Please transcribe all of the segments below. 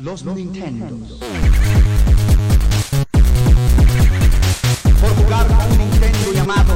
Los Nintendos. Por jugar un Nintendo llamado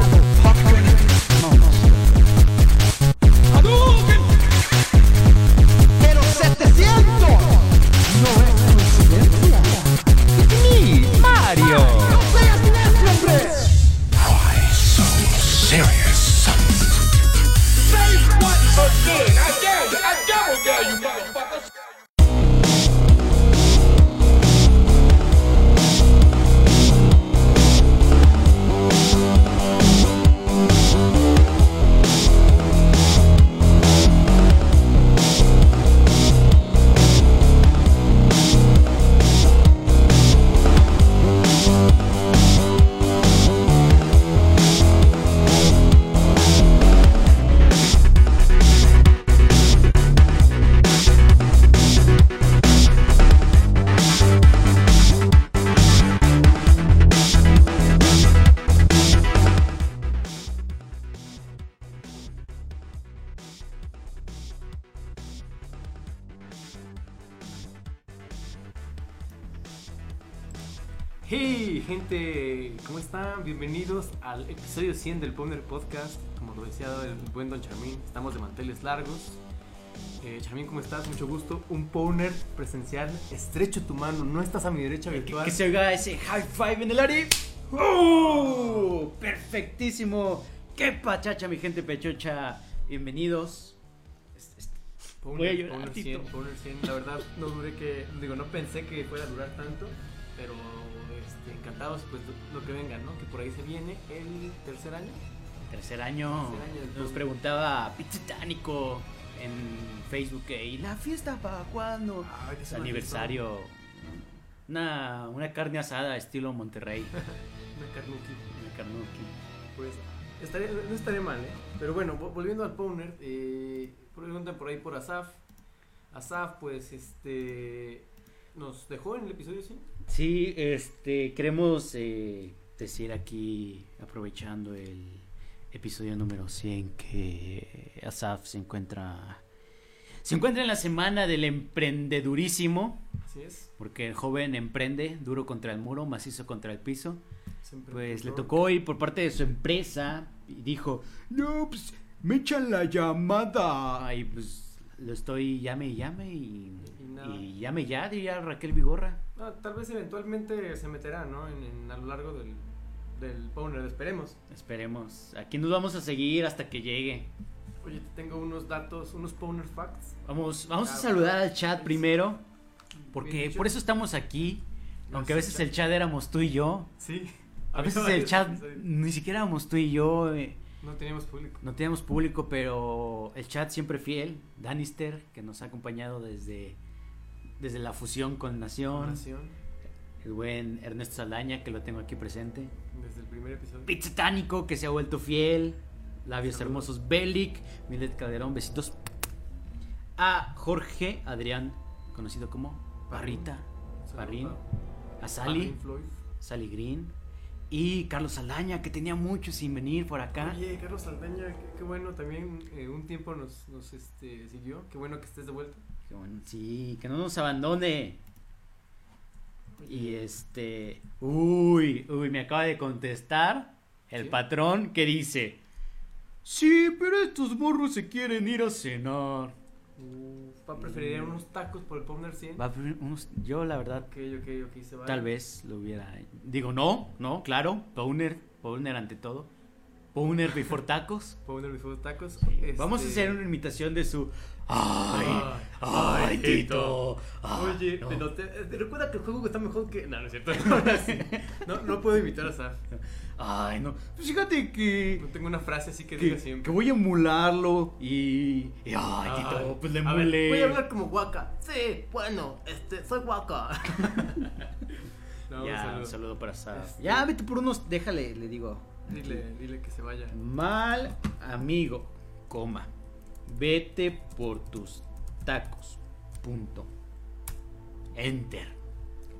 100 del Powner Podcast. Como lo decía el buen Don Charmín, estamos de manteles largos. Eh, Charmín, ¿cómo estás? Mucho gusto. Un Powner presencial. Estrecho tu mano, no estás a mi derecha virtual. que se oiga ese high five en el área. ¡Oh! ¡Perfectísimo! ¡Qué pachacha, mi gente pechocha! Bienvenidos. Es- es- Powner, Voy a llorar, Powner Tito. 100, Powner 100. La verdad, no duré que, digo, no pensé que fuera a durar tanto, pero este, encantados, pues lo que venga, ¿no? Que por ahí se viene el tercer año. Tercer año. Tercer año del Nos preguntaba Pizzitánico en Facebook. que, ¿Y la fiesta para cuándo? Me aniversario. Una, una carne asada estilo Monterrey. Una carnuki. Una carnuki. Pues estaría, no estaría mal, ¿eh? Pero bueno, vo- volviendo al Powner, eh, preguntan por ahí por Asaf. Asaf, pues, este, nos dejó en el episodio 100. Sí, este, queremos eh, decir aquí, aprovechando el episodio número 100, que Asaf se encuentra, se encuentra en la semana del emprendedurísimo, Así es. porque el joven emprende duro contra el muro, macizo contra el piso. Pues le tocó ir por parte de su empresa y dijo, no, pues me echan la llamada. Y pues lo estoy llame y llame y, y llame ya, diría Raquel Vigorra. Ah, tal vez eventualmente se meterá, ¿no? En, en- a lo largo del, del Powner, esperemos. Esperemos. Aquí nos vamos a seguir hasta que llegue. Oye, te tengo unos datos, unos Powner facts. Vamos, vamos a Claro. saludar al chat primero. Porque por eso estamos aquí. Aunque a veces el chat éramos tú y yo. Sí. A veces el chat ni siquiera éramos tú y yo. eh, No teníamos público. No teníamos público, pero el chat siempre fiel. Danister, que nos ha acompañado desde, desde la fusión con Nación. Nación, El buen Ernesto Saldaña, que lo tengo aquí presente. desde el primer episodio. Pizzatánico, que se ha vuelto fiel. Labios hermosos, Belic. Milet Calderón, besitos. A Jorge Adrián, conocido como Barrita. Barrín. A Sally. Sally Green. Y Carlos Saldaña, que tenía mucho sin venir por acá. Oye, Carlos Saldaña, qué, qué bueno, también eh, un tiempo nos, nos este, siguió. Qué bueno que estés de vuelta. Bueno, sí, que no nos abandone. Y este. Uy, uy, me acaba de contestar el ¿Sí? patrón que dice: Sí, pero estos morros se quieren ir a cenar. Va a preferir unos tacos por el Powner 100. Va a preferir unos- yo, la verdad, se tal vez lo hubiera. Digo, no, no, claro. Powner, Powner ante todo. Powner before tacos. Powner before tacos. Vamos a Este, hacer una imitación de su. ¡Ay! Ay, ¡Ay, Tito! Ah, Oye, no. te noté- recuerda que el juego está mejor que. No, no es cierto. No, no puedo imitar a Saf. Ay, no. Pues fíjate que. No tengo una frase así que, que, diga que siempre. voy a emularlo y. y, ay, Ay, Tito, pues le emulé. voy a hablar como Waka. Sí, bueno, este, soy Waka. No, ya, un saludo. un saludo para Sara. Este- Ya, vete por unos. Déjale, le digo. Dile, dile que se vaya. Mal amigo, coma. Vete por tus tacos. Punto. Enter.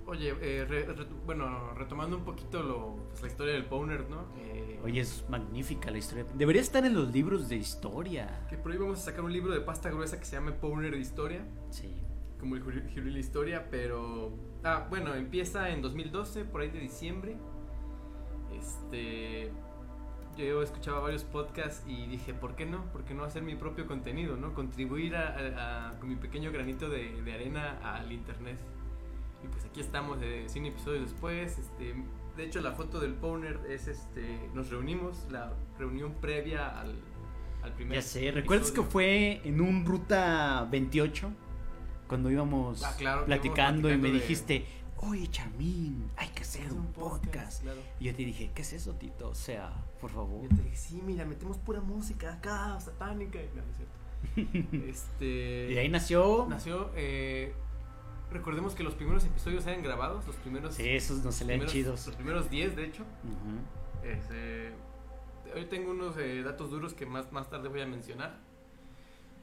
Oye, eh, re- re- bueno, retomando un poquito lo, pues, la historia del Powner, ¿no? Eh, Oye, es magnífica la historia. Debería estar en los libros de historia. Que por ahí vamos a sacar un libro de pasta gruesa que se llama Powner de Historia. Sí. como el la historia, pero... Ah, bueno, empieza en 2012, por ahí de diciembre. Este... Yo escuchaba varios podcasts y dije, ¿por qué no? ¿Por qué no hacer mi propio contenido, no? Contribuir a, a- a- con mi pequeño granito de, de arena al internet. Y pues aquí estamos de 100 episodios después. Este, de hecho, la foto del Powner es este. Nos reunimos, la reunión previa al, al primer. Ya sé, ¿recuerdas que fue en un ruta 28? Cuando íbamos Ah, claro, platicando, íbamos y me platicando de- dijiste, oye Charmín, hay que hacer un podcast. claro. Y yo te dije, ¿qué es eso, Tito? O sea, por favor. Yo te dije, sí, mira, metemos pura música acá, satánica. Y no, no es cierto. este. Y ahí nació. nació. eh, recordemos que los primeros episodios eran grabados, los primeros. Sí, esos los salían primeros- chidos. Los primeros 10, de hecho. Este, hoy tengo unos eh, datos duros que más, más tarde voy a mencionar.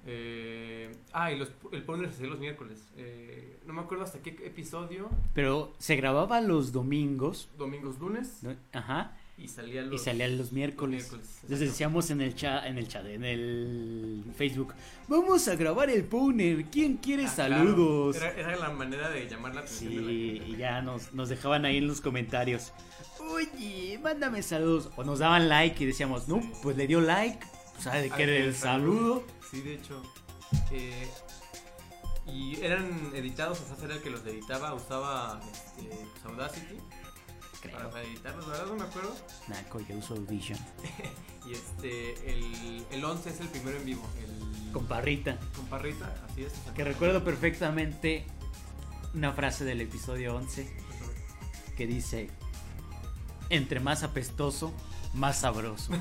Eh, ah, y los, el Powner se hacía los miércoles. Eh, no me acuerdo hasta qué episodio. Pero se grababa los domingos. Domingos, lunes. ¿no? Ajá. Y salía los, Y salían los miércoles. miércoles, Entonces decíamos en el chat, en el chat, en el Facebook, vamos a grabar el Powner, ¿quién quiere Ah, claro. saludos? Era, era la manera de llamar la atención de la Sí, gente. y ya nos, nos dejaban ahí en los comentarios. Oye, mándame saludos. O nos daban like y decíamos, no, Sí. pues le dio like. ¿Sabe de qué era el saludo? Sí, de hecho. Eh, y eran editados, o sea, era el que los editaba, usaba este, pues, Audacity para, para editarlos, la verdad no me acuerdo. Naco, yo uso Audition. Y este, el, el 11 es el primero en vivo, el Con parrita. con Parrita, así es. Que recuerdo perfectamente una frase del episodio 11 que dice, entre más apestoso, más sabroso.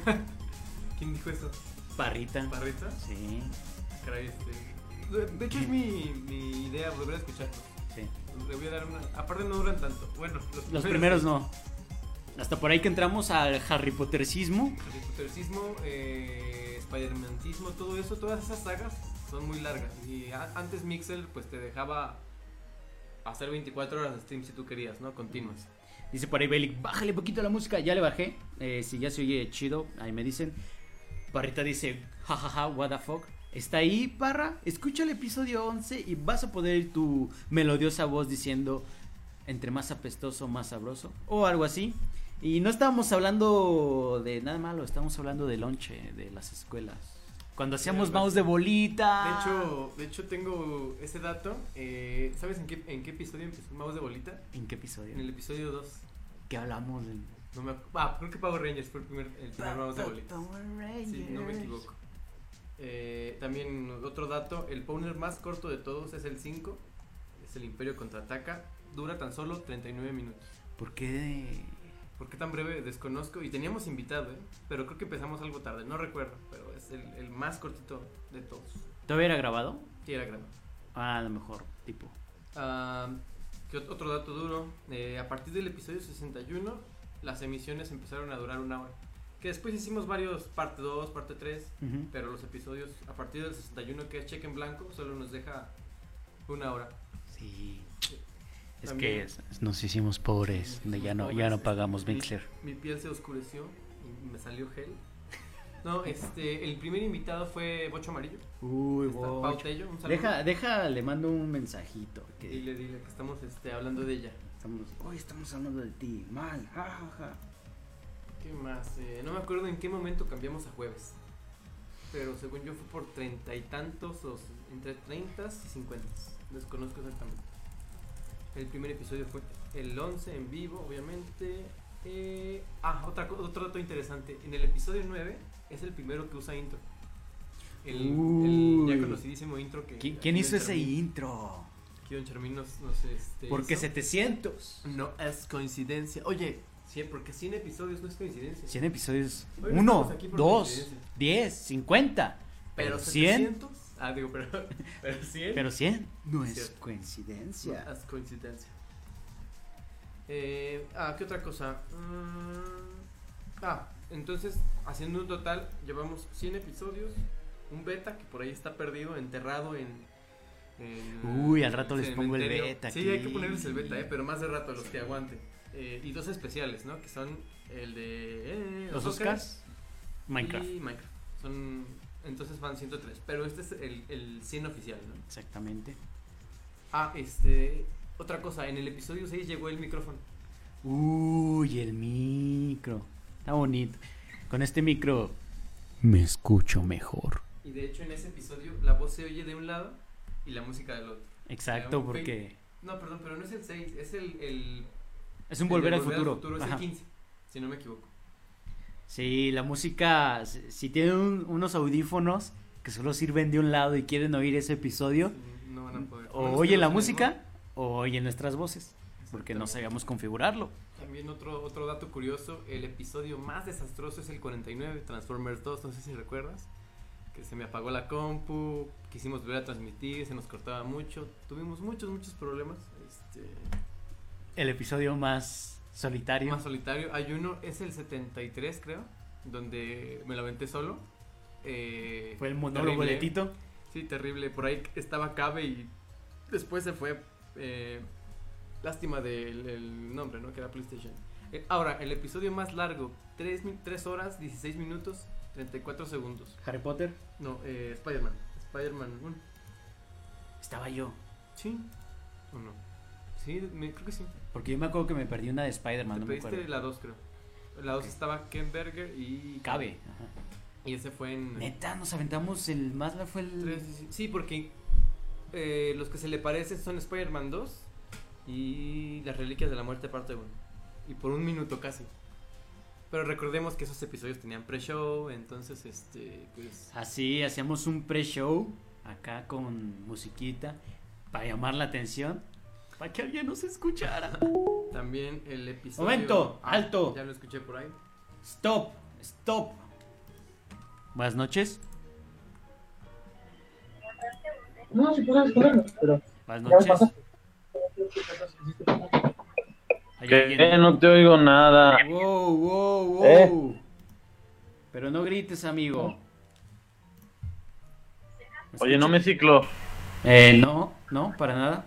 ¿Quién dijo eso? Parrita. ¿Parrita? Sí, Caray, este. De, de hecho es mi, mi idea volver a escucharlo. sí. Le voy a dar una. Aparte no duran tanto. Bueno, los, Los primeros no. Hasta por ahí que entramos al Harry Pottercismo. Harry Potterismo, eh, Spider-Manismo, todo eso, todas esas sagas son muy largas. Y antes Mixel pues te dejaba hacer 24 horas de stream si tú querías, ¿no? Continuas. Dice por ahí Belic, bájale poquito la música. Ya le bajé. Eh, si ya se oye chido, ahí me dicen. Parrita dice, jajaja, what the fuck. Está ahí, Parra. Escucha el episodio 11 y vas a poder ir tu melodiosa voz diciendo, entre más apestoso, más sabroso. O algo así. Y no estábamos hablando de nada malo, estábamos hablando del lonche de las escuelas. Cuando hacíamos mouse de bolita. De hecho, de hecho tengo ese dato. eh, ¿Sabes en qué, en qué episodio empezó el mouse de bolita? ¿En qué episodio? En el episodio 2. que hablamos del... No me, ah, creo que Power Rangers fue el primer, el primer mouse de bolita. Sí, no me equivoco. Eh, también otro dato, el Powner más corto de todos es el 5, es el Imperio Contraataca, dura tan solo 39 minutos. ¿Por qué? ¿Por qué tan breve? Desconozco y teníamos invitado, ¿eh? pero creo que empezamos algo tarde, no recuerdo, pero es el, el más cortito de todos. ¿Todavía era grabado? Sí, era grande. Ah, a lo mejor, tipo. Ah, ¿qué ot- otro dato duro, eh, a partir del episodio 61 las emisiones empezaron a durar una hora. Que después hicimos varios, parte 2, parte 3, Ujú. Pero los episodios a partir del 61 que es cheque en blanco solo nos deja una hora. Sí. Es También- que es- nos hicimos pobres, de ya no, ya no pagamos Mi- Mixler. Mi, piel se oscureció y me salió gel. No, este, el primer invitado fue Bocho Amarillo. Uy, bocho. Tello, un. Deja, deja, le mando un mensajito. Que Dile, dile que estamos este, hablando de ella. Estamos, hoy estamos hablando de ti, mal, ja, ja, ja. ¿Qué más? Eh, no me acuerdo en qué momento cambiamos a jueves. Pero según yo fue por treinta y tantos, o entre 30 y 50. Desconozco exactamente. El primer episodio fue el 11 en vivo, obviamente. Eh, ah, otra, otro dato interesante. En el episodio 9 es el primero que usa intro. El, ya conocidísimo intro que. ¿Qui- aquí ¿Quién Don hizo ese intro? Aquí Don Charmín nos, nos, este, Porque hizo. 700. No es coincidencia. Oye, sí, porque 100 episodios no es coincidencia. 100 episodios. Hoy no 1, estamos aquí por 2, coincidencia. 10, 50. Pero 100. 700. Ah, digo, pero, pero 100. Pero 100 no es Cierto. coincidencia. No es coincidencia. Eh, ah, ¿qué otra cosa? Mm, ah, entonces, haciendo un total, llevamos 100 episodios. Un beta que por ahí está perdido, enterrado en. Uy, al rato les pongo el beta Sí, aquí. hay que ponerles el beta, eh, pero más de rato, los que aguanten. Eh, y dos especiales, ¿no? Que son el de. eh, Los Oscars, Minecraft. y Minecraft. Son, entonces van 103. Pero este es el, el 100 oficial, ¿no? Exactamente. Ah, este. Otra cosa, en el episodio 6 llegó el micrófono. Uy, el micro. Está bonito. Con este micro me escucho mejor. Y de hecho, en ese episodio la voz se oye de un lado y la música del otro. Exacto, porque No, perdón, pero no es el 6, es el. el es un el volver de al futuro. es Ajá. el 15, si no me equivoco. Sí, la música, si tienen un- unos audífonos que solo sirven de un lado y quieren oír ese episodio, Sí, No van a poder. o Bueno, oyen la música o oyen nuestras voces, porque no sabíamos configurarlo. También otro, otro dato curioso, el episodio más desastroso es el 49, Transformers 2, no sé si recuerdas, que se me apagó la compu, quisimos volver a transmitir, se nos cortaba mucho, tuvimos muchos, muchos problemas. Este, El episodio más solitario. más solitario, hay uno, es el 73 creo, donde me lo aventé solo. eh, Fue el monólogo de Tito. Sí, terrible, por ahí estaba Cabe y después se fue. eh, lástima del nombre, ¿no? Que era PlayStation. Eh, ahora, el episodio más largo, 3, horas, 16 minutos, 34 segundos. Harry Potter. No, eh, Spider-Man. Spider-Man 1. Estaba yo. ¿Sí? ¿O no? Sí, me- creo que sí. Porque yo me acuerdo que me perdí una de Spider-Man, Te no me pediste acuerdo. la 2, creo. La 2 Ok. estaba Ken Berger y. Cabe. ajá. Y ese fue en. Neta, nos aventamos el más largo fue el. Tres, sí, Sí, porque eh, los que se le parecen son Spider-Man 2 y Las Reliquias de la Muerte parte 1. Y por un minuto casi. Pero recordemos que esos episodios tenían pre-show, entonces este, pues... Así, hacíamos un pre-show acá con musiquita para llamar la atención, para que alguien nos escuchara. También el episodio... Momento, Ah, alto. Ya lo escuché por ahí. Stop, stop. Buenas noches. No, si puedes pero Buenas noches. Pasa. ¿Hay ¿Qué? alguien? No te oigo nada. Wow, wow, wow. ¿Eh? Pero no grites, amigo. Oye, no me ciclo. Eh, no, no, para nada.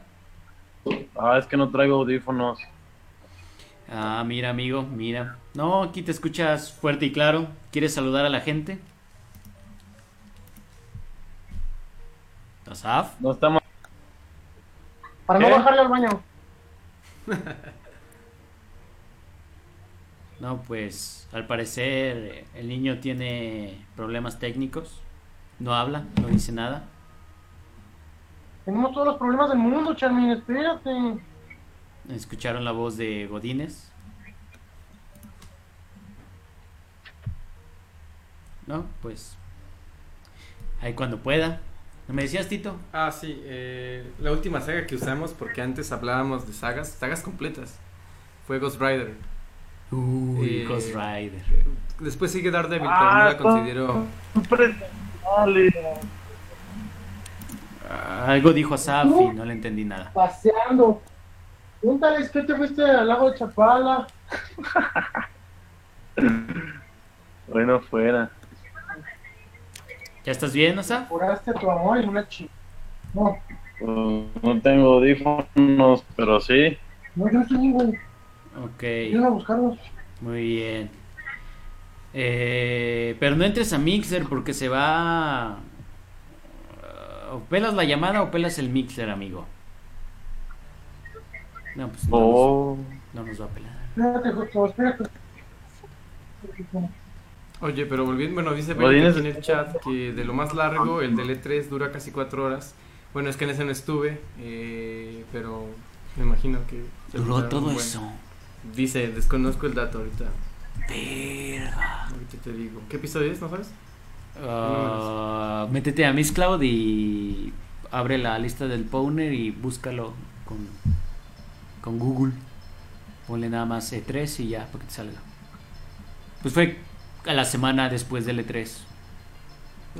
Ah, es que no traigo audífonos. Ah, mira, amigo, mira. No, aquí te escuchas fuerte y claro. ¿Quieres saludar a la gente? ¿Asaf? No estamos. Para no bajarle al baño. No, pues al parecer el niño tiene problemas técnicos. No habla, no dice nada. Tenemos todos los problemas del mundo, Charmin, espérate. Escucharon la voz de Godínez. No, pues ahí cuando pueda. ¿No me decías, Tito? Ah, sí, eh, la última saga que usamos, porque antes hablábamos de sagas, sagas completas, fue Ghost Rider. Uy, Eh, Ghost Rider. Después sigue Daredevil, pero Ah, no la considero... Ah, Algo dijo Asaf y no le entendí nada. Paseando. Pregúntales que te fuiste al lago de Chapala. Bueno, fuera. ¿Ya estás bien, Asaf? Juraste a tu amor y una chica. No, Pues, no tengo audífonos, pero sí. no, yo sí, güey. Ok, a buscarlos. muy bien. Eh, pero no entres a Mixer porque se va... O pelas la llamada o pelas el Mixer, amigo. No, pues no, Oh. nos, no nos va a pelar. Espérate, Joto, espérate. Oye, pero volviendo, bueno, dice en el chat que de lo más largo, el del E3 dura casi cuatro horas. Bueno, es que en ese no estuve, eh, pero me imagino que... Duró todo eso. Dice, desconozco el dato ahorita. Verga. Ahorita te digo. ¿Qué episodio es, no sabes? Ah, métete a Miss Cloud y abre la lista del Powner y búscalo con, con Google. Ponle nada más E3 y ya, para que te salga. Pues fue a la semana después del E3.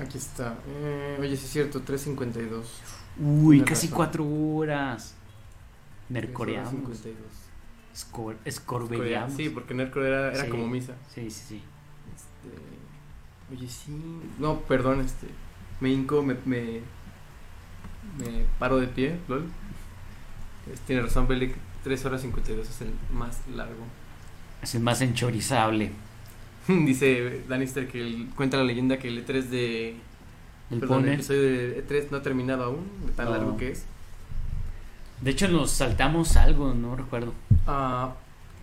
Aquí está. Eh, oye, sí es cierto, 3.52. Uy, casi razón. cuatro horas. Nercoreamos. 3.52. Escorbedeamos. Sí, porque Nerco era, era Sí. como misa. Sí, sí, sí. Este, oye, sí. No, perdón, este. Me hinco, me, me, me paro de pie, lol. Tiene razón, Belic. 3 horas 52 es el más largo. Es el más enchorizable. Dice Danister que el- cuenta la leyenda que el E3 de. El perdón, el episodio de E3 no ha terminado aún, de tan No. largo que es. De hecho, nos saltamos algo, no recuerdo. Ah,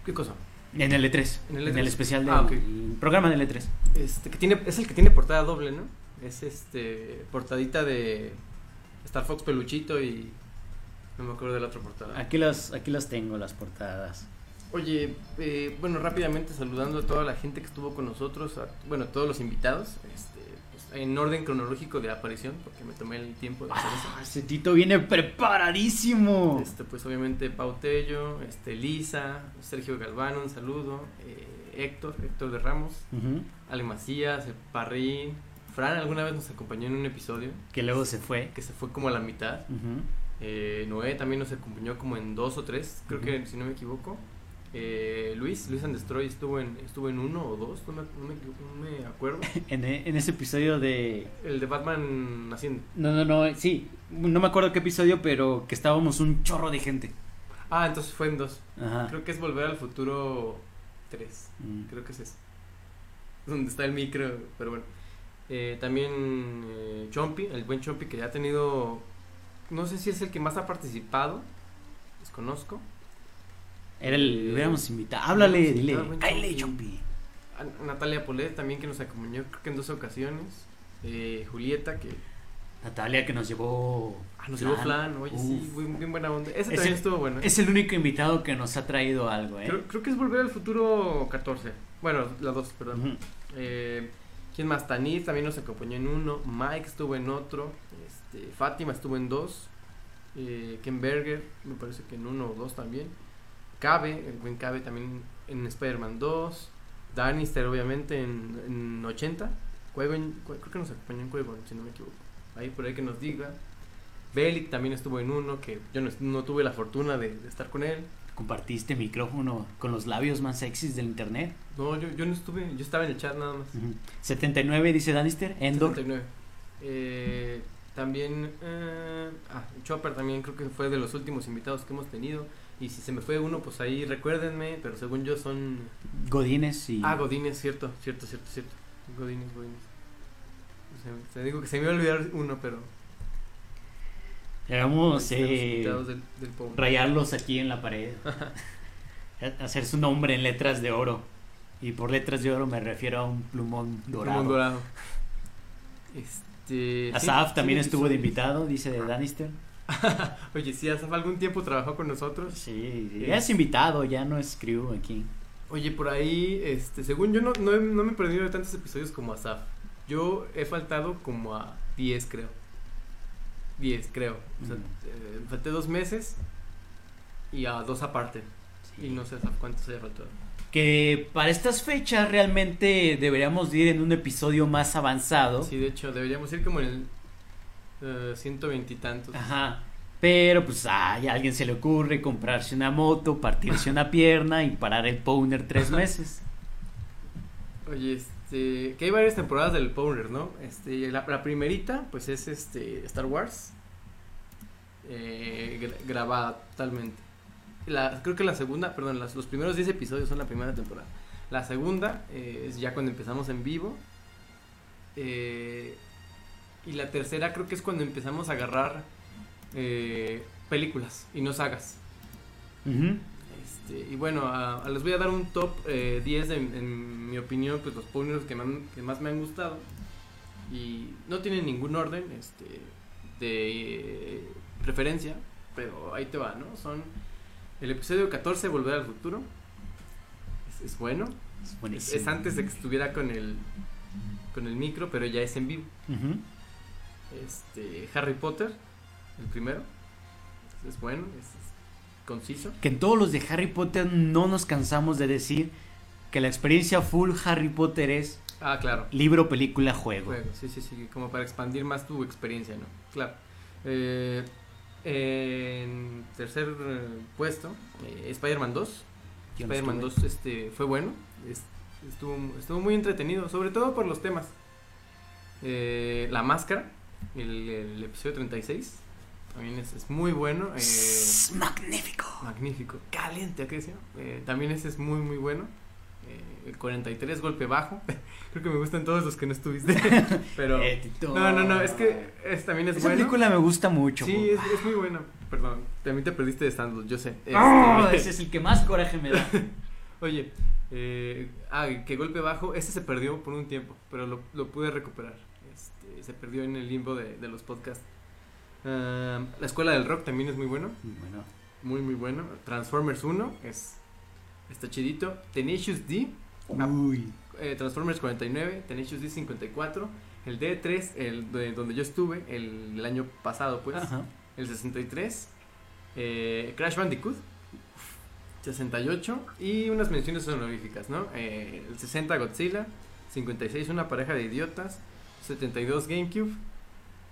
¿Qué cosa? En el E3. En En el el, E3. especial del Ah, ok. programa del E3. Este, que tiene, es el que tiene portada doble, ¿no? Es este, portadita de Star Fox Peluchito y no me acuerdo de la otra portada. Aquí las, aquí las tengo, las portadas. Oye, eh, bueno, rápidamente saludando a toda la gente que estuvo con nosotros, a- bueno, a todos los invitados, este, en orden cronológico de aparición, porque me tomé el tiempo de hacer eso. Ah, ese Tito viene preparadísimo. Este, pues obviamente Pau Tello, este, Lisa, Sergio Galvano, un saludo, eh, Héctor, Héctor de Ramos. Ale Macías, el Parrín, Fran alguna vez nos acompañó en un episodio Que luego se fue. que se fue como a la mitad. Eh, Noé también nos acompañó como en dos o tres, creo que si no me equivoco. Eh, Luis, Luis Andestroy estuvo en, estuvo en uno o dos, no me, no me equivoco, no me acuerdo. En, e- en ese episodio de... El de Batman haciendo. No, no, no, sí. No me acuerdo qué episodio, pero que estábamos un chorro de gente. Ah, entonces fue en dos. Ajá. Creo que es Volver al Futuro 3. Mm. Creo que es ese. Donde está el micro, pero bueno. Eh, también eh, Chompy, el buen Chompy que ya ha tenido. No sé si es el que más ha participado. Desconozco. Era el... Eh, hubiéramos invitado. Háblale, dile. invitado al buen Cállale, Chompi. Natalia Polet también que nos acompañó, creo que en dos ocasiones. Eh, Julieta que. Natalia que nos llevó... Ah, nos llevó Flan. Oye, sí, Uf. muy, bien buena onda. Ese Es también el- estuvo bueno. ¿eh? Es el único invitado que nos ha traído algo, ¿eh? Creo, creo que es Volver al Futuro 14. Bueno, la 2, perdón. Ujú. Eh, ¿Quién más? Tanit también nos acompañó en uno. Mike estuvo en otro. Este, Fátima estuvo en dos. Eh, Ken Berger, me parece que en uno o dos también. Cabe, el buen Cabe también en Spider-Man 2. Danister, obviamente, en, en 80. Qui-Gon- Qui- creo que nos acompañó en Qui-Gon, si no me equivoco. Ahí por ahí que nos diga. Bellic también estuvo en uno, que yo no, no tuve la fortuna de, de estar con él. Compartiste micrófono con los labios más sexys del internet. No, yo, yo no estuve, yo estaba en el chat nada más. Ujú. 79 dice Danister. Endor. 79. Eh, también, eh, ah, Chopper también creo que fue de los últimos invitados que hemos tenido. Y si se me fue uno, pues ahí recuérdenme, pero según yo son... Godínez y... Ah, Godínez, cierto, cierto, cierto, cierto. Godínez, Godínez. Se, te digo que se me iba a olvidar uno, pero... Los eh, del, del rayarlos aquí en la pared. Ha- Hacer su nombre en letras de oro. Y por letras de oro me refiero a un plumón dorado. Plumón dorado. Este... Asaf sí, también sí, estuvo de sí. invitado, dice de Danister. Oye, sí, Asaf algún tiempo trabajó con nosotros. Sí, sí, ya es invitado, ya no es crew aquí. Oye, por ahí, este, según yo no, no, no me he perdido de tantos episodios como Asaf. Yo he faltado como a 10, creo. 10, creo. O sea, Mm. eh, falté dos meses y a dos aparte. Sí. Y no sé Asaf cuántos haya faltado. Que para estas fechas realmente deberíamos ir en un episodio más avanzado. Sí, de hecho, deberíamos ir como en el eh, ciento veintitantos. Ajá. Pero pues ay, a alguien se le ocurre comprarse una moto, partirse una pierna y parar el Powner tres meses. Oye, este, que hay varias temporadas del Powner, ¿no? Este, la, la primerita, pues es este Star Wars, eh, gra- grabada totalmente. La, creo que la segunda, perdón, las- los primeros 10 episodios son la primera temporada. La segunda eh, es ya cuando empezamos en vivo. eh, y la tercera creo que es cuando empezamos a agarrar eh, películas y no sagas. Este, y bueno, a- a- les voy a dar un top eh, 10 de, en mi opinión, pues los ponios que, que más me han gustado. Y no tienen ningún orden este, de eh, preferencia, pero ahí te va, ¿no? Son el episodio 14, Volver al Futuro. Es, es bueno. Es Es, antes de que estuviera con el, con el micro, pero ya es en vivo. Ujú. Este, Harry Potter, el primero. Es, bueno, es, es conciso. Que en todos los de Harry Potter no nos cansamos de decir que la experiencia full Harry Potter es Ah, claro. libro, película, juego. Juego, sí, sí, sí, como para expandir más tu experiencia, ¿no? Claro. Eh, en tercer eh, puesto, eh, Spider-Man 2. Yo no Spider-Man estuve. 2 este, fue bueno, es- estuvo, estuvo muy entretenido, sobre todo por los temas. Eh, la máscara, el, el episodio 36, también es, es muy bueno. eh, Es magnífico. magnífico, caliente, ¿a qué decía? Eh, también ese es muy, muy bueno. eh, el 43 golpe bajo. Creo que me gustan todos los que no estuviste. Pero no, no, no, es que es, también es Esa bueno. película me gusta mucho. Sí, es, es muy buena. Perdón, también te perdiste de stand yo sé. Ah, Este, ese es el que más coraje me da. Oye, eh, ah, que golpe bajo, ese se perdió por un tiempo, pero lo, lo pude recuperar. Este, se perdió en el limbo de, de los podcasts. Ah, la escuela del rock también es muy bueno, Bueno, muy muy bueno. Transformers 1 es está chidito. Tenacious D, Ah, uy. eh, Transformers 49, Tenacious D 54, el D3, el de donde yo estuve el, el año pasado, pues, Ajá. el 63, eh, Crash Bandicoot 68 y unas menciones honoríficas, ¿no? Eh, el 60 Godzilla, 56 Una pareja de idiotas, 72 GameCube,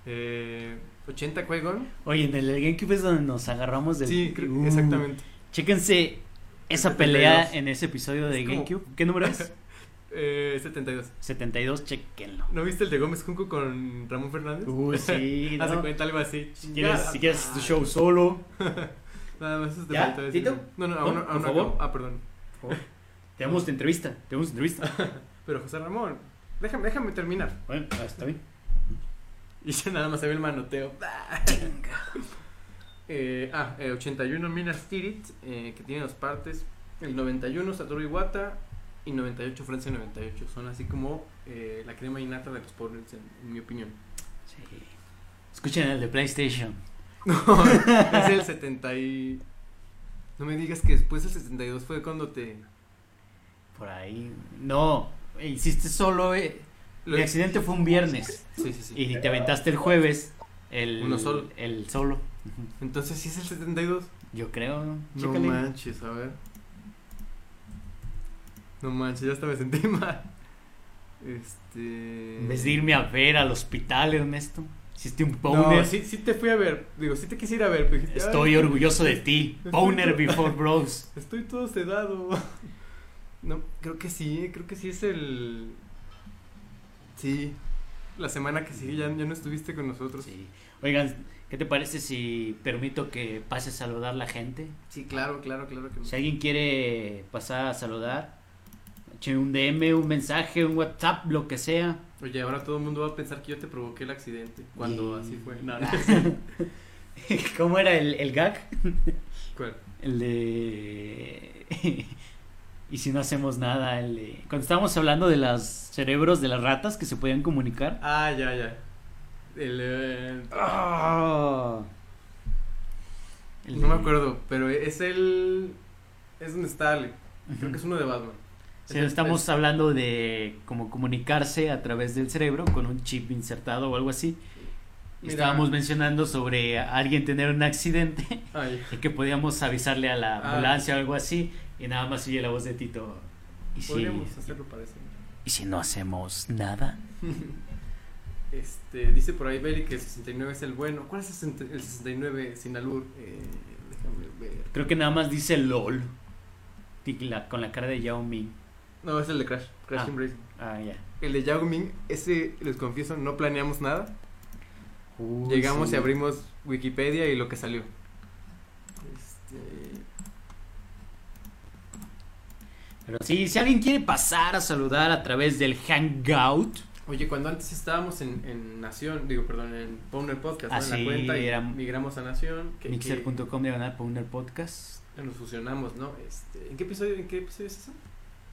eh, 80 Qui-Gon. Oye, en el GameCube es donde nos agarramos del. Sí, creo- Uh, exactamente. Chéquense esa 72. pelea en ese episodio de Es como- GameCube. ¿Qué número es? Eh, 72. 72, chequenlo. ¿No viste el de Gómez Junco con Ramón Fernández? Uy, sí, Hace ¿no? cuenta algo así. Si quieres, si quieres tu show solo, Nada más eso te ¿Ya? faltó. ¿Tito? No, no, aún no, Por favor. Ah, perdón. tenemos entrevista. Tenemos entrevista. Pero José Ramón, déjame, déjame terminar. Bueno, está bien. Y ya nada más se ve el manoteo. Eh, ah, el 81 Minas Tirith, eh, que tiene dos partes. El 91 Satoru Iwata y 98 Francia 98. Son así como eh, la crema innata de los pobres, en, en mi opinión. Sí. Escuchen el de PlayStation. No, es el 70 y... No me digas que después del 72 fue cuando te... Por ahí. No, hiciste solo. eh, Mi accidente fue un viernes. Sí, sí, sí. Y te aventaste el jueves. El, Uno solo. El solo. Entonces sí es el 72. Yo creo. ¿no? No Chécale. manches, a ver. No manches, ya hasta me sentí mal. Este. En vez de irme a ver al hospital, Ernesto. Hiciste un Powner. No, sí, sí te fui a ver. Digo, sí te quisiera ver, pero dijiste, Estoy "Ay, orgulloso de ti. Powner before bros. Estoy todo sedado. No, creo que sí, creo que sí es el. Sí. La semana que sigue ya, ya no estuviste con nosotros. Sí. Oigan, ¿qué te parece si permito que pase a saludar a la gente? Sí, claro, claro, claro que Si alguien quiere pasar a saludar, un DM, un mensaje, un WhatsApp, lo que sea. Oye, ahora todo el mundo va a pensar que yo te provoqué el accidente. Cuando Y- así fue. No, ¿Cómo era el, el gag? ¿Cuál? El de... y si no hacemos nada, el de... Cuando estábamos hablando de los cerebros de las ratas que se podían comunicar. Ah, ya, ya. El. eh, Ah. El No me acuerdo, pero es el. Es donde está Ale. Creo que es uno de Batman. Sí, Es estamos es- hablando de cómo comunicarse a través del cerebro con un chip insertado o algo así. Mira. estábamos mencionando sobre alguien tener un accidente Ay, y que podíamos avisarle a la Ah. ambulancia o algo así y nada más oye la voz de Tito. ¿Y si, podríamos hacerlo para eso. ¿Y si no hacemos nada? Este, dice por ahí Beli que el 69 es el bueno. ¿Cuál es el 60 el 69 sin albur? Eh, déjame ver. Creo que nada más dice LOL. La- con la cara de Yao Ming. No, es el de Crash. Crash Ah. Racing. Ah, ya. El de Yao Ming, ese, les confieso, no planeamos nada. Llegamos sí. y abrimos Wikipedia y lo que salió. Este, Pero sí, si alguien quiere pasar a saludar a través del Hangout. Oye, cuando antes estábamos en, en Nación, digo, perdón, en Powner Podcast, ¿no? Ah, en la sí, cuenta y era- migramos a Nación. Mixer.com diagonal Powner Podcast. Nos fusionamos, ¿no? Este, ¿En qué episodio, en qué episodio es eso?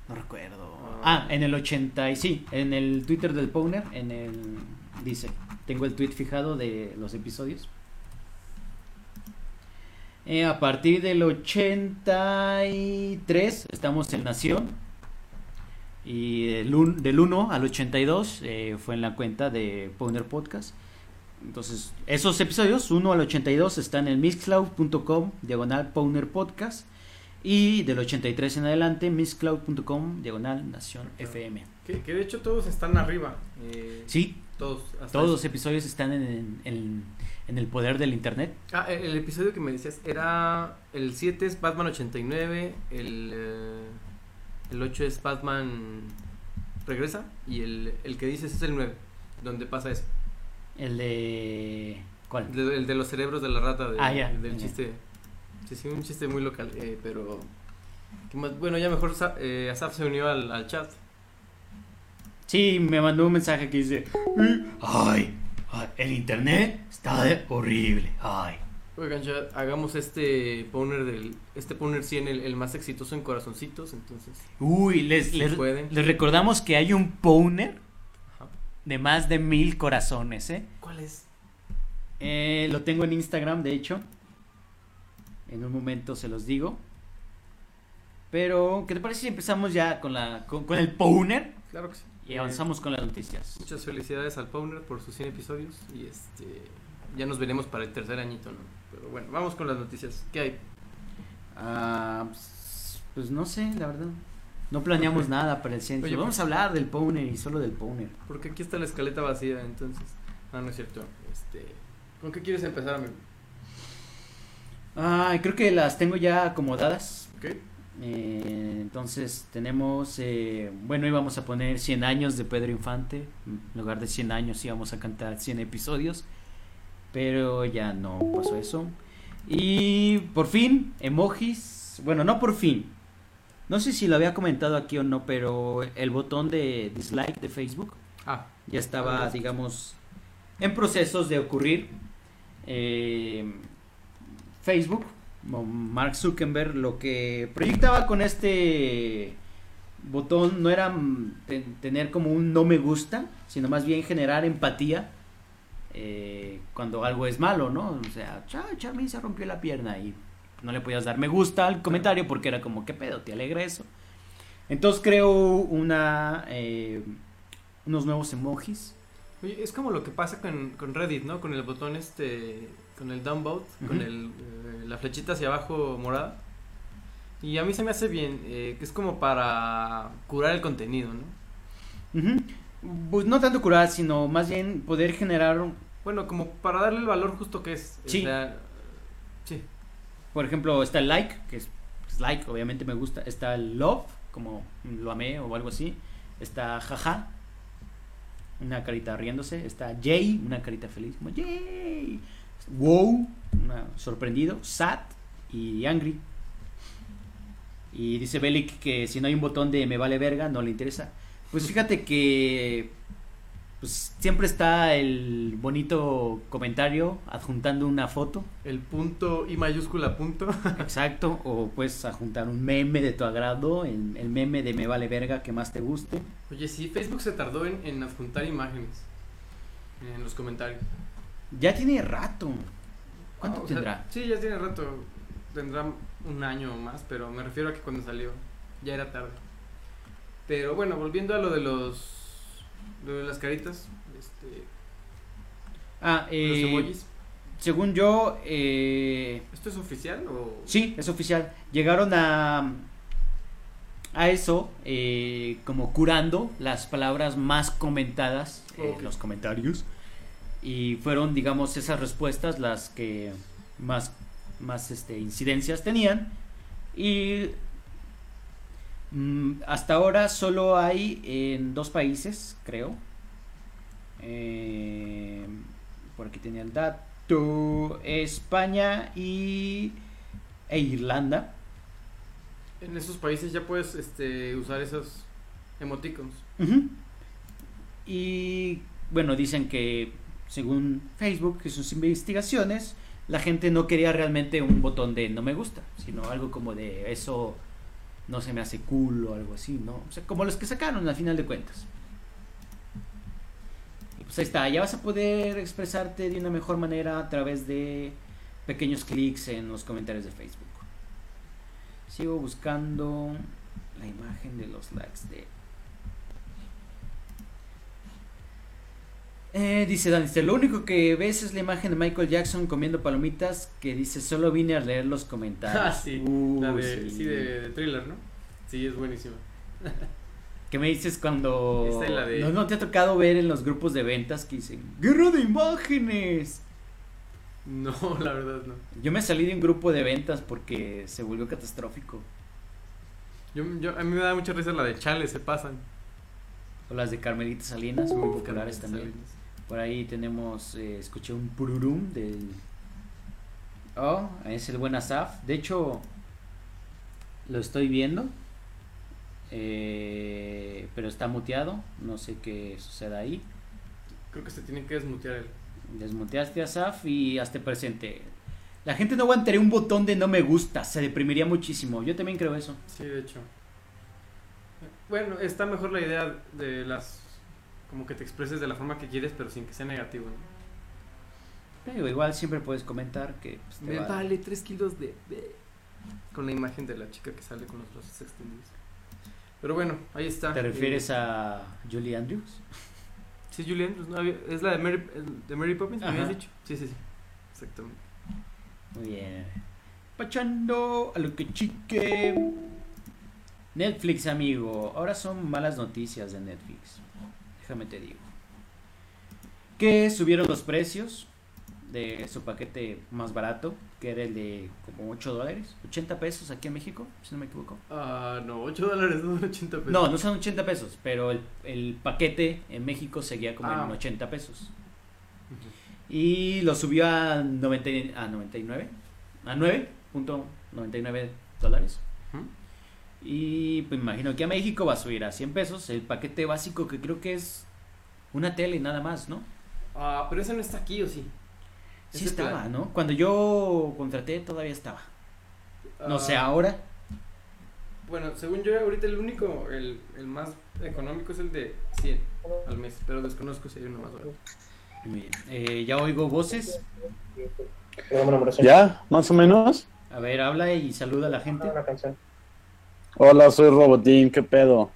No recuerdo. Ah. Ah, en el 80 y sí, en el Twitter del Powner, en el dice, tengo el tweet fijado de los episodios. Eh, a partir del 83 estamos en Nación. Y del, un- del 1 al 82 eh, fue en la cuenta de Powner Podcast. Entonces, esos episodios, 1 al 82, están en mixcloud.com, diagonal Powner Podcast. Y del 83 en adelante, mixcloud.com, diagonal Nación FM. Que, que de hecho todos están arriba. eh, Sí, Todos. hasta todos los episodios están en, en- en el poder del internet. Ah, el, el episodio que me decías era. El 7 es Batman 89. El, eh, el 8 es Batman Regresa. Y el, el que dices es el 9. Donde pasa eso. El de... ¿Cuál? El de, el de los cerebros de la rata. de- Ah, ya, Del chiste. Sí, sí, un chiste muy local. eh, pero. Bueno, ya mejor eh, Asaf se unió al, al chat. Sí, me mandó un mensaje que dice, ay, ay, el internet está de- horrible, ay. Oigan, ya hagamos este Powner del. Este Powner 100, el, el más exitoso en corazoncitos, entonces. Uy, les, les, recordamos que hay un Powner Ajá. de más de mil corazones, ¿eh? ¿Cuál es? Eh, Lo tengo en Instagram, de hecho. En un momento se los digo. Pero, ¿qué te parece si empezamos ya con, la, con, con el Powner Claro que sí. Y avanzamos con las noticias? Muchas felicidades al Powner por sus 100 episodios y este ya nos veremos para el tercer añito, ¿no? Pero bueno, vamos con las noticias. ¿Qué hay? Ah, pues, pues no sé, la verdad. No planeamos nada para el centro. Oye, Vamos pues- a hablar del Powner y solo del Powner. Porque aquí está la escaleta vacía, entonces. Ah, no es cierto. Este, ¿con qué quieres empezar, amigo? Ah, creo que las tengo ya acomodadas. ¿Ok? Eh, entonces tenemos, eh, bueno, íbamos a poner 100 años de Pedro Infante. En lugar de 100 años íbamos a cantar 100 episodios. Pero ya no pasó eso. Y por fin, emojis. Bueno, no por fin. No sé si lo había comentado aquí o no, pero el botón de dislike de Facebook Ah, ya estaba, digamos, en procesos de ocurrir. Eh, Facebook, Mark Zuckerberg, lo que proyectaba con este botón no era mm, ten- tener como un no me gusta, sino más bien generar empatía eh, cuando algo es malo, ¿no? O sea, "Cha- Charmin se rompió la pierna y no le podías dar me gusta al comentario porque era como, ¿qué pedo? ¿Te alegra eso? Entonces creo una, eh, unos nuevos emojis. oye, es como lo que pasa con Reddit, ¿no? Con el botón este, con el downvote, con Ujú. el, eh, la flechita hacia abajo morada. Y a mí se me hace bien, eh, que es como para curar el contenido, ¿no? Ujú. Pues no tanto curar, sino más bien poder generar, un- Bueno, como para darle el valor justo que es. Sí. O sea, sí. por ejemplo, está el like, que es, es like, obviamente me gusta. Está el love, como lo amé o algo así. Está jaja, una carita riéndose. Está Jay, una carita feliz, como Jay. Wow, una- sorprendido. Sad y angry. Y dice Bellic que si no hay un botón de me vale verga, no le interesa. Pues fíjate que pues siempre está el bonito comentario adjuntando una foto. El punto I mayúscula punto. Exacto, o puedes adjuntar un meme de tu agrado, el, el meme de me vale verga que más te guste. Oye, sí, Facebook se tardó en, en adjuntar imágenes en los comentarios. Ya tiene rato. ¿Cuánto o sea, tendrá? sí, ya tiene rato. Tendrá un año o más, pero me refiero a que cuando salió ya era tarde. Pero bueno, volviendo a lo de los lo de las caritas, este, Ah, los eh, emojis. según yo, eh, ¿Esto es oficial o sí, es oficial. Llegaron a a eso eh, como curando las palabras más comentadas en los comentarios y fueron, digamos, esas respuestas las que más más este incidencias tenían y Mm, hasta ahora solo hay en dos países, creo. Eh, por aquí tenía el dato. España y e Irlanda. en esos países ya puedes este usar esos emoticons? Y bueno, dicen que según Facebook y sus investigaciones, la gente no quería realmente un botón de no me gusta, sino algo como de eso no se me hace cool o algo así, ¿no? O sea, como los que sacaron al final de cuentas. Y pues ahí está, ya vas a poder expresarte de una mejor manera a través de pequeños clics en los comentarios de Facebook. Sigo buscando la imagen de los likes de Eh, dice Dan, dice, lo único que ves es la imagen de Michael Jackson comiendo palomitas que dice, solo vine a leer los comentarios. Ah, sí, Uy, la de, sí. sí, de, de thriller, ¿no? Sí, es buenísima. ¿Qué me dices cuando... Esta es la de- ¿No, no te ha tocado ver en los grupos de ventas que dicen, guerra de imágenes? No, la verdad no. Yo me salí de un grupo de ventas porque se volvió catastrófico. Yo, yo, a mí me da mucha risa la de Chale, se pasan. O las de Carmelita Salinas, muy populares Carmelita también. Salinas. Por ahí tenemos, eh, escuché un pururum del... Oh, es el buen Asaf. De hecho, Lo estoy viendo. eh, pero está muteado. No sé qué suceda ahí. Creo que se tiene que desmutear el. Desmuteaste a Saf y hazte presente. La gente no aguantaría un botón de no me gusta. Se deprimiría muchísimo. Yo también creo eso. Sí, de hecho. Bueno, está mejor la idea de las. Como que te expreses de la forma que quieres, pero sin que sea negativo. ¿no? Pero igual siempre puedes comentar que pues, te Me va- vale 3 kilos de, de- Con la imagen de la chica que sale con los brazos extendidos. Pero bueno, ahí está. ¿Te refieres Eh, a Julie Andrews? Sí, Julian, pues no había- es la de Mary, de Mary Poppins, ¿me habías dicho? Sí, sí, sí. Exactamente. Muy bien. Pachando a lo que chique. Netflix, amigo. Ahora son malas noticias de Netflix. Déjame te digo. Que subieron los precios de su paquete más barato, que era el de como 8 dólares, 80 pesos aquí en México, si no me equivoco. Ah, no, 8 dólares, no 80 pesos. No, no son 80 pesos, pero el, el paquete en México seguía como Ah. en 80 pesos. Y lo subió a, 90, y- a 99, a 9.99 dólares. Ujú. Y pues imagino que a México va a subir a 100 pesos el paquete básico que creo que es una tele nada más, ¿no? Ah, pero ese no está aquí, ¿o sí? Sí estaba, plan. ¿no? Cuando yo contraté todavía estaba. No sé, Ah, ahora. Bueno, según yo, ahorita el único, el, el más económico es el de 100 al mes, pero desconozco si hay uno más. Muy bien. Eh, ya oigo voces. ¿Ya? ¿Más o menos? A ver, habla y saluda a la gente. Hola, soy Robotín, ¿qué pedo?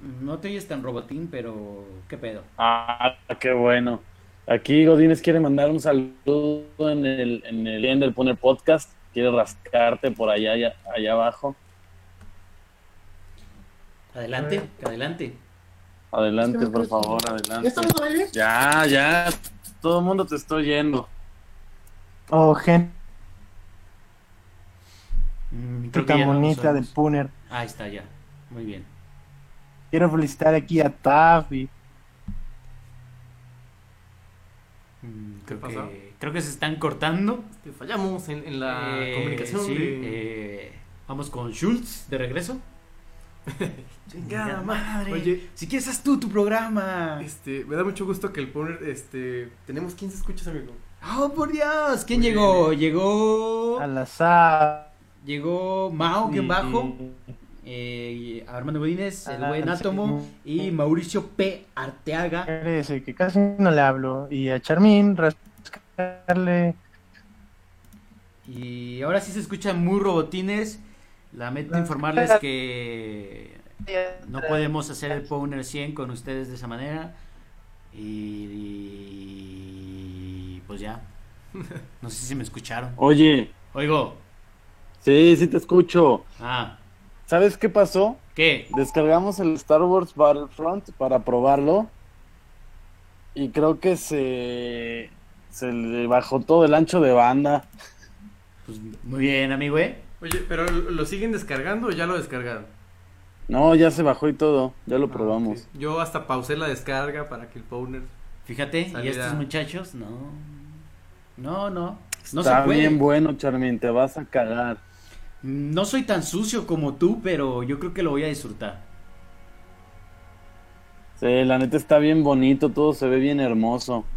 No te oyes tan robotín, pero ¿qué pedo? Ah, qué bueno. Aquí Godínez quiere mandar un saludo en el, en el en del Poner Podcast. Quiere rascarte por allá, allá, allá abajo. Adelante, adelante. Adelante, por favor, ¿Ya adelante. estamos al aire? Ya, ya. Todo el mundo te está oyendo. Oh, gente Mm, que tan ya bonita del oímos. Puner. Ahí está, ya. Muy bien. Quiero felicitar aquí a Taffy. Mm, creo, que, creo que se están cortando. Este, fallamos en, en la Eh, comunicación sí, de... eh, vamos con Schultz de regreso. Chingada madre. Oye, si quieres haz tú tu programa. este, me da mucho gusto que el Poner, este, tenemos 15 escuchas, amigo. Oh, por Dios. ¿Quién Muy llegó? bien. Llegó. Al azar. Llegó Mao, que bajo. Eh, Armando Godínez, el Ah, buen sí. Átomo. Y Mauricio P. Arteaga. Que casi no le hablo. Y a Charmín, rascarle. Y ahora sí se escuchan muy robotines. Lamento informarles que no podemos hacer el Powner 100 con ustedes de esa manera. Y, y pues ya. No sé si me escucharon. Oye, Oigo. sí, sí te escucho. Ah, ¿Sabes qué pasó? ¿qué? Descargamos el Star Wars Battlefront para probarlo. Y creo que se, se le bajó todo el ancho de banda. Pues muy bien, amigo, ¿eh? Oye, pero ¿lo siguen descargando o ya lo descargaron? No, ya se bajó y todo. Ya lo Ah, probamos. Yo hasta pausé la descarga para que el Powner... Fíjate, y estos muchachos, no. No, no. No Está se puede. bien bueno, Charmin, te vas a cagar. No soy tan sucio como tú, pero yo creo que lo voy a disfrutar. Sí, la neta está bien bonito, todo se ve bien hermoso.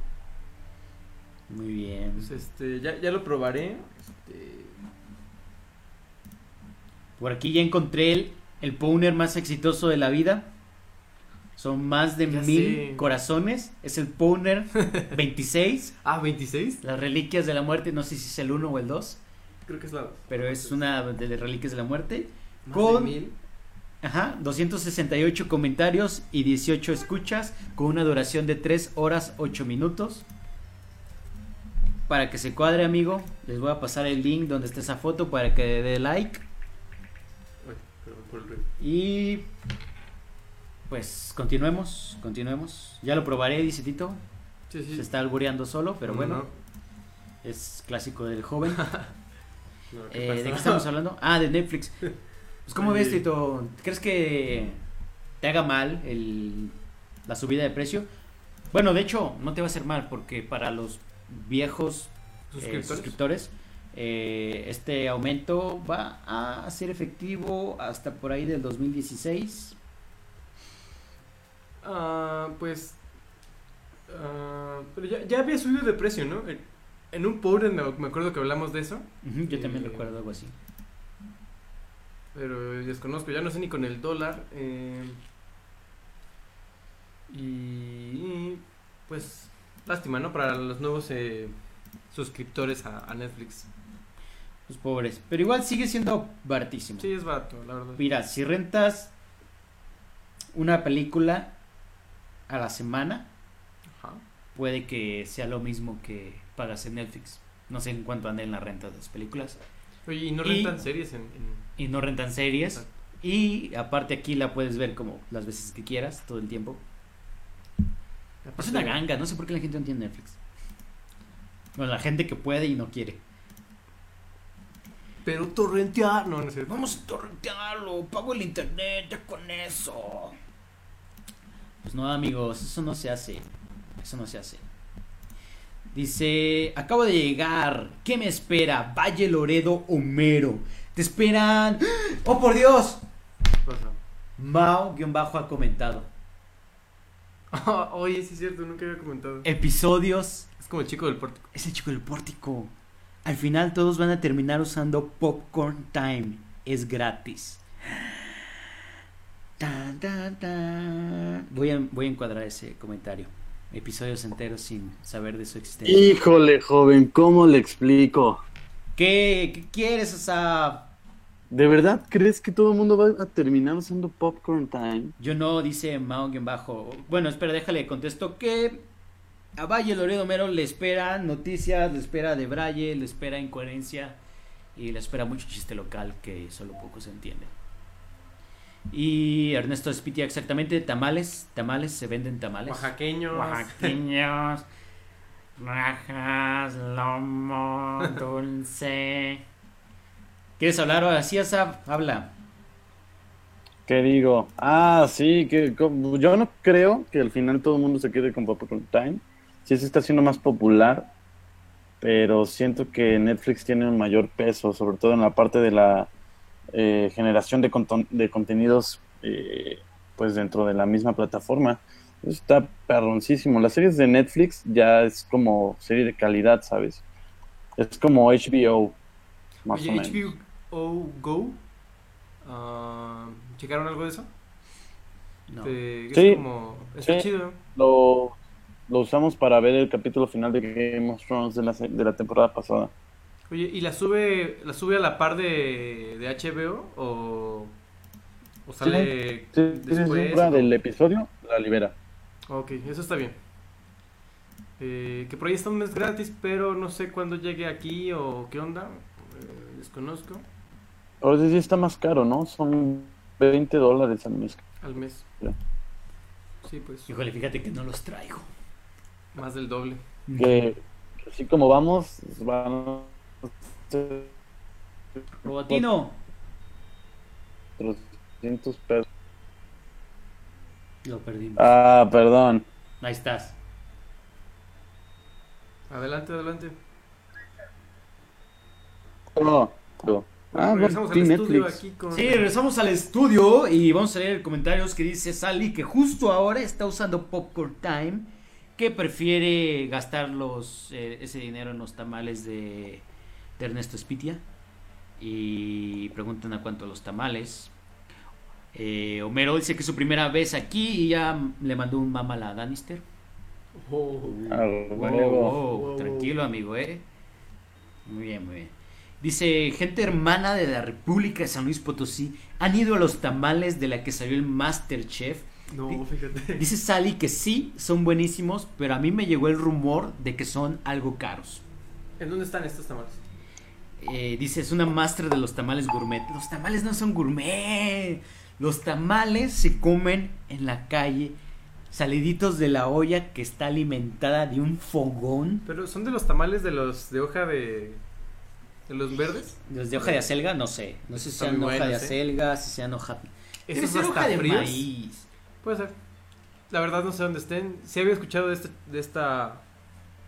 Muy bien. Pues este, ya, ya lo probaré. Este, Por aquí ya encontré el, el Powner más exitoso de la vida. Son más de Ya mil sé. corazones. Es el Powner 26. ah, 26. Las reliquias de la muerte. No sé si es el 1 o el 2. Creo que es la... Pero es una de las reliquias de la muerte. más con- de mil. Ajá, 268 comentarios y 18 escuchas. Con una duración de 3 horas 8 minutos. Para que se cuadre, amigo, les voy a pasar el link donde está esa foto para que dé like. Y pues continuemos, continuemos. Ya lo probaré, dice Tito. Sí, sí. Se está albureando solo, pero No, bueno, no, es clásico del joven. no, ¿qué Eh, ¿De qué estamos hablando? Ah, de Netflix. Pues ¿cómo ves, Tito? ¿Crees que te haga mal el, la subida de precio? Bueno, de hecho, no te va a hacer mal porque para los viejos eh, ¿Suscriptores? Eh, este aumento va a ser efectivo hasta por ahí del 2016. Ah, pues. ah, pero ya, ya había subido de precio, ¿no? En, en un pobre me, me acuerdo que hablamos de eso. Yo también Eh, recuerdo algo así. Pero desconozco, ya no sé ni con el dólar. eh, y. Pues. Lástima, ¿no? Para los nuevos eh, suscriptores a, a Netflix. Los pobres. Pero igual sigue siendo baratísimo. Sí, es barato, la verdad. Mira, si rentas una película a la semana, Ajá. puede que sea lo mismo que pagas en Netflix. No sé en cuánto anden las rentas de las películas. Oye, ¿y no Y- rentan series en, en- Y no rentan series. Exacto. Y aparte aquí la puedes ver como las veces que quieras, todo el tiempo. Es una ganga, no sé por qué la gente no tiene Netflix. Bueno, la gente que puede y no quiere. Pero torrentear. No, no sé. Vamos a torrentearlo, pago el internet, ya con eso. Pues no, amigos, eso no se hace. Eso no se hace. Dice, acabo de llegar. ¿Qué me espera? Valle Loredo Homero. Te esperan. ¡Oh, por Dios! Mao-bajo ha comentado. Oye, sí es cierto, nunca había comentado. Episodios. Es como el chico del pórtico. Es el chico del pórtico. Al final todos van a terminar usando Popcorn Time. Es gratis. Tan, tan, tan. Voy, a, voy a encuadrar ese comentario. Episodios enteros sin saber de su existencia. Híjole, joven, ¿cómo le explico? ¿Qué, ¿Qué quieres, Asaf? ¿De verdad crees que todo el mundo va a terminar usando Popcorn Time? Yo no, dice Mao-bajo. Bueno, espera, déjale, contesto que a Valle Loredo Mero le espera noticias, le espera de Braille, le espera incoherencia y le espera mucho chiste local que solo poco se entiende. Y Ernesto Spitia, exactamente, tamales, tamales, se venden tamales. Oaxaqueños. Oaxaqueños, rajas, lomo, dulce. ¿Quieres hablar ahora sí, Asaf? Habla. ¿Qué digo? Ah, sí, que yo no creo que al final todo el mundo se quede con Popcorn Time. Sí se está haciendo más popular, pero siento que Netflix tiene un mayor peso, sobre todo en la parte de la eh, generación de, de contenidos, eh, pues dentro de la misma plataforma. Eso está perroncísimo. Las series de Netflix ya es como serie de calidad, ¿sabes? Es como HBO, más Oye, o menos. HBO Go. ah, ¿Checaron algo de eso? No. De- es Sí. como. Está Sí. chido. Lo, lo usamos para ver el capítulo final de Game of Thrones de la, se- de la temporada pasada. Oye, ¿y la sube la sube a la par de, de HBO o, o sale Sí, sí, después? del episodio la libera. Ok, eso está bien. Eh, que por ahí está un mes gratis, pero no sé cuándo llegue aquí o qué onda. eh, desconozco. Ahora sí está más caro, ¿no? Son 20 dólares al mes. Al mes. Ya. Sí, pues. Híjole, fíjate que no los traigo. Más del doble. Que así como vamos, van Robatino. 300 pesos. Lo perdimos. Ah, perdón. Ahí estás. Adelante, adelante. No, no. Ah, regresamos bueno, al estudio Netflix. aquí con. Sí, regresamos al estudio y vamos a leer comentarios que dice Sally que justo ahora está usando Popcorn Time, que prefiere gastar los, eh, ese dinero en los tamales de, de Ernesto Spitia. Y preguntan a cuánto los tamales. Eh, Homero dice que es su primera vez aquí y ya le mandó un mama a la Danister. Oh, Ah, huevo. wow, Wow. tranquilo, amigo, ¿eh? Muy bien, muy bien. Dice, gente hermana de la República de San Luis Potosí, han ido a los tamales de la que salió el Masterchef. no, fíjate. Dice Sally que sí, son buenísimos, pero a mí me llegó el rumor de que son algo caros. ¿En dónde están estos tamales? Eh, dice, es una máster de los tamales gourmet. Los tamales no son gourmet. Los tamales se comen en la calle, saliditos de la olla que está alimentada de un fogón. Pero son de los tamales de los de hoja de. de los verdes. Los de hoja de acelga, no sé. No sé si sean hoja de ¿eh? acelga, si sean hoja. Debe ser hoja de fríos. maíz. Puede ser. La verdad no sé dónde estén. Sí había escuchado de, este, de esta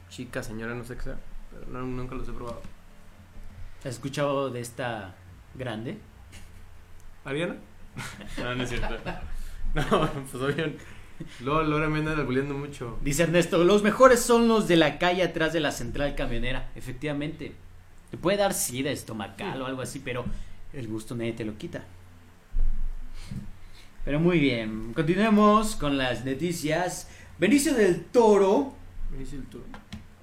chica, señora, no sé qué sea. Pero no- nunca los he probado. ¿Has escuchado de esta grande? ¿Ariana? No, no es cierto. No, pues. LOL, ahora me andan bulleando mucho. Dice Ernesto, los mejores son los de la calle atrás de la central camionera. Efectivamente. Te puede dar sida estomacal o algo así, pero el gusto nadie te lo quita. Pero muy bien, continuemos con las noticias. Benicio del Toro Benicio del Toro.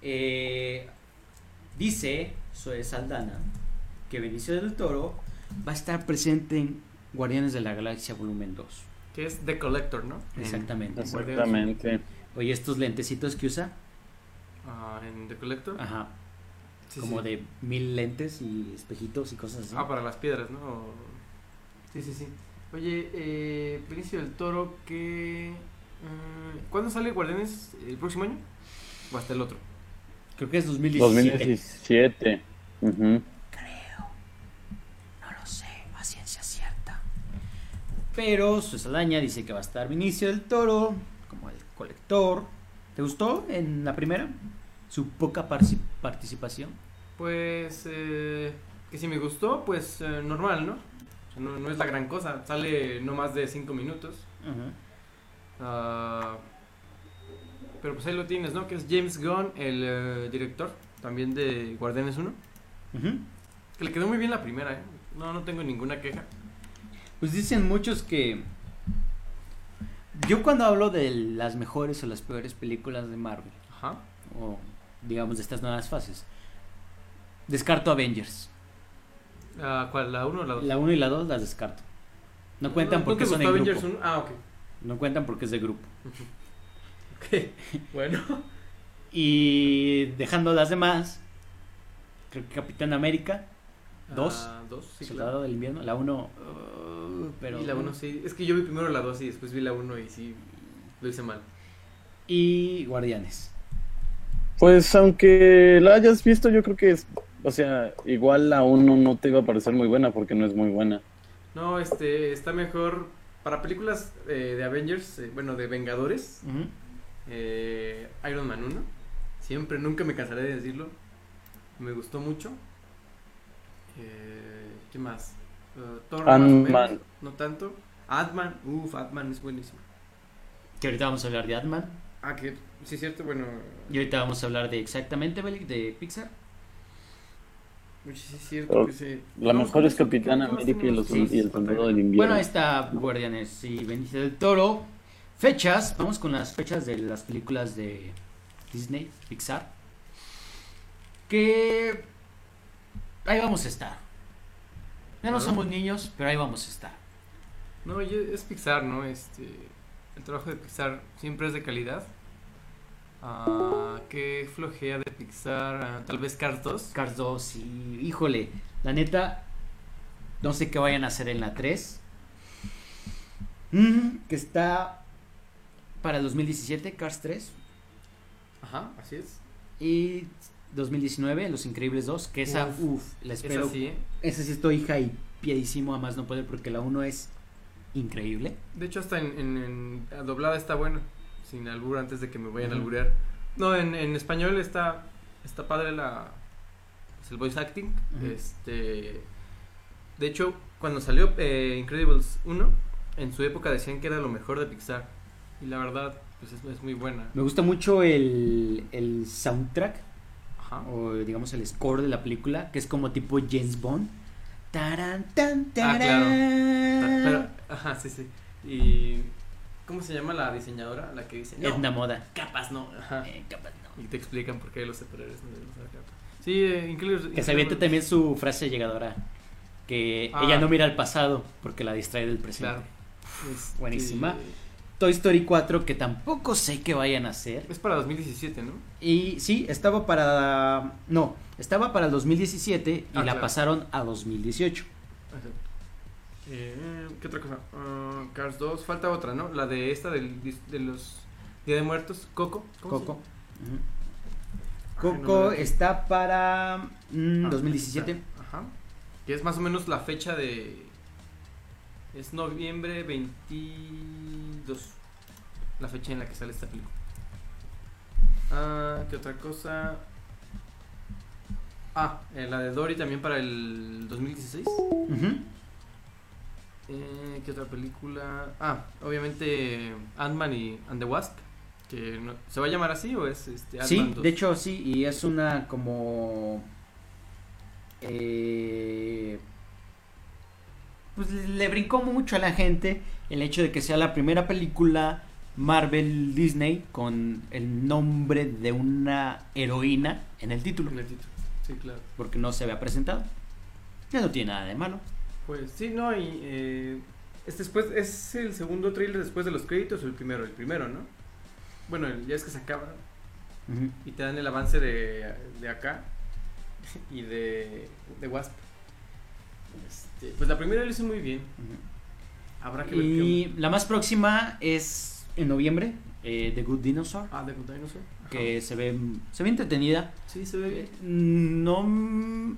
eh, dice, Saldana, que Benicio del Toro va a estar presente en Guardianes de la Galaxia Volumen 2. Que es The Collector, ¿no? En- Exactamente. Exactamente. Oye, estos lentecitos que usa, ah, en The Collector. ajá, Sí, como sí. de mil lentes y espejitos y cosas así. Ah, para las piedras, ¿no? Sí, sí, sí. Oye, eh, Benicio del Toro, que... eh, ¿Cuándo sale Guardianes? ¿El próximo año? ¿O hasta el otro? Creo que es 2017. 2017. Ujú. No lo sé, a ciencia cierta. Pero su Saldaña dice que va a estar Vinicio del Toro como el colector. ¿Te gustó en la primera? Su poca participación. Pues, eh, que si me gustó, pues eh, normal, ¿no? O sea, no? no es la gran cosa, sale no más de 5 minutos. Ah, pero pues ahí lo tienes, ¿no? Que es James Gunn, el eh, director, también de Guardianes 1. Ujú. Que le quedó muy bien la primera, ¿eh? No, no tengo ninguna queja. Pues dicen muchos que... Yo cuando hablo de las mejores o las peores películas de Marvel, Ajá. o digamos de estas nuevas fases, descarto Avengers. Ah, ¿Cuál? ¿La 1 o la 2? La 1 y la 2 las descarto. No cuentan porque son Avengers grupo. 1? Ah, ok. No cuentan porque es de grupo. Ok, bueno. Y dejando las demás, creo que Capitán América, Dos. Ah, dos, sí, Soldado claro. del Invierno, la 1, pero Y la 1 sí. Es que yo vi primero la 2 y después vi la 1 y sí lo hice mal. y Guardianes. Pues aunque la hayas visto, yo creo que es, o sea, igual la 1 no te iba a parecer muy buena porque no es muy buena. No, este, está mejor para películas eh, de Avengers, eh, bueno, de Vengadores, Ujú. eh, Iron Man 1. Siempre, nunca me cansaré de decirlo. Me gustó mucho. Eh, ¿Qué más? Uh, Ant-Man. no tanto. Ant-Man, uff, Ant-Man es buenísimo. Que ahorita vamos a hablar de Ant-Man. Ah, que sí es cierto, bueno. Y ahorita vamos a hablar de exactamente, de Pixar. Sí, es cierto que sí. La mejor ¿qué es Capitán América y, los, Sí, y el Soldado del Bueno, Invierno. ahí está Guardianes y Benicio del Toro. Fechas, vamos con las fechas de las películas de Disney, Pixar. Que ahí vamos a estar. Ya no Claro. somos niños, pero ahí vamos a estar. No, es Pixar, ¿no? Este, el trabajo de Pixar siempre es de calidad. Ah, qué flojea de Pixar, ah, tal vez Cars 2. Cars 2 y híjole, la neta, no sé qué vayan a hacer en la 3. Mm, que está para el 2017, Cars 3. Ajá, así es. Y 2019, Los Increíbles 2, que esa, Uf, uff, la Es espero. así, ¿eh? Esa sí estoy hypeadísimo a más no poder porque la 1 es increíble. De hecho, hasta en, en- en doblada está buena. Sin albur antes de que me vayan a Ujú. alburear. No, en, en español está, está padre la, pues, el voice acting. Ujú. Este, de hecho, cuando salió eh, Incredibles 1, en su época decían que era lo mejor de Pixar. Y la verdad, pues es, es muy buena. Me gusta mucho el, el soundtrack, Ajá. o digamos el score de la película, que es como tipo James Bond. Taran, tan, Ah, claro. Pero, ajá, sí, sí. Y. ¿Cómo se llama la diseñadora? La que dice. No, Edna Moda. capas no. Ajá. Eh, no. Y te explican por qué los superhéroes no deben usar capas. Sí, eh, increíble. Que se avienta también su frase llegadora. Que Ah. ella no mira al pasado porque la distrae del presente. Claro. Este, Buenísima. Toy Story 4, que tampoco sé qué vayan a hacer. Es para 2017, ¿no? Y sí, estaba para. No, estaba para el 2017 y Ah, la claro. pasaron a 2018. Eh, ¿Qué otra cosa? Ah, Cars 2. Falta otra, ¿no? La de esta del, de los Día de Muertos. Coco. ¿Cómo se Coco. Ay, no Coco está para mm, Ah, 2017. Ajá. Que es más o menos la fecha de. Es noviembre 22. La fecha en la que sale esta película. Ah, ¿qué otra cosa? Ah, eh, la de Dory también para el 2016. Ujú. Eh, ¿Qué otra película? Ah, obviamente Ant-Man y and the Wasp. Que no- ¿Se va a llamar así o es este, Sí, 2? de hecho sí, y es una como... eh, pues le brincó mucho a la gente el hecho de que sea la primera película Marvel Disney con el nombre de una heroína en el título, En el título. Sí, claro. porque no se había presentado. Ya no tiene nada de malo. Pues sí, no, y eh, es después, es el segundo trailer después de los créditos o el primero, el primero, ¿no? Bueno, ya es que se acaba y te dan el avance de, de acá y de, de Wasp. Este, pues la primera lo hizo muy bien. Habrá que ver qué Y la más próxima es en noviembre, eh, The Good Dinosaur, Ah, de Good Dinosaur. Ajá. que se ve, se ve entretenida. Sí, se ve bien. No. mm,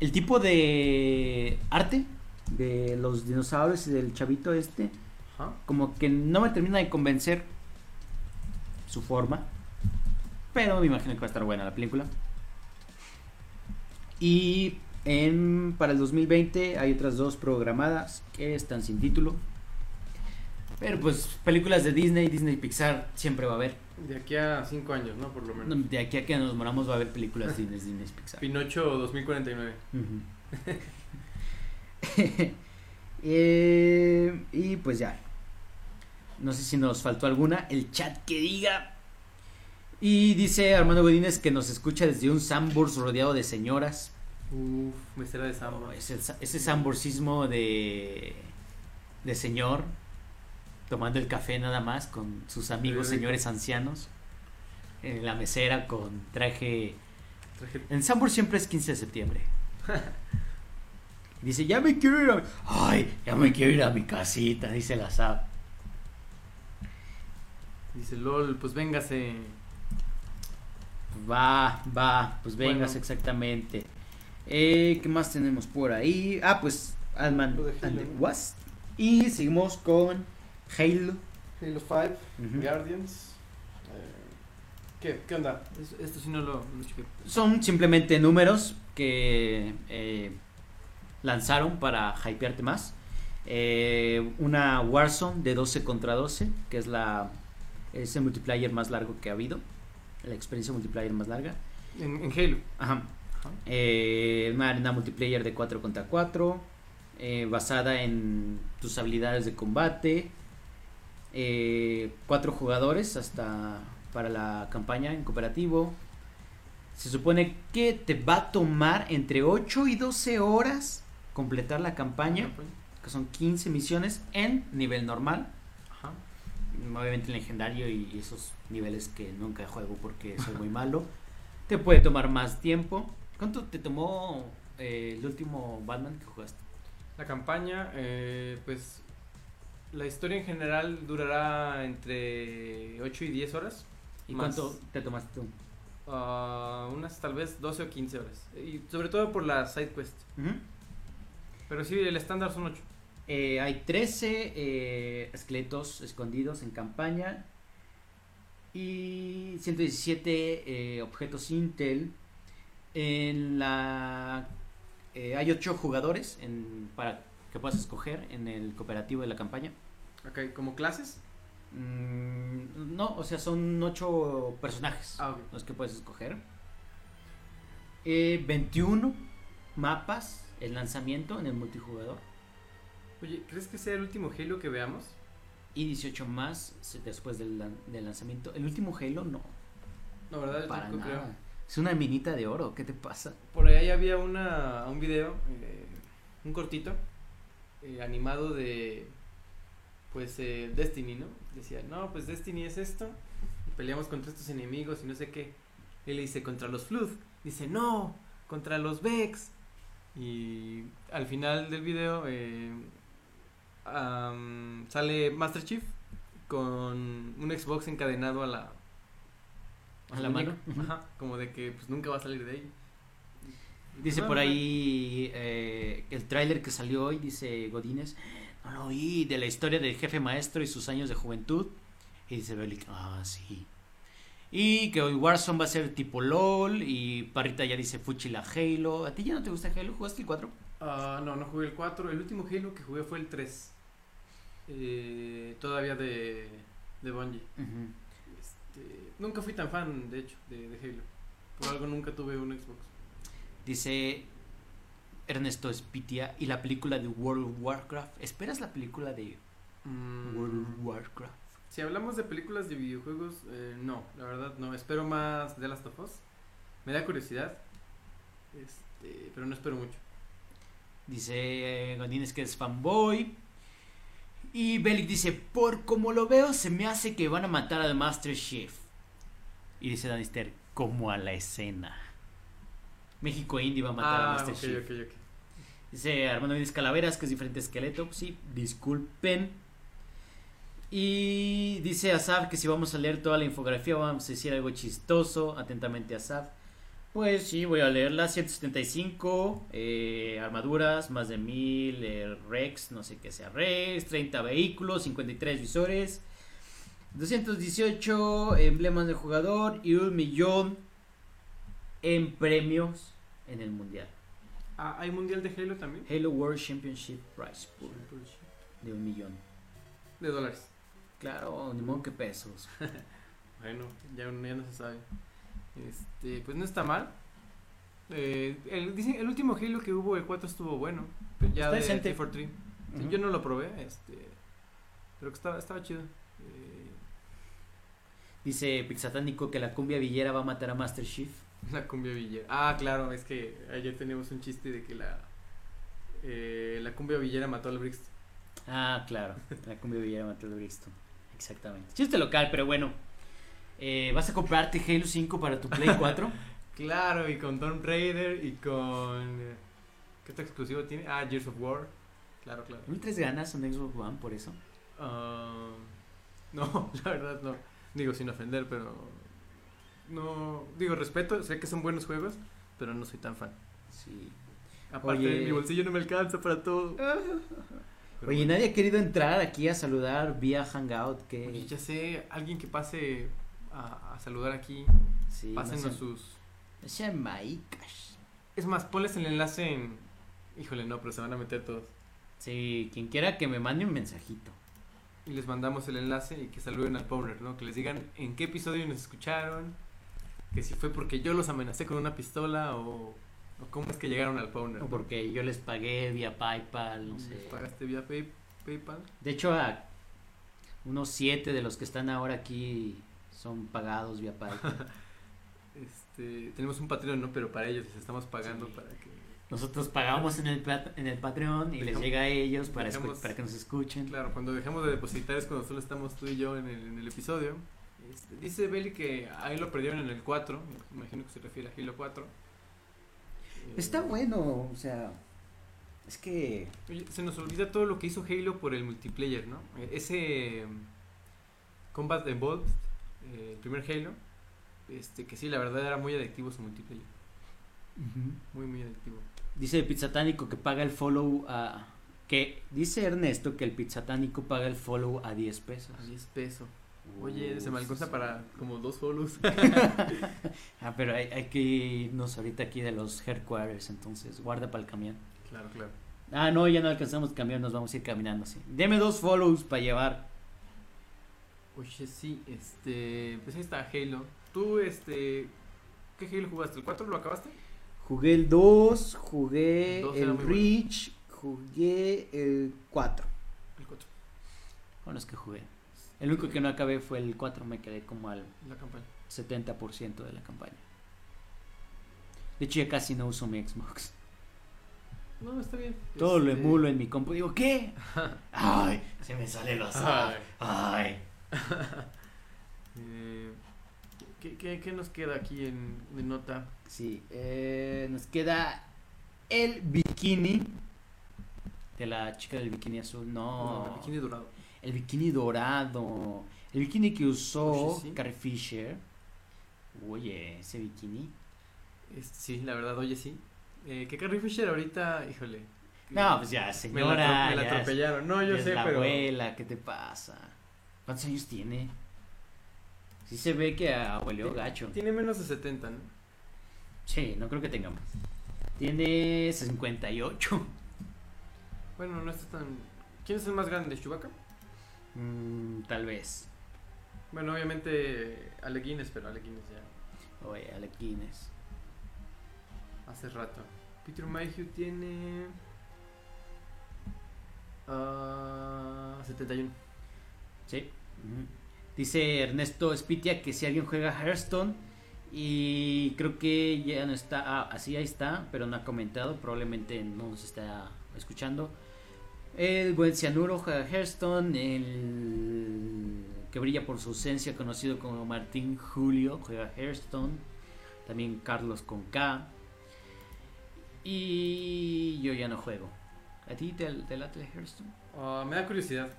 El tipo de arte de los dinosaurios y del chavito este, Ajá. como que no me termina de convencer su forma. Pero me imagino que va a estar buena la película. Y en, para el 2020 hay otras dos programadas que están sin título. Pero pues películas de Disney, Disney Pixar siempre va a haber. De aquí a cinco años, ¿no? Por lo menos. No, De aquí a que nos moramos va a haber películas Disney, Disney Pixar. Pinocho 2049. Ujú. Eh, y pues ya. No sé si nos faltó alguna. El chat que diga. Y dice Armando Godínez que nos escucha desde un Sambors rodeado de señoras. Uf, mesera de Samba. Oh, ese, ese samborsismo de, de señor. Tomando el café nada más con sus amigos señores ancianos. En la mesera con traje Traje- En Sambor siempre es 15 de septiembre. Dice, ya me quiero ir a... Ay, ya me quiero ir a mi casita, dice la SAP. Dice LOL, pues véngase. Va, va, pues vengas Bueno. exactamente. Eh, ¿Qué más tenemos por ahí? Ah, pues Ant-Man and the. Wasp. Y seguimos con Halo. Halo 5, Ujú. Guardians. eh, ¿Qué? ¿Qué onda? Es- Esto sí no lo, no lo chequé. Son simplemente números que eh, lanzaron para hypearte más. Eh, una Warzone de 12 contra 12, que es la es el multiplayer más largo que ha habido. La experiencia multiplayer más larga. En, en Halo. Ajá. Eh, una arena multiplayer de 4 contra 4. eh, basada en tus habilidades de combate. eh, cuatro jugadores hasta para la campaña en cooperativo. Se supone que te va a tomar entre 8 y 12 horas completar la campaña, que son 15 misiones en nivel normal. Ajá. Obviamente legendario y esos niveles que nunca juego porque soy muy malo. Te puede tomar más tiempo. ¿Cuánto te tomó eh, el último Batman que jugaste? La campaña, eh, pues la historia en general durará entre 8 y 10 horas. ¿Y Más. cuánto te tomaste tú? Ah, unas tal vez 12 o 15 horas. Y sobre todo por la side quest. Ujú. Pero sí, el estándar son 8. Eh, hay 13 eh, esqueletos escondidos en campaña y 117 eh, objetos Intel. En la eh, hay 8 jugadores en, para que puedas escoger en el cooperativo de la campaña. Ok, ¿como clases? Mm, no, o sea, son 8 personajes Ah, los que puedes escoger. Eh, 21 mapas el lanzamiento en el multijugador. Oye, ¿crees que sea el último Halo que veamos? Y 18 más después del, lan- del lanzamiento. El último Halo no, No, ¿verdad? Para tampoco creo. Es una minita de oro, ¿qué te pasa? Por ahí había una, un video, eh, un cortito, eh, animado de, pues, eh, Destiny, ¿no? Decía, no, pues Destiny es esto, y peleamos contra estos enemigos y no sé qué. Y le dice, contra los Flood. Dice, no, contra los Vex. Y al final del video eh, sale Master Chief con un Xbox encadenado a la, A la muñeca. mano. Ajá, como de que pues nunca va a salir de ahí. Dice pues, por ahí eh, el tráiler que salió hoy, dice Godínez, no lo oí, de la historia del jefe maestro y sus años de juventud. Y dice Belic, ah, sí. Y que hoy Warzone va a ser tipo LOL. Y Parrita ya dice Fuchi la Halo. ¿A ti ya no te gusta Halo? ¿Jugaste el 4? Ah, no, no jugué el 4. El último Halo que jugué fue el 3. Eh, todavía de, de Bungie. Este, nunca fui tan fan, de hecho, de, de Halo. Por algo nunca tuve un Xbox. Dice Ernesto Spitia. ¿Y la película de World of Warcraft? ¿Esperas la película de Mm, World of Warcraft? si hablamos de películas de videojuegos, eh, no, la verdad no. Espero más de Last of Us. Me da curiosidad. Este, pero no espero mucho. Dice Godínez que es fanboy. Y Bellic dice, por como lo veo, se me hace que van a matar al Master Chief. Y dice Danister, como a la escena. México Indie va a matar al Ah, Master ok, Chief. ok, ok. Dice Armando Díaz Calaveras, que es diferente esqueleto. Sí, disculpen. Y dice Asaf que si vamos a leer toda la infografía vamos a decir algo chistoso. Atentamente Asaf. Pues sí, voy a leerla. 175 eh, armaduras, más de 1000 eh, Rex, no sé qué sea Rex, 30 vehículos, 53 visores, 218 emblemas de jugador y un millón en premios en el mundial. Ah, ¿hay mundial de Halo también? Halo World Championship Prize Pool de un millón. De dólares. Claro, ni modo que pesos. Bueno, ya, ya no se sabe. Este, pues no está mal. Eh, el, dicen, el último Halo que hubo, el 4 estuvo bueno. Ya Está de decente. 343. Sí, Ujú. Yo no lo probé, este, pero que estaba, estaba chido. Eh, Dice Pixatánico que la cumbia villera va a matar a Master Chief. la cumbia villera. Ah, claro, es que ayer teníamos un chiste de que la, eh, la cumbia villera mató al Brixton. Ah, claro, la cumbia villera mató al Brixton. Exactamente. Chiste local, pero bueno. Eh, ¿Vas a comprarte Halo 5 para tu Play 4? Claro, y con Tomb Raider y con... eh, ¿Qué otro exclusivo tiene? Ah, Gears of War. Claro, claro. ¿No tres ganas en Xbox One por eso? Ah, no, la verdad no. Digo, sin ofender, pero. No. Digo, respeto, sé que son buenos juegos, pero no soy tan fan. Sí. Aparte, Oye. mi bolsillo no me alcanza para todo. Pero Oye, bueno. nadie ha querido entrar aquí a saludar vía Hangout. Que... Oye, ya sé, alguien que pase a, a saludar aquí, Sí, no pásenos sus. no sean maicas. Es más, ponles el enlace en. Híjole, no, pero se van a meter todos. Sí, quien quiera que me mande un mensajito. Y les mandamos el enlace y que saluden al Powner, ¿no? Que les digan en qué episodio nos escucharon. Que si fue porque yo los amenacé con una pistola o, o cómo es que llegaron al Powner. O porque yo les pagué vía PayPal, no sé. ¿Les pagaste vía Pay- PayPal? De hecho, a unos siete de los que están ahora aquí son pagados vía PayPal. Este, tenemos un Patreon, ¿no? Pero para ellos les estamos pagando Sí. para que... Nosotros pagamos en el, en el Patreon y les Dejamos- llega a ellos para, dejamos- para que nos escuchen. Claro, cuando dejemos de depositar es cuando solo estamos tú y yo en el, en el episodio. Este, dice Belly que ahí lo perdieron en el 4. me Imagino que se refiere a Halo 4. Eh, Está bueno, o sea, es que se nos olvida todo lo que hizo Halo por el multiplayer, ¿no? Eh, Ese mm, Combat Evolved, eh, el primer Halo, este, que sí, la verdad era muy adictivo su multiplayer. Muy, muy adictivo. dice el pizzatánico que paga el follow a... Que dice Ernesto que el pizzatánico paga el follow a 10 pesos. A 10 pesos. Oye, se me alcanza para como dos follows. Ah, pero hay, hay que irnos ahorita aquí de los headquarters, entonces guarda para el camión. claro, claro. Ah, no, ya no alcanzamos camión, nos vamos a ir caminando así. Deme dos follows para llevar. Oye, sí, este, pues ahí está Halo. Tú, este, ¿qué Halo jugaste? ¿El 4 lo acabaste? Jugué el 2, jugué El dos era el muy bueno. Reach, jugué el 4. El 4, Con los que jugué. El único que no acabé fue el 4, me quedé como al la campaña. 70% de la campaña. De hecho, ya casi no uso mi Xbox. No, está bien. Todo lo Este, emulo en mi compu. Digo, ¿qué? Ay, se me sale los Ay. Ay. eh, ¿qué, qué, qué nos queda aquí en, en nota? Sí, eh, nos queda el bikini de la chica del bikini azul. No, No, el bikini dorado. el bikini dorado. El bikini que usó Oye, sí. Carrie Fisher. Oye, ese bikini. Sí, la verdad, oye, sí. Eh, que Carrie Fisher ahorita, híjole. No, pues ya, me la, señora. me la ya es- atropellaron. No, yo sé, la pero. abuela, ¿qué te pasa? ¿Cuántos años tiene? Sí se ve que abuelo gacho. Tiene menos de 70, ¿no? Sí, no creo que tenga más. Tiene 58. Bueno, no está tan. ¿Quién es el más grande? ¿Chewbacca? Mm, tal vez. Bueno, obviamente Ale Guinness, pero Ale Guinness ya Oye, Alec Guinness. hace rato. Peter Mayhew tiene. ah, 71. Sí. Dice Ernesto Spitia que si alguien juega Hearthstone y creo que ya no está, ah, así ahí está, pero no ha comentado, probablemente no nos está escuchando. El buen Cianuro juega Hearthstone, el que brilla por su ausencia, conocido como Martín Julio, juega Hearthstone, también Carlos con K. Y yo ya no juego. ¿A ti te, te late Hearthstone? Ah, me da curiosidad,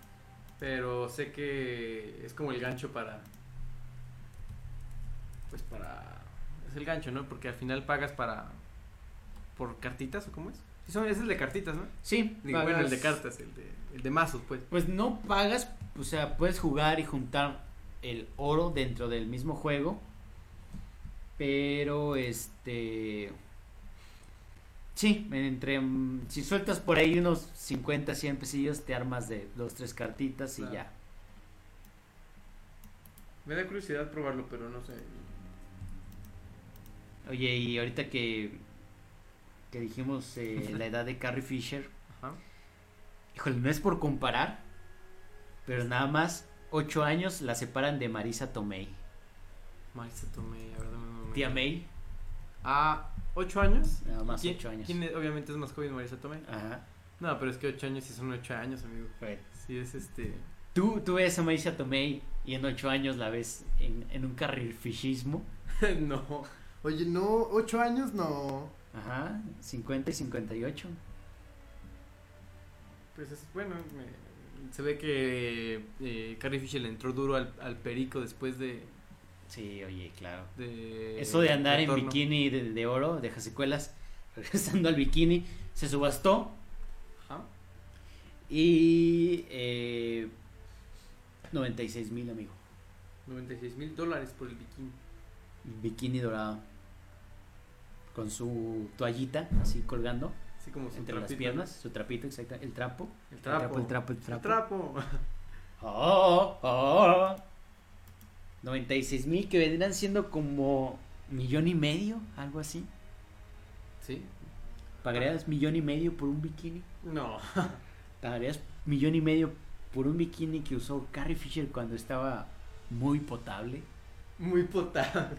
pero sé que es como el gancho para. Pues para. Es el gancho, ¿no? Porque al final pagas para. ¿Por cartitas o cómo es? Sí, son, es el de cartitas, ¿no? Sí, Digo, bueno, el de cartas, el de, el de mazos, pues. Pues no pagas, o sea, puedes jugar y juntar el oro dentro del mismo juego. Pero este. Sí, entre. mm, Si sueltas por ahí unos 50, 100 pesillos, te armas de dos, tres cartitas y Claro. ya. Me da curiosidad probarlo, pero no sé. Oye, y ahorita que. Que dijimos eh, la edad de Carrie Fisher. Ajá. Híjole, no es por comparar. Pero nada más 8 años la separan de Marisa Tomei. Marisa Tomei, a ver, dame un momento. Tía May. Ah, ¿ocho años? Nada más ¿Quién- 8 años. ¿Quién es- obviamente es más joven Marisa Tomei? Ajá. No, pero es que ocho años sí son ocho años, amigo. Sí, es este. Tú, tú ves a Marisa Tomei y en 8 años la ves en, en un carril fishismo. no. Oye, no, ocho años no. Ajá, 50 y 58. Pues es bueno, me- se ve que eh, Carrie Fisher le entró duro al, al perico después de. Sí, oye, claro. de Eso de andar en bikini de, de oro, de secuelas, regresando al bikini, se subastó Ajá. y eh, 96 mil, amigo. 96 mil dólares por el bikini. Bikini dorado. Con su toallita así colgando Así como su entre las piernas, su trapito, exacto. El trapo. El trapo. El trapo, el trapo, el El trapo. trapo. Oh, oh. 96 mil que vendrán siendo como millón y medio, algo así. ¿Sí? ¿Pagarías millón y medio por un bikini? No. ¿Pagarías millón y medio por un bikini que usó Carrie Fisher cuando estaba muy potable? Muy potable.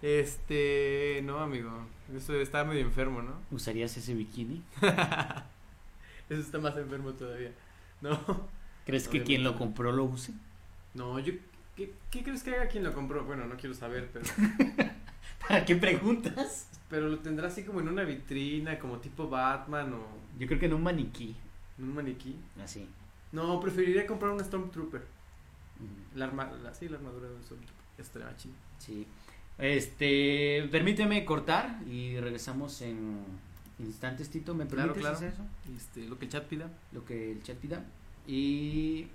Este. No, amigo. Eso está medio enfermo, ¿no? ¿Usarías ese bikini? Eso está más enfermo todavía. No. ¿Crees que quien lo compró lo use? No, yo. ¿Qué, qué crees que haga quien lo compró? Bueno, no quiero saber, pero. ¿Para qué preguntas? Pero lo tendrá así como en una vitrina, como tipo Batman o Yo creo que en un maniquí, en un maniquí. así. No, preferiría comprar un Stormtrooper. Mm, La arma, la, sí, la armadura de un Stormtrooper. Estaría chido. Sí. Este, permíteme cortar y regresamos en instantes, Tito. ¿Me Claro, permites claro. hacer eso? Este, lo que el chat pida. Lo que el chat pida. Y...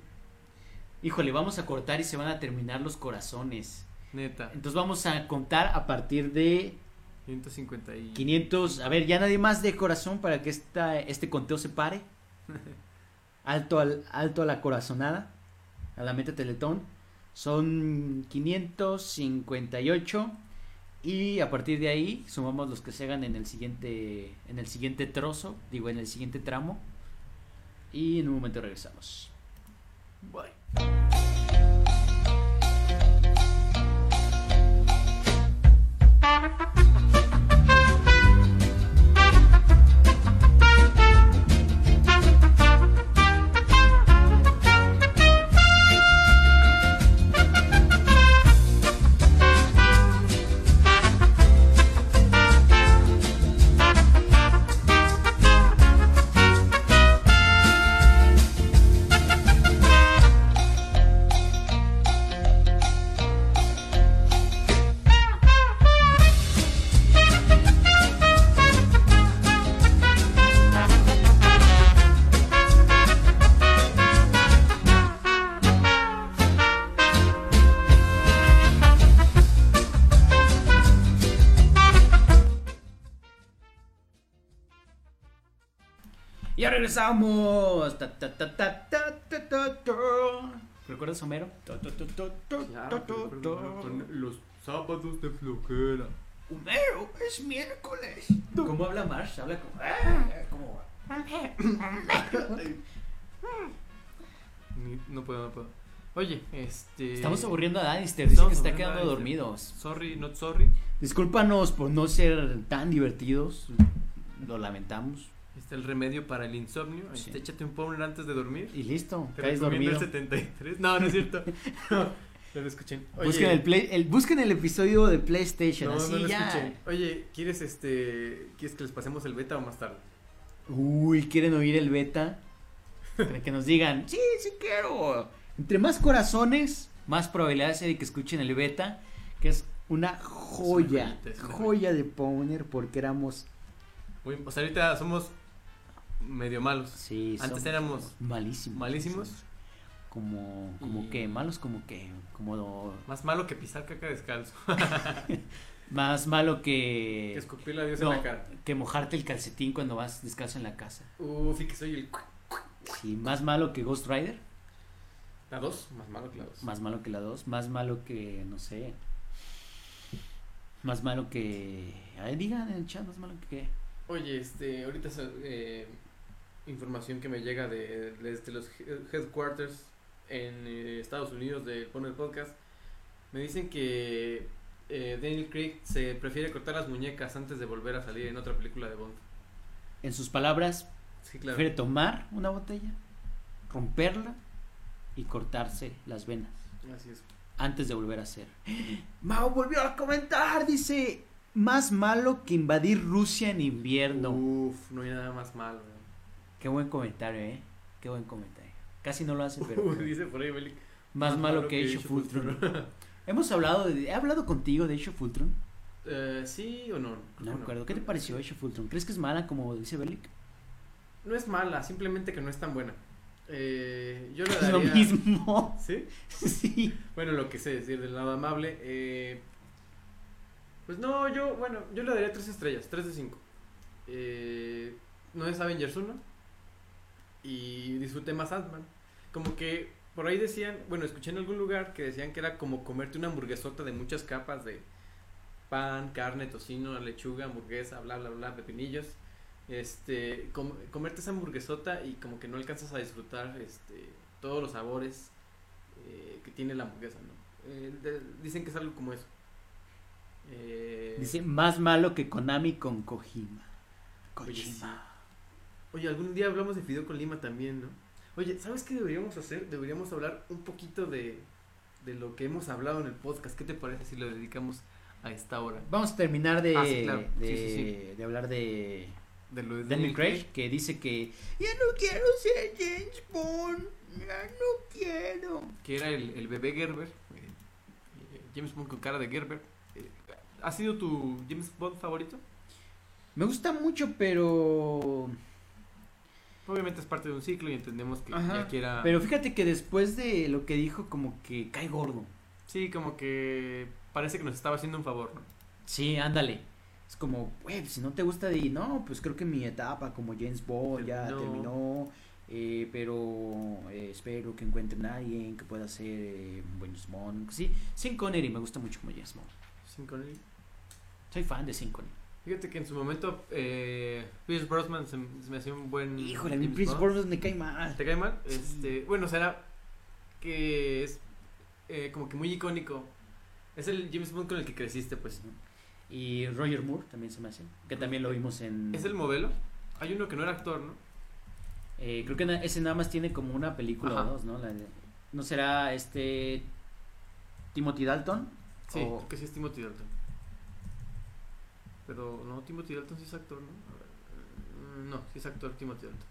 Híjole, vamos a cortar y se van a terminar los corazones. Neta. Entonces vamos a contar a partir de 150 y. 500. A ver, ya nadie más de corazón para que esta, este conteo se pare. Alto, al, alto a la corazonada. A la meta teletón. Son 558. Y a partir de ahí sumamos los que se hagan en el siguiente. En el siguiente trozo. Digo, en el siguiente tramo. Y en un momento regresamos. Bye. Ya regresamos. Ta, ta, ta. ¿Recuerdas Homero? Los sábados de flojera. Homero, es miércoles. ¿Cómo habla Marsh? Habla como. "Ah", ¿Cómo Ni- No puedo, no puedo. Oye, este. Estamos aburriendo a Danister. Dice que está quedando dormidos. Sorry, not sorry. Discúlpanos por no ser tan divertidos. Lo lamentamos. Este el remedio para el insomnio. Sí. Échate un powder antes de dormir. Y listo, Te caes dormido. el 73. No, no es cierto. no, no lo escuchen. Oye, Busquen el, play, el, busquen el episodio de PlayStation. No, así no lo ya. escuchen. Oye, ¿quieres este. ¿Quieres que les pasemos el beta o más tarde? Uy, ¿quieren oír el beta? Para que nos digan, sí, sí quiero. Entre más corazones, más probabilidades hay de que escuchen el beta, que es una joya, joyita, es una joya de Powner, porque éramos, Muy- o sea, ahorita somos medio malos. sí, Antes éramos malísimos. malísimos. Como, como Y- que, malos como que, como Más malo que pisar caca descalzo. más malo que que, escupirle a Dios no, en la cara. que mojarte el calcetín cuando vas descalzo en la casa. Uf, y que soy el. Sí, más malo que Ghost Rider. La 2, más malo que la 2. Más malo que la 2, más malo que, no sé. Más malo que... A ver, digan en el chat, más malo que qué. Oye, este, ahorita eh, información que me llega de, desde los he- headquarters en eh, Estados Unidos del Poner Podcast. Me dicen que eh, Daniel Craig se prefiere cortar las muñecas antes de volver a salir en otra película de Bond. En sus palabras, Sí, claro. prefiere tomar una botella, romperla y cortarse las venas Así es. antes de volver a hacer. Mao volvió a comentar, dice, más malo que invadir Rusia en invierno. Uf, no hay nada más malo. ¿No? Qué buen comentario, eh. Qué buen comentario. Casi no lo hace, pero dice por ahí, Belic. más, malo, que Age of Ultron. Hemos hablado de, he hablado contigo de Age of Ultron. Eh, ¿Sí o no? No me acuerdo. ¿Qué te pareció Age of Ultron? ¿Crees que es mala como dice Bellic? No es mala, simplemente que no es tan buena. Eh, yo le daría... lo mismo. ¿Sí? sí. Bueno, lo que sé decir del lado amable. eh, pues no, yo, bueno, yo le daría tres estrellas, tres de cinco. Eh, no es Avengers 1. Y disfruté más Ant-Man. Como que por ahí decían, bueno, escuché en algún lugar que decían que era como comerte una hamburguesota de muchas capas de pan, carne, tocino, lechuga, hamburguesa, bla, bla, bla, pepinillos. Este, com- comerte esa hamburguesota y como que no alcanzas a disfrutar este, todos los sabores eh, que tiene la hamburguesa, ¿no? Eh, de- dicen que es algo como eso. Eh, Dice, más malo que Konami con Kojima. Oye, sí. Oye, algún día hablamos de Fideo con Lima también, ¿no? Oye, ¿sabes qué deberíamos hacer? Deberíamos hablar un poquito de, de lo que hemos hablado en el podcast. ¿Qué te parece si lo dedicamos a esta hora? Vamos a terminar de, Ah, sí, claro. de, Sí, sí, de hablar de De lo de Daniel Craig, que dice que ya no quiero ser James Bond. Ya no quiero. que era el, el bebé Gerber. eh, eh, James Bond con cara de Gerber. Eh, ¿Ha sido tu James Bond favorito? Me gusta mucho, pero... Obviamente es parte de un ciclo y entendemos que Ajá, ya quiera... Pero fíjate que después de lo que dijo, como que cae gordo. Sí, como que parece que nos estaba haciendo un favor, ¿no? Sí, ándale. Es como, güey, si no te gusta de no, pues creo que mi etapa como James Bond ya Terminó. terminó. eh, pero eh, espero que encuentren a alguien que pueda ser eh, un buen James Bond. Sí, Sean Connery me gusta mucho como James Bond. Sin Connery. Soy fan de Sean Connery. Fíjate que en su momento eh, Pierce Brosnan se, se me hacía un buen. Híjole, a mí Bond. Bond me cae mal. ¿Te cae mal? Este, bueno, será que es eh, como que muy icónico. Es el James Bond con el que creciste, pues. Y Roger Moore también se me hace. Que también lo vimos en. Es el modelo. Hay uno que no era actor, ¿no? eh, creo que ese nada más tiene como una película Ajá. o dos, ¿no? La de- ¿No será este. Timothy Dalton? Sí, O- creo que sí es Timothy Dalton. Pero no, Timothy Dalton sí es actor, ¿no? No, sí es actor Timothy Dalton.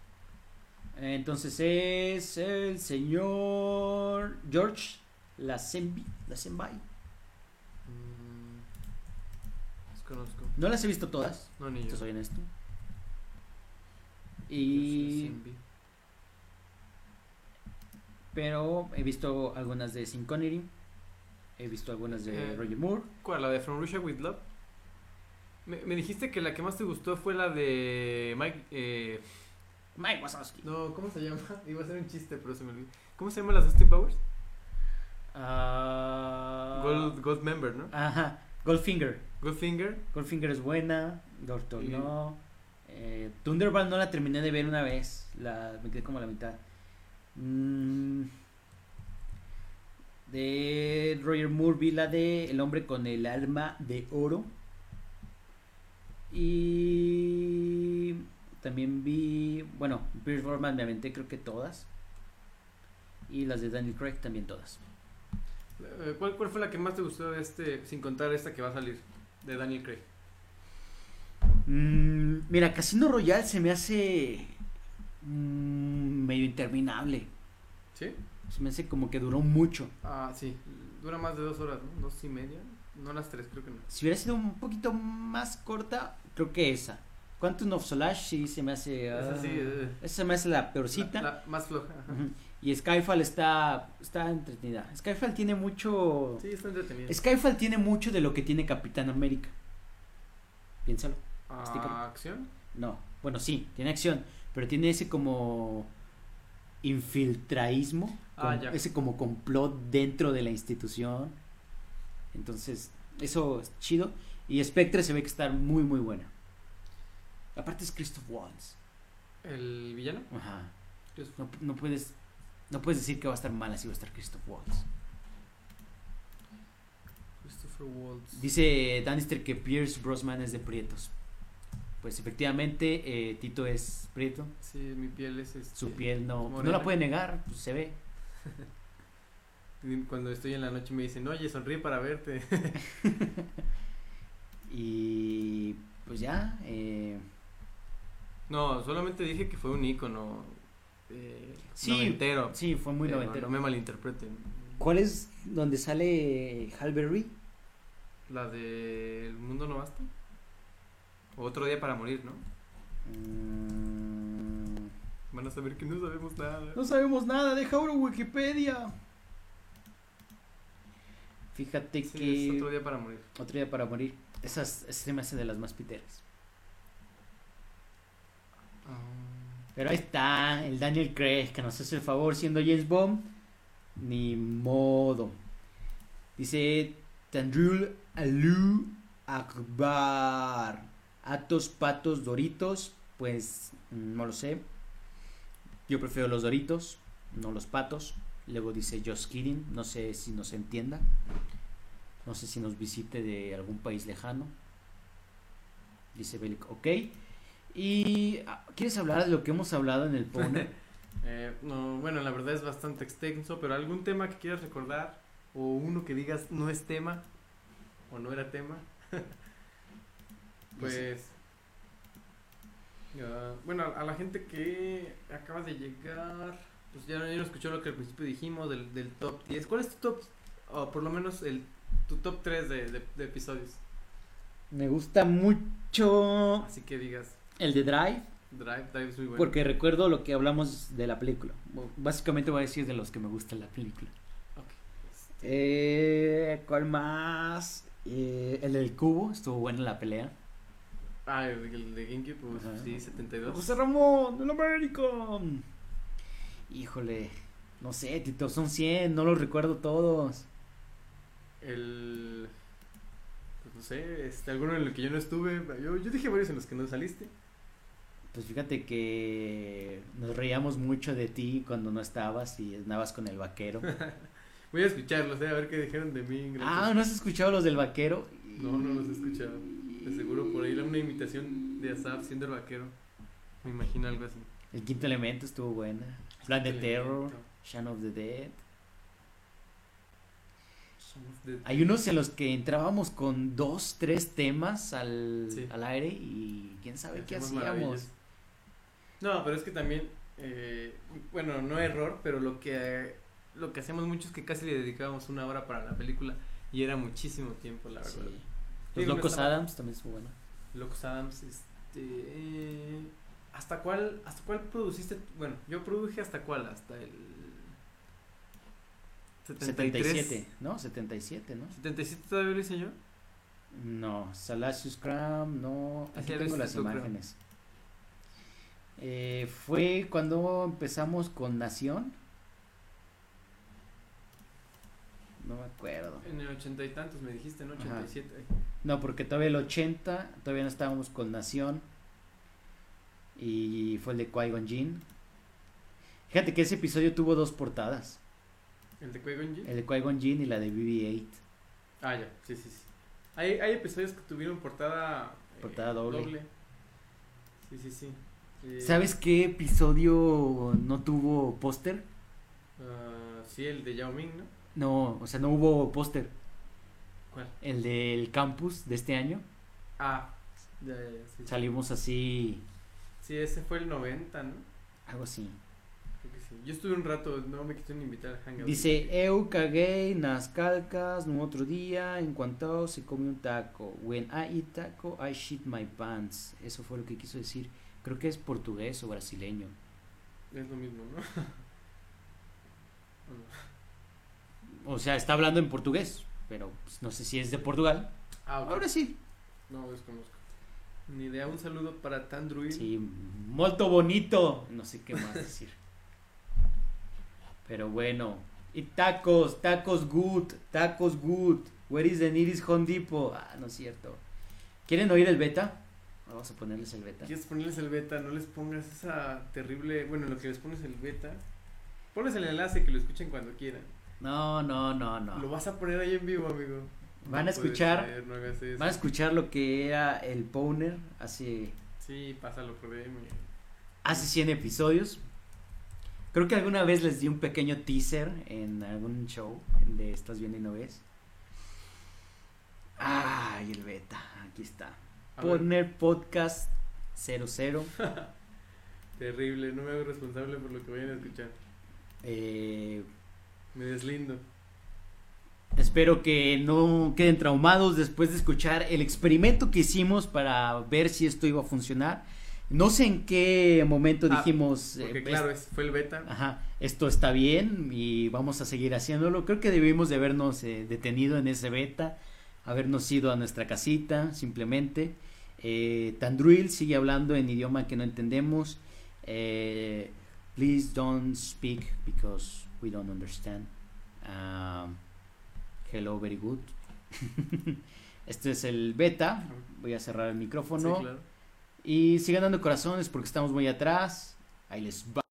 Entonces es el señor George Lazenby. Lazenby. Mm, desconozco. No las he visto todas, No, ni yo. soy honesto. Y pero he visto algunas de Sin Connery, he visto algunas de Eh. Roger Moore. ¿Cuál? ¿La de From Russia with Love? Me, me dijiste que la que más te gustó fue la de Mike. Eh, Mike Wazowski. No, ¿cómo se llama? Iba a ser un chiste, pero se me olvidó. ¿Cómo se llaman las Austin Powers? Ah, Gold, Gold Member, ¿no? Ajá. Goldfinger. Goldfinger. Goldfinger es buena. Doctor no. Eh, Thunderball no la terminé de ver una vez. La, me quedé como a la mitad. Mm, de Roger Moore vi la de El hombre con el alma de oro. Y también vi, bueno, Pierce Brosnan me aventé creo que todas. Y las de Daniel Craig también todas. Eh, ¿Cuál, ¿Cuál fue la que más te gustó de este, sin contar esta que va a salir, de Daniel Craig? Mm, mira, Casino Royale se me hace mm, medio interminable. ¿Sí? Se me hace como que duró mucho. Ah, sí. Dura más de dos horas, ¿no? Dos y media. No las tres, creo que no. Si hubiera sido un poquito más corta, creo que esa. Quantum of Solace sí se me hace. Esa sí, eh, esa se me hace la peorcita. La, la más floja. Y Skyfall está, está entretenida. Skyfall tiene mucho. Sí, está entretenido. Skyfall tiene mucho de lo que tiene Capitán América. Piénsalo. Ah, ¿Acción? No, bueno, sí, tiene acción, pero tiene ese como infiltraísmo, Ah, com- ya. ese como complot dentro de la institución. Entonces, eso es chido. Y Spectre se ve que está muy, muy buena. Aparte es Christoph Waltz. ¿El villano? Ajá. No, no puedes, no puedes decir que va a estar mala si va a estar Christoph Waltz. Christopher Waltz. Dice Danister que Pierce Brosnan es de Prietos. Pues efectivamente, eh, Tito es Prieto. Sí, mi piel es este, Su piel no, no morena. la puede negar, pues se ve. Cuando estoy en la noche me dicen, oye, sonríe para verte. Y pues ya, eh, no, solamente dije que fue un ícono eh, Sí, noventero. sí, fue muy noventero. No me malinterpreten. ¿Cuál es donde sale Hal Berry? La de El mundo no basta. O Otro día para morir, ¿no? Mm, Van a saber que no sabemos nada. no sabemos nada, deja ahora Wikipedia. Fíjate Sí, que es otro día para morir. otro día para morir. Esas se me hacen de las más piteras. Pero ahí está, el Daniel Craig, que nos hace el favor siendo James Bond. Ni modo. Dice Tandrul Alu Akbar. Atos, patos, doritos. Pues no lo sé. Yo prefiero los doritos, no los patos. Luego dice Just kidding. No sé si nos entienda. No sé si nos visite de algún país lejano. Dice Belic, ok. Y ah, ¿quieres hablar de lo que hemos hablado en el Pone? Eh, no, bueno, la verdad es bastante extenso, pero algún tema que quieras recordar o uno que digas no es tema o no era tema. pues ya, bueno, a la gente que acaba de llegar, pues ya, ya no escuchó lo que al principio dijimos del, del top 10. ¿Cuál es tu top? O por lo menos el tu top 3 de, de- de episodios. Me gusta mucho Así que digas, el de Drive, Drive, Drive es muy bueno. porque recuerdo lo que hablamos de la película. Básicamente voy a decir de los que me gusta la película. Ok. Eh, ¿Cuál más? Eh, el del cubo, estuvo buena la pelea. Ah, el, de GameCube, pues, Ajá. sí, 72. José Ramón, el América. Híjole, no sé, Tito, son 100, no los recuerdo todos. El. Pues no sé, este, alguno en el que yo no estuve. Yo, yo dije varios en los que no saliste. Pues fíjate que nos reíamos mucho de ti cuando no estabas y andabas con el vaquero. Voy a escucharlos, eh, a ver qué dijeron de mí. gracias. Ah, ¿no has escuchado los del vaquero? No, no los he escuchado. De seguro por ahí era una imitación de Asaf siendo el vaquero. Me imagino algo así. El quinto elemento estuvo buena. Plan de Terror. Shaun of the Dead. Hay unos en los que entrábamos con dos, tres temas al, Sí. al aire y quién sabe qué hacíamos. maravillas. No, pero es que también, eh, bueno, no error, pero lo que lo que hacemos mucho es que casi le dedicábamos una hora para la película y era muchísimo tiempo, la verdad. Sí. Los Locos estaba- Adams también estuvo bueno. Locos Adams, este, eh, ¿hasta cuál, hasta cuál produciste? Bueno, yo produje hasta cuál, hasta el 73. 77, ¿no? 77, ¿no? 77 todavía lo hice yo. No, Salacious Cram, no. Aquí Así tengo las imágenes. Eh, fue cuando empezamos con Nación. No me acuerdo. En el ochenta y tantos me dijiste, ¿no? Ajá. 87. No, porque todavía el 80, todavía no estábamos con Nación. Y fue el de Qui-Gon. Fíjate que ese episodio tuvo dos portadas. ¿El de Qui-Gon Jinn? El de Qui-Gon Jinn y la de BB-8. Ah, ya, sí, sí, sí. Hay, hay episodios que tuvieron portada... eh, Portada doble. Sí, sí, sí. Eh, ¿Sabes qué episodio no tuvo póster? ah, sí, el de Yao Ming, ¿no? No, o sea, no hubo póster. ¿Cuál? El del campus de este año. Ah, ya, ya, ya, sí. Salimos así, Sí, ese fue el 90, ¿no? algo así. Yo estuve un rato, no me quisieron invitar al hangout. Dice, eu caguei nas calcas no otro día en cuanto se come un taco. When I eat taco, I shit my pants. Eso fue lo que quiso decir. Creo que es portugués o brasileño. Es lo mismo, ¿no? ¿O sea, está hablando en portugués, pero pues, no sé si es de Portugal. Ah. Ahora sí. No, desconozco. Ni idea, un saludo para Tandruil. Sí, molto bonito. No sé qué más decir. Pero bueno. Y tacos, tacos good, tacos good. Where is the nearest Home Depot? Ah, no es cierto. ¿Quieren oír el beta? Vamos a ponerles el beta. ¿Quieres ponerles el beta? No les pongas esa terrible. Bueno, lo que les pones el beta. Ponles el enlace que lo escuchen cuando quieran. No, no, no, Lo no. vas a poner ahí en vivo, amigo. Van a No escuchar- no. Van a escuchar lo que era el Powner hace, Sí, pásalo por DM. hace 100 episodios. Creo que alguna vez les di un pequeño teaser en algún show de Estás viendo y no ves. Ay, el beta, aquí está. A ver, Powner Podcast 00. terrible, no me hago responsable por lo que vayan a escuchar. Eh, Me deslindo. Espero que no queden traumados después de escuchar el experimento que hicimos para ver si esto iba a funcionar. No sé en qué momento Ah, dijimos, Porque eh, claro, es- fue el beta. Ajá, esto está bien y vamos a seguir haciéndolo. Creo que debimos de habernos eh, detenido en ese beta, habernos ido a nuestra casita, simplemente. Eh, Tandruil sigue hablando en idioma que no entendemos. Eh, please don't speak because we don't understand. Um, hello, very good. este es el beta. Voy a cerrar el Sí, micrófono. claro. Y sigan dando corazones porque estamos muy atrás. Ahí les va.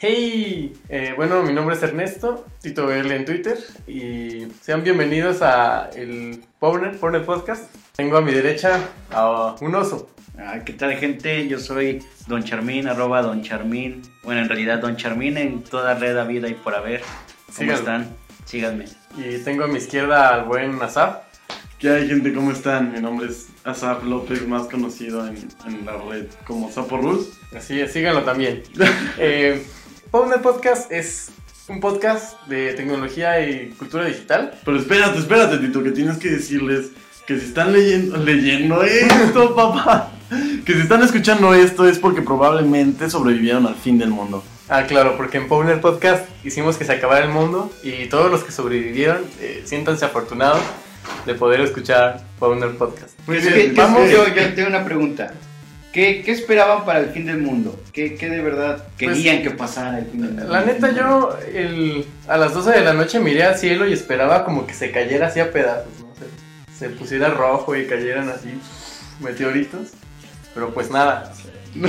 Hey, eh, bueno, mi nombre es Ernesto, Tito L en Twitter y sean bienvenidos a el Powner, Powner Podcast. Tengo a mi derecha a un oso. Ah, ¿Qué tal gente? Yo soy Don Charmín, arroba Don Charmín. Bueno, en realidad Don Charmín en toda red a vida y por haber. ¿Cómo están? Síganme. Y tengo a mi izquierda al buen Asaf. ¿Qué hay, gente? ¿Cómo están? Mi nombre es Asaf López, más conocido en, en la red como Sapo Rus. Así es, síganlo también. eh, Powner Podcast es un podcast de tecnología y cultura digital. Pero espérate, espérate, Tito, que tienes que decirles que si están leyendo, leyendo esto, papá, que si están escuchando esto es porque probablemente sobrevivieron al fin del mundo. Ah, claro, porque en Powner Podcast hicimos que se acabara el mundo y todos los que sobrevivieron eh, siéntanse afortunados de poder escuchar Powner Podcast. Muy bien, que- vamos. Yo, yo tengo una pregunta. ¿Qué, qué esperaban para el fin del mundo? ¿Qué, qué de verdad querían que pasara el fin del mundo? Pues, La neta, yo el, a las 12 de la noche miré al cielo y esperaba como que se cayera así a pedazos, ¿no? Se, se pusiera rojo y cayeran así meteoritos. Pero pues nada.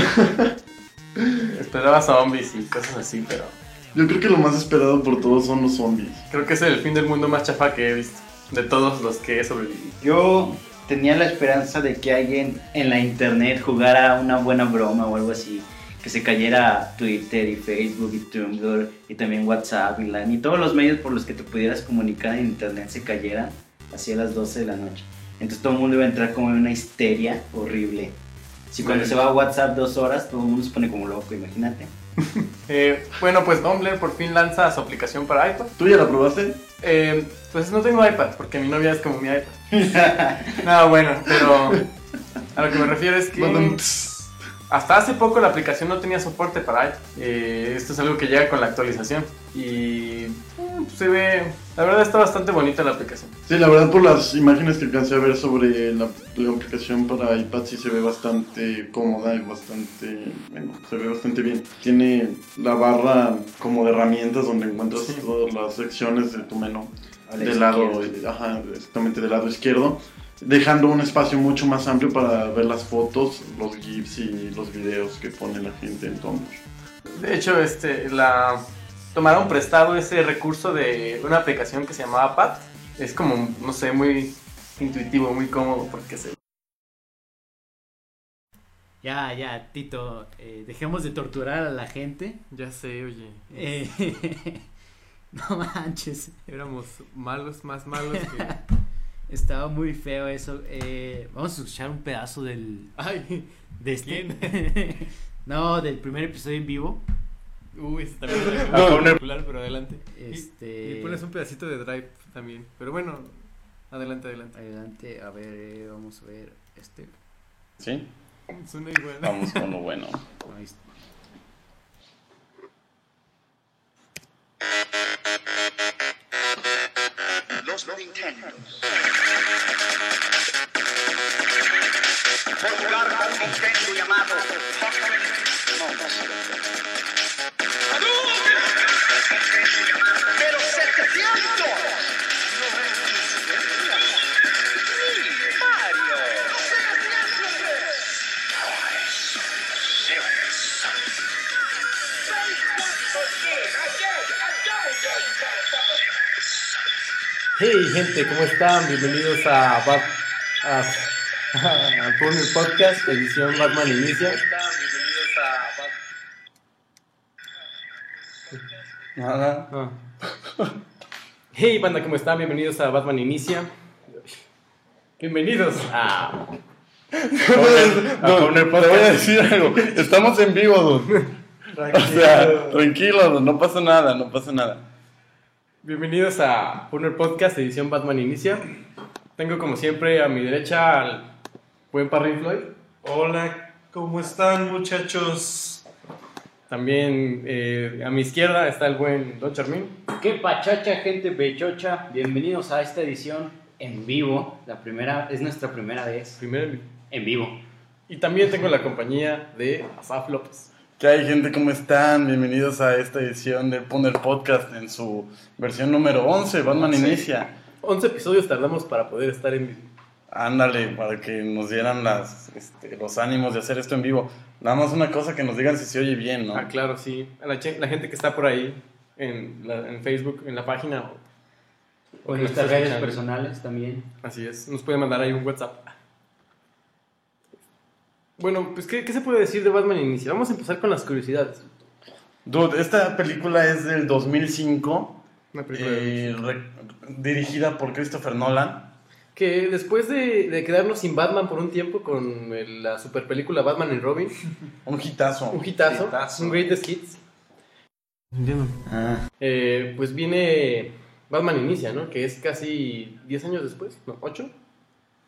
esperaba zombies y cosas así, pero Yo creo que lo más esperado por todos son los zombies. creo que es el fin del mundo más chafa que he visto. De todos los que he sobrevivido. Yo tenía la esperanza de que alguien en la internet jugara una buena broma o algo así. Que se cayera Twitter y Facebook y Tumblr y también WhatsApp y LAN y todos los medios por los que te pudieras comunicar en internet se cayeran así a las 12 de la noche. Entonces todo el mundo iba a entrar como en una histeria horrible. Si cuando se va a WhatsApp dos horas todo el mundo se pone como loco, imagínate. Eh, bueno, pues Tumblr por fin lanza su aplicación para iPad. ¿Tú ya la probaste? Eh, pues no tengo iPad, porque mi novia es como mi iPad. no, bueno, pero a lo que me refiero es que... Hasta hace poco la aplicación no tenía soporte para iPad. Eh, esto es algo que llega con la actualización. Y eh, pues se ve, la verdad está bastante bonita la aplicación. Sí, la verdad por las imágenes que alcancé a ver sobre la, la aplicación para iPad sí se ve bastante cómoda y bastante, bueno, se ve bastante bien. Tiene la barra como de herramientas donde encuentras Sí. todas las secciones de tu menú del lado, ajá, exactamente del lado izquierdo, dejando un espacio mucho más amplio para ver las fotos, los GIFs y los videos que pone la gente en Tumblr. De hecho, este, la tomaron prestado ese recurso de una aplicación que se llamaba Pad. Es como, no sé, muy intuitivo, muy cómodo porque se... Ya, ya, Tito, eh, dejemos de torturar a la gente. Ya sé, oye. Eh, no manches, Éramos malos, más malos que... estaba muy feo eso. Eh, vamos a escuchar un pedazo del... Ay, De este... no, del primer episodio en vivo. uy, está bien. No, particular, pero adelante. Y- Este... Y, pones un pedacito de Drive también. Pero bueno, adelante, adelante. Adelante, a ver, eh, vamos a ver este. ¿Sí? Suena igual. Vamos con lo bueno. Ahí está. Los Nintendos. Dare you. I double dare you, motherfucker. Hey gente, ¿cómo están? Bienvenidos a, a Porno Podcast, edición Batman Inicia. Nada. Ah. Hey banda, ¿cómo están? Bienvenidos a Batman Inicia. Bienvenidos a No, te voy a decir algo. Estamos en vivo, dude. O sea, tranquilo, dude, no pasa nada, no pasa nada. Bienvenidos a Porno Podcast, edición Batman Inicia. Tengo como siempre a mi derecha al buen Parry Floyd. Hola, ¿cómo están muchachos? También eh, a mi izquierda está el buen Don Charmín. ¿Qué pachacha, gente pechocha? Bienvenidos a esta edición en vivo. La primera, es nuestra primera vez Primero en vivo. Y también tengo la compañía de Asaf López. ¿Qué hay, gente? ¿Cómo están? Bienvenidos a esta edición del Poner Podcast en su versión número 11. Batman Inicia. 11 episodios tardamos para poder estar en vivo. Ándale, para que nos dieran las, este, los ánimos de hacer esto en vivo. Nada más una cosa que nos digan si se oye bien, ¿no? Ah, claro, sí. A la, gente que está por ahí en, la- en Facebook, en la página. o- O en nuestras redes personales también. Así es. Nos pueden mandar ahí un WhatsApp. Bueno, pues, ¿qué, qué se puede decir de Batman Inicia? Vamos a empezar con las curiosidades. Dude, esta película es del 2005, Una película de- eh, re- dirigida por Christopher Nolan. Que después de, de quedarnos sin Batman por un tiempo con el- la super película Batman y Robin, Un hitazo. un hitazo, Hitazo. un greatest hits, Ah, eh, pues viene Batman Inicia, ¿no? Que es casi 10 años después, ¿no? ¿8?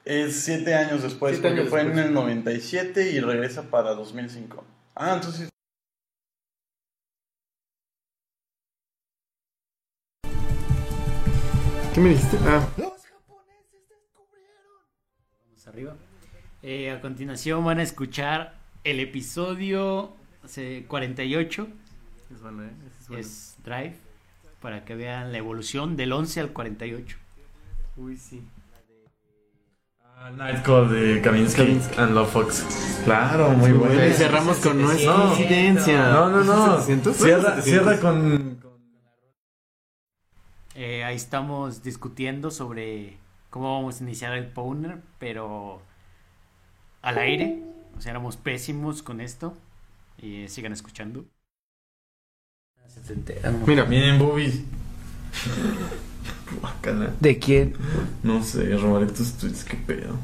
Es siete años después, Siete porque años fue después. en el 97 y regresa para 2005. Ah, entonces ¿Qué me dijiste? Ah, arriba. Eh, a continuación van a escuchar el episodio eh, 48. es bueno, ¿eh? Es bueno. Es Drive. Para que vean la evolución del 11 al 48. Uy, sí. Night Call de Kavinsky and Love Fox. Claro, muy bueno. Y cerramos con nuestra No. incidencia. No, no, no. 700? Cierra, 700. cierra con. con- Eh, ahí estamos discutiendo sobre cómo vamos a iniciar el Powner, pero al aire. O sea, éramos pésimos con esto. Y eh, sigan escuchando. Mira, Miren, boobies. Guácala. ¿de quién? No sé, robaré tus tweets, qué pedo.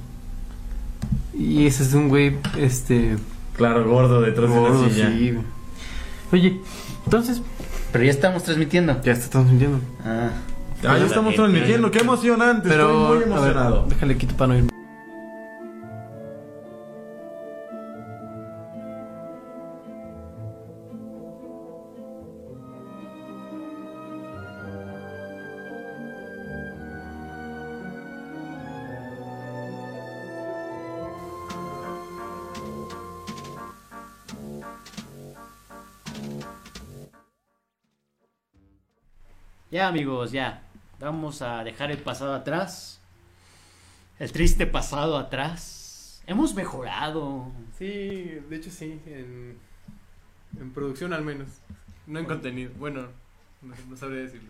Y ese es un güey, este. Claro, gordo detrás gordo, de la silla. sí, güey. Oye, entonces. Pero ya estamos transmitiendo. Ya estamos mintiendo. Ah. Ah, ya estamos transmitiendo, qué emocionante, Pero, estoy muy emocionado. Déjale quito para no irme. Ya amigos, ya. Vamos a dejar el pasado atrás. El triste pasado atrás. Hemos mejorado. Sí, de hecho sí, en, en producción al menos. No en contenido. Bueno, no, no sabría decirlo.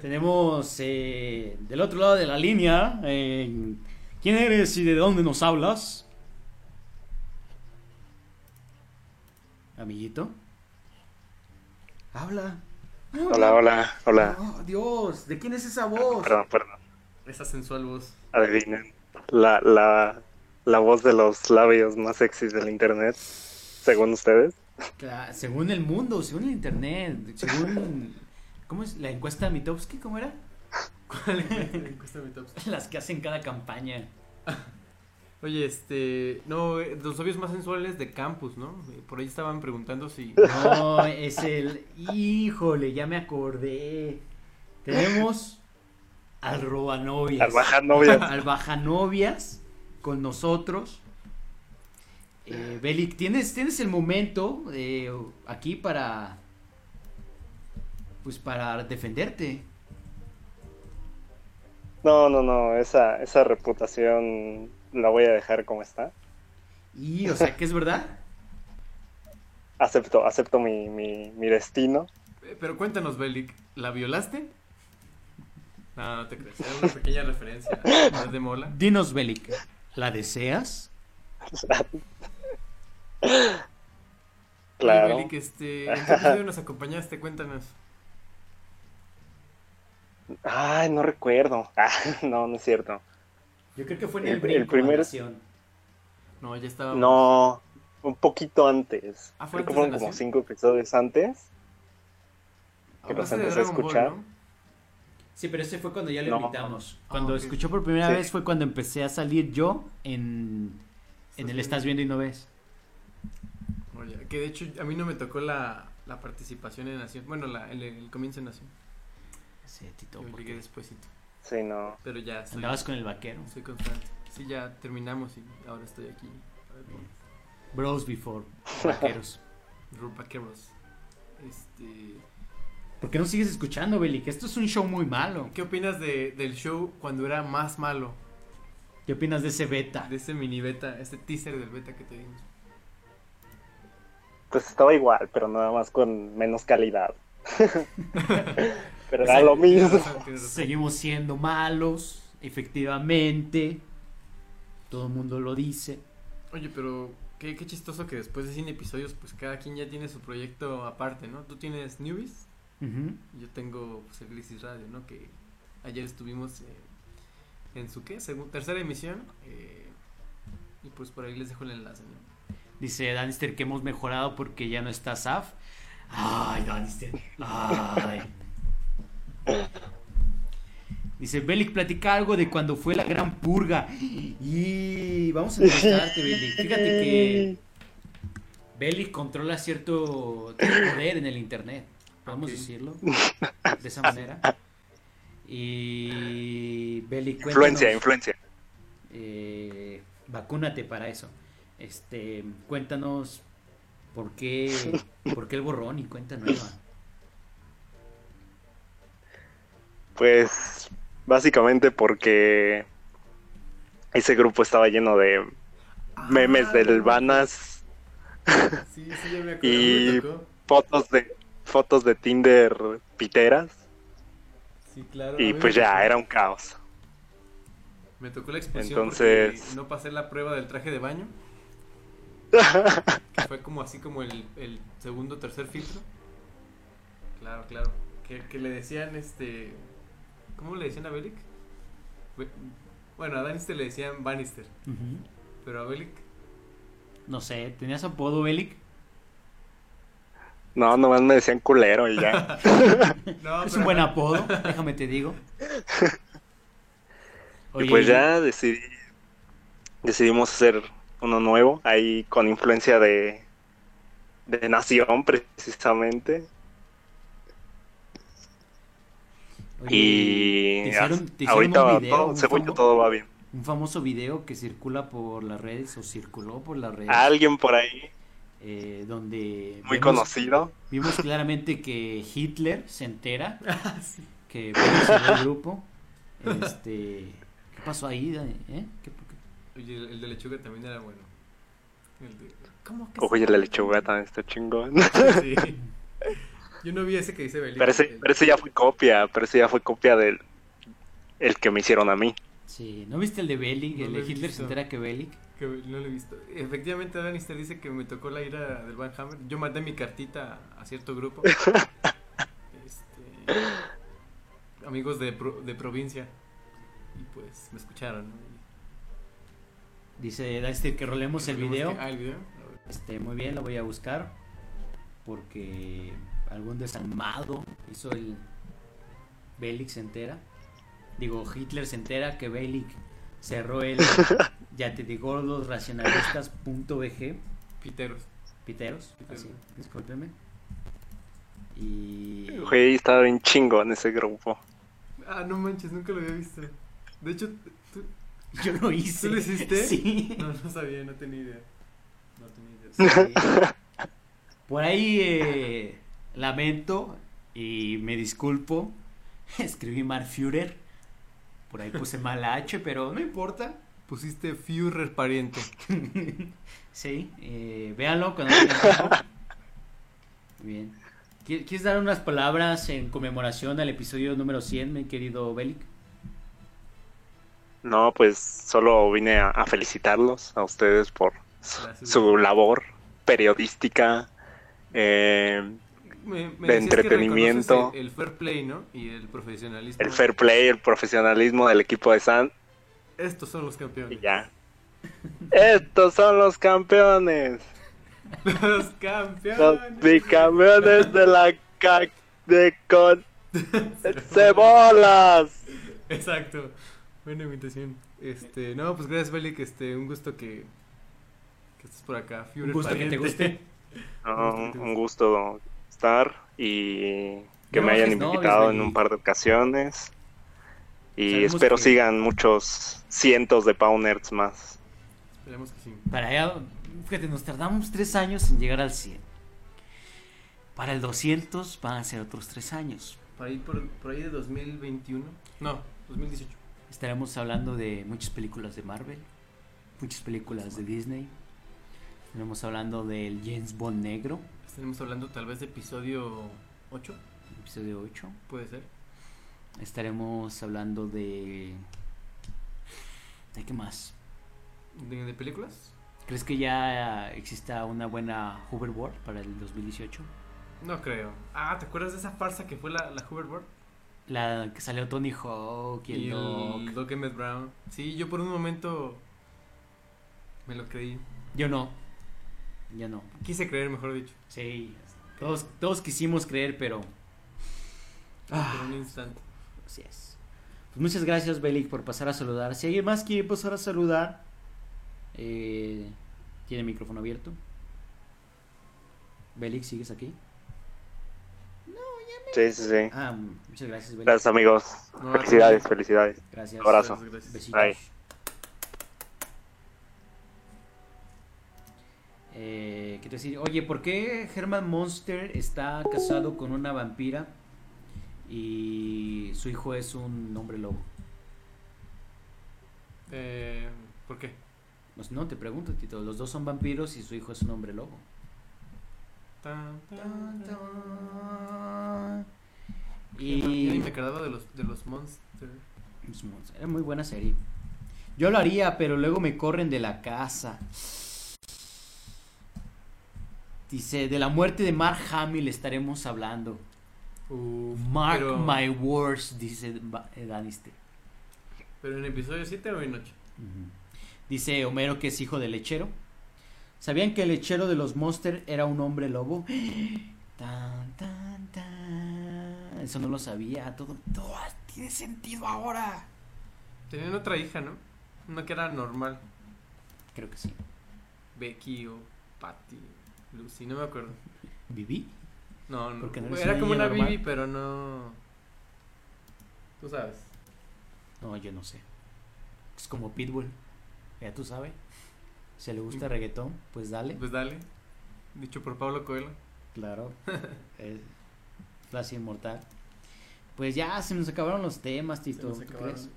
Tenemos eh, del otro lado de la línea. eh, ¿Quién eres y de dónde nos hablas? Amiguito. Habla. Hola, hola, hola. Oh, Dios, ¿de quién es esa voz? Perdón, perdón. Esa sensual voz. Adivinen. La, la, la voz de los labios más sexys del internet, según ustedes. Cla- según el mundo, según el internet, según... ¿Cómo es? ¿La encuesta de Mitowski? ¿Cómo era? ¿Cuál encuesta de Mitowski? Las que hacen cada campaña. Oye, este. No, los labios más sensuales de campus, ¿no? Eh, Por ahí estaban preguntando si. No, es el... Híjole, ya me acordé. Tenemos al Robanovias. Al Bajanovias. al Bajanovias con nosotros. Eh, Belic, ¿tienes, tienes el momento eh, aquí para... Pues para defenderte. No, no, no, esa, esa reputación la voy a dejar como está. Y, o sea, que es verdad. Acepto, acepto mi, mi, mi destino. Eh, Pero cuéntanos, Belic, ¿la violaste? No, no te crees. Era una pequeña referencia. ¿No es de mola? Dinos, Belic, ¿la deseas? Claro. Oye, Belic, este. ¿En qué episodio nos acompañaste? Cuéntanos. Ay, no recuerdo. Ah, no, no es cierto. Yo creo que fue en El- el, primer-. No, ya estaba. No, un poquito antes. Ah, ¿fue Creo que antes de fueron como cinco episodios antes. Que los empecé a Ball, escuchar. ¿no? Sí, pero ese fue cuando ya lo No. invitamos. Cuando Ah, ok. escuchó por primera Sí. vez fue cuando empecé a salir yo en, en el Estás Viendo y No Ves. Oye, que de hecho a mí no me tocó la, la participación en Nación. Bueno, la, el, el comienzo en Nación. Sí, Tito, Yo porque llegué despuésito. Sí, no. Pero ya soy, andabas con el vaquero. soy constante. Sí, ya terminamos y ahora estoy aquí. Bros before vaqueros. Vaqueros. Este. ¿Por qué no sigues escuchando, Beli? Que esto es un show muy malo. ¿Qué opinas de, del show cuando era más malo? ¿Qué opinas de ese beta? De ese mini beta, este teaser del beta que te dimos. Pues estaba igual, pero nada más con menos calidad. pero era lo mismo. Seguimos siendo malos, efectivamente. Todo el mundo lo dice. Oye, pero qué, qué chistoso que después de 100 episodios, pues cada quien ya tiene su proyecto aparte, ¿no? Tú tienes Newbies, yo tengo pues, el Glisis Radio, ¿no? Que ayer estuvimos eh, en su, ¿qué? Segun- tercera emisión. eh, y pues por ahí les dejo el enlace, ¿no? Dice Danister que hemos mejorado porque ya no está Saf. Ay, Danister. Ay. Dice, Belic, platica algo de cuando fue la gran purga. Y vamos a entrevistarte, Belic. Fíjate que Belic controla cierto poder en el internet. Podemos decirlo de esa manera. Y Belic, Influencia, influencia. eh, vacúnate para eso. Este, cuéntanos por qué, por qué el borrón y cuenta nueva. Pues básicamente porque ese grupo estaba lleno de memes Ah, del Vanas Sí, me. Y- fotos de fotos de Tinder piteras Sí, claro. y pues ya era un caos. Me tocó la exposición Entonces- porque no pasé la prueba del traje de baño. que fue como así como el, el segundo tercer filtro. Claro, claro. Que, que le decían este. ¿Cómo le decían a Belic? Bu- Bueno, a Danister le decían Bannister. Pero a Belic. No sé, ¿tenías apodo, Belic? No, nomás me decían culero y ya. No, Es pero- un buen apodo, déjame te digo. y pues ya decidí decidimos hacer uno nuevo ahí con influencia de de Nación precisamente oye, y te hicieron- te hicieron ahorita un video, todo, un según yo todo va bien. Un famoso video que circula por las redes o circuló por las redes. Alguien por ahí eh, donde Muy vemos- conocido. Vimos claramente que Hitler se entera Ah, sí. que va del grupo. Este, ¿qué pasó ahí? ¿Eh? ¿Qué- qué- Oye, el, el de lechuga también era bueno. El de... ¿Cómo que Oye, la lechuga también está chingón. Sí. Yo no vi ese que dice Bellic. Pero ese, el- pero ese ya fue copia, pero ese ya fue copia del el que me hicieron a mí. Sí, ¿no viste el de Bellic? No el de Hitler visto. se entera que Bellic. que no lo he visto. Efectivamente, Danister dice que me tocó la ira del Van Hammer. Yo mandé mi cartita a cierto grupo. Este, amigos de, pro- de provincia. Y pues me escucharon. ¿no? Dice Dexter que rolemos el video. que- ah, el video. Este, muy bien, lo voy a buscar. Porque algún desalmado hizo el. Bellic se entera. Digo, Hitler se entera que Bellic cerró el. ya te digo, los racionalistas.bg. Piteros. Piteros, Piteros. así, discúlpeme. Y. Güey, estaba bien chingo en ese grupo. Ah, no manches, nunca lo había visto. De hecho, ¿tú, Yo lo hice. ¿tú lo hiciste? Sí. No, no sabía, no tenía idea. No tenía idea. Sí. Por ahí eh, lamento y me disculpo. Escribí Mark Führer. Por ahí puse mala H, pero no importa. Pusiste Führer pariente. Sí, eh, véanlo cuando. Bien. ¿Qui- ¿Quieres dar unas palabras en conmemoración al episodio número 100, mi querido Bellic? No, pues solo vine a, a felicitarlos a ustedes por su, su labor periodística. eh, Me- me De entretenimiento. El, el fair play, ¿no? Y el profesionalismo. el fair play, el profesionalismo del equipo de San Estos son los campeones. y ya. Estos son los campeones, los los campeones. bicampeones de la ca de con cebolas. Exacto. Buena invitación. Este, no, pues gracias, Beli, que este, un gusto que, que estés por acá. Führer Un gusto que te guste. No, un un gusto estar y que No me hayan invitado en Belly. un par de ocasiones. Y Sabemos espero que- sigan muchos cientos de Pounders más. Esperemos que sí. Para allá, fíjate, nos tardamos tres años en llegar al 100. Para el 200 van a ser otros tres años. Por ahí, por, por ahí de 2021. No, 2018. Estaremos hablando de muchas películas de Marvel, muchas películas de Disney. Estaremos hablando del James Bond negro, Estaremos hablando tal vez de episodio 8, episodio 8. puede ser. Estaremos hablando de... ¿De qué más? ¿De, de películas? ¿Crees que ya exista una buena hoverboard para el 2018? No creo. Ah, ¿te acuerdas de esa farsa que fue la, la hoverboard? La que salió Tony Hawk y el Y Doc. el Doc Emmett Brown. Sí, yo por un momento me lo creí. Yo no. Yo no. Quise creer, mejor dicho. Sí. Todos, todos quisimos creer, pero... Ah. Por un instante. Así es. Pues muchas gracias, Belic, por pasar a saludar. Si alguien más quiere pasar a saludar, eh, tiene el micrófono abierto. Belic, ¿sigues aquí? Sí, sí, sí. Ah, muchas gracias, Belic. Gracias amigos. No, Felicidades, felicidades. Gracias. Abrazo. Gracias, gracias. Besitos. Bye. Eh, quiero decir, oye, ¿por qué Herman Monster está casado con una vampira y su hijo es un hombre lobo? Eh, ¿Por qué? Pues no, te pregunto, Tito. Los dos son vampiros y su hijo es un hombre lobo. Tan, tan, tan. Y me acordaba de los, de los Monsters. era muy buena serie. Yo lo haría, pero luego me corren de la casa. Dice, de la muerte de Mark Hamill estaremos hablando. Mark pero, my words, dice eh, Lannister. pero en episodio 7 o en 8. Ujú. Dice Homero que es hijo del lechero. ¿Sabían que el lechero de los Monster era un hombre lobo? Tan, tan, tan. Eso no lo sabía. Todo, todo tiene sentido ahora. Tenían otra hija, ¿no? Una que era normal. Creo que sí. Becky o Patty, Lucy, no me acuerdo. ¿Viví? No, no. No es era como una normal. Bibi, pero no. Tú sabes. No, yo no sé. Es como Pitbull. Ya tú sabes. Si le gusta el reggaetón, pues dale. Pues dale. Dicho por Pablo Coelho. Claro. el Flash Inmortal. Pues ya se nos acabaron los temas, Se Tito. nos ¿tú crees?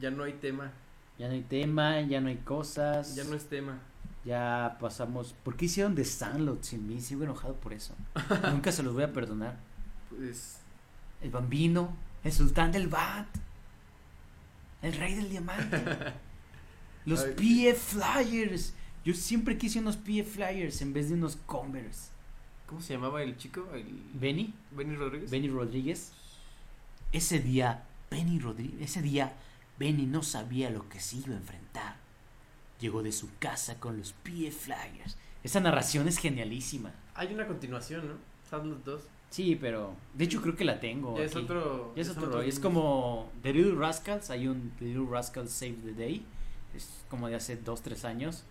Ya no hay tema. Ya no hay tema, ya no hay cosas. Ya no es tema. Ya pasamos. ¿Por qué hicieron The Sandlot sin mí? Sigo enojado por eso. Nunca se los voy a perdonar. Pues. El bambino, el sultán del bat, el rey del diamante, los. PF Flyers. Yo siempre quise unos PF Flyers en vez de unos Converse. ¿Cómo se llamaba el chico? El... Benny, Benny Rodríguez. Benny Rodríguez. Ese día, Benny Rodríguez, ese día, Benny no sabía lo que se iba a enfrentar. Llegó de su casa con los PF Flyers. Esa narración es genialísima. Hay una continuación, ¿no? Sandlot 2. Sí, pero de hecho creo que la tengo. Ya es aquí. otro. Ya es otro, otros es como The Little Rascals, hay un The Little Rascals Save the Day, es como de hace 2, 3 años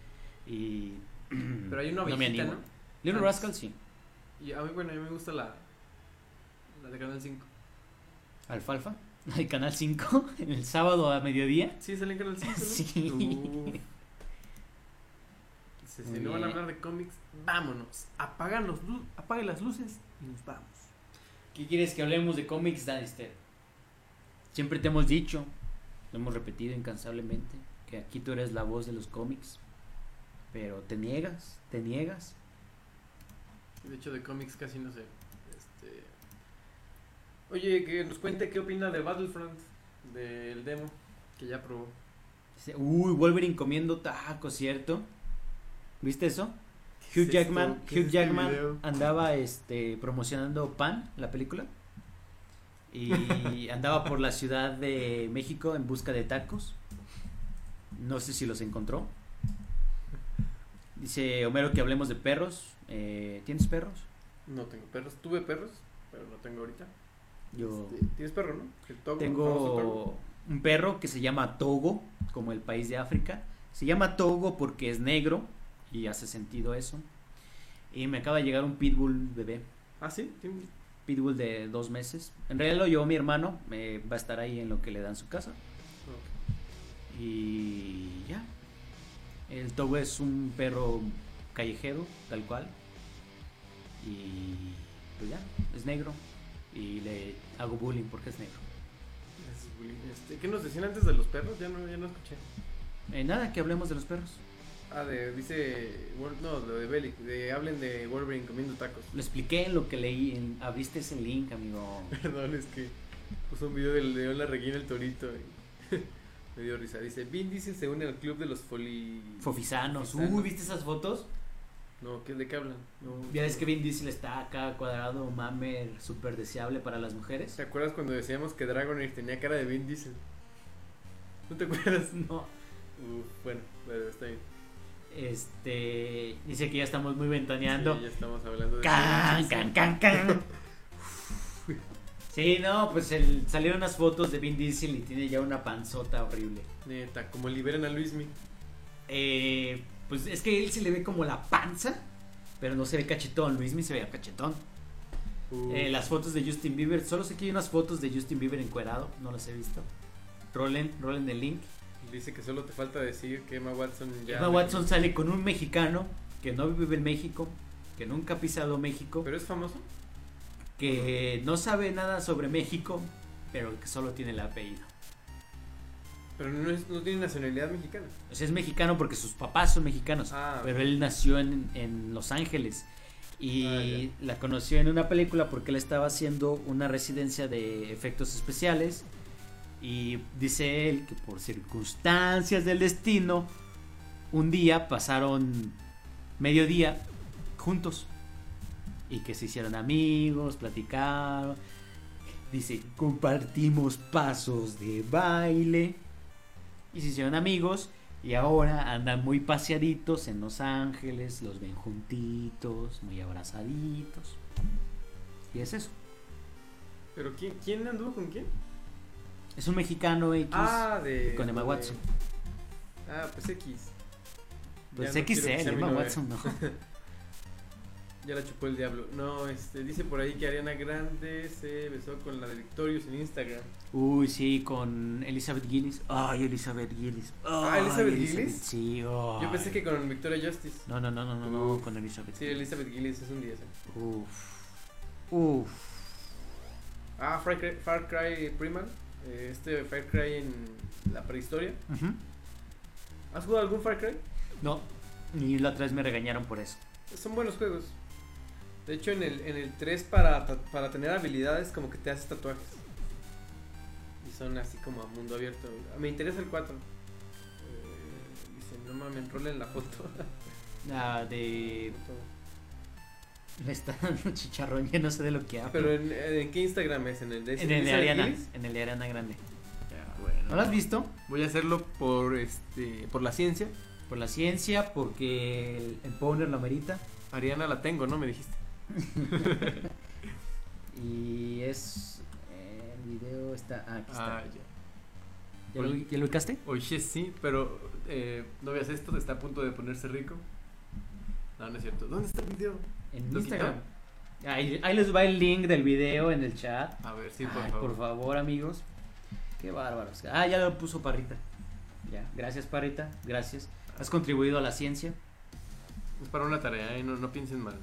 y Pero hay una no me viejita, animo. ¿no? Little. Rascals sí, Y a mí, bueno, a mí me gusta la. La de Canal 5. Alfalfa, el canal 5, el sábado a mediodía. Sí, sale en Canal 5. ¿no? Sí. Uf. Si no van a hablar de cómics, vámonos. Apagan, los lu- apaguen las luces y nos vamos. ¿Qué quieres que hablemos de cómics, Danister? Siempre te hemos dicho, lo hemos repetido incansablemente, que aquí tú eres la voz de los cómics, pero te niegas, te niegas. De hecho, de cómics casi no sé. Este... Oye, que nos cuente qué opina de Battlefront, del demo que ya probó. Uy, Wolverine comiendo tacos, ¿cierto? ¿Viste eso? ¿Qué Hugh Jackman, este Jackman video? andaba este promocionando Pan, la película. Y andaba por la ciudad de México en busca de tacos. No sé si los encontró. Dice Homero que hablemos de perros. Eh, ¿Tienes perros? No tengo perros. Tuve perros, pero no tengo ahorita. Yo Este, ¿Tienes perro, no? El Togo, famoso tengo Togo. un perro que se llama Togo, como el país de África. Se llama Togo porque es negro y hace sentido eso. Y me acaba de llegar un pitbull bebé. Ah, sí. Pitbull de dos meses. En realidad lo llevó mi hermano. eh, va a estar ahí en lo que le dan su casa. Y ya. El Togo es un perro callejero, tal cual. Y pues ya, es negro. Y le hago bullying porque es negro. Este, ¿Qué nos decían antes de los perros? Ya no, ya no escuché. Eh, nada, que hablemos de los perros. Ah, de, dice, no, lo de Bellic, de hablen de Wolverine comiendo tacos. Lo expliqué en lo que leí. en- abriste ese link, amigo. Perdón, es que puso un video del León La Reguina el Torito y me dio risa. Dice, Vin Diesel se une al club de los foli... Fofisanos. Fofisanos. Uy, ¿viste esas fotos? No, ¿qué, ¿de qué hablan? No, Ya ves que Vin Diesel está acá cuadrado, mamer, súper deseable para las mujeres. ¿Te acuerdas cuando decíamos que Dragonair tenía cara de Vin Diesel? ¿No te acuerdas? No. Uf, bueno, pero está bien. Este. Dice que ya estamos muy ventaneando. Sí, ya estamos hablando de... Can, can, can, can. Sí, no, pues el- salieron unas fotos de Vin Diesel y tiene ya una panzota horrible. Neta, como liberan a Luismi. Eh, pues es que él se le ve como la panza, pero no se ve cachetón. Luismi se ve cachetón. Eh, las fotos de Justin Bieber, solo sé que hay unas fotos de Justin Bieber encuerado, no las he visto. Rolen, rolen el link. Dice que solo te falta decir que Emma Watson ya... Emma Watson sale con un mexicano que no vive en México, que nunca ha pisado México, ¿Pero es famoso? que no sabe nada sobre México, pero que solo tiene el apellido. Pero no, es, no tiene nacionalidad mexicana. O sea, es mexicano porque sus papás son mexicanos, Ah, pero él nació en, en Los Ángeles y Ah, la conoció en una película porque él estaba haciendo una residencia de efectos especiales y dice él que por circunstancias del destino un día pasaron mediodía juntos y que se hicieron amigos, platicaron. Dice, compartimos pasos de baile y se hicieron amigos y ahora andan muy paseaditos en Los Ángeles, los ven juntitos, muy abrazaditos. Y es eso. ¿Pero quién, quién anduvo con quién? Es un mexicano X Ah, de... con Emma de- Watson. Ah, pues X. Pues Ya XL, Emma. Watson no. Ya la chupó el diablo. No, este, dice por ahí que Ariana Grande se besó con la de Victorious en Instagram. Uy, sí, con Elizabeth Gillis. Ay, Elizabeth Gillis. Ah, ¿Elizabeth Gillis? Sí, Yo ay. pensé que con Victoria Justice. No, no, no, no, no, no, con Elizabeth. Sí, Elizabeth Gillis es un 10. eh. Uf. Uf. Ah, Far Cry, Far Cry Primal. Eh, Este Far Cry en la prehistoria. ¿Has jugado algún Far Cry? No. Y la otra vez me regañaron por eso. Son buenos juegos. De hecho, en el, en el 3 para, para tener habilidades como que te haces tatuajes. Y son así como a mundo abierto. Me interesa el 4. Eh, dice, no mames, enrolen la foto. La de. Me está dando chicharrón, ya no sé de lo que hablo. Pero en, en qué Instagram es? ¿En el de en el de Ariana. En el de Ariana Grande. Bueno. ¿No lo has visto? Voy a hacerlo por este por la ciencia. Por la ciencia, porque el, el Powner lo amerita. Ariana la tengo, ¿no? Me dijiste. Y es. eh, el video está. Ah, aquí está. Ah, ya. ¿Ya, lo, ya lo ubicaste? Oye, sí, pero eh, no veas esto, está a punto de ponerse rico. No, no es cierto. ¿Dónde está el video? En ¿Lo Instagram. Ahí, ahí les va el link del video en el chat. A ver, sí, por Ay, favor. por favor, amigos. Qué bárbaros. Ah, ya lo puso Parrita. Ya, gracias Parrita, gracias. Has contribuido a la ciencia. Es para una tarea, ¿eh? no, no piensen mal.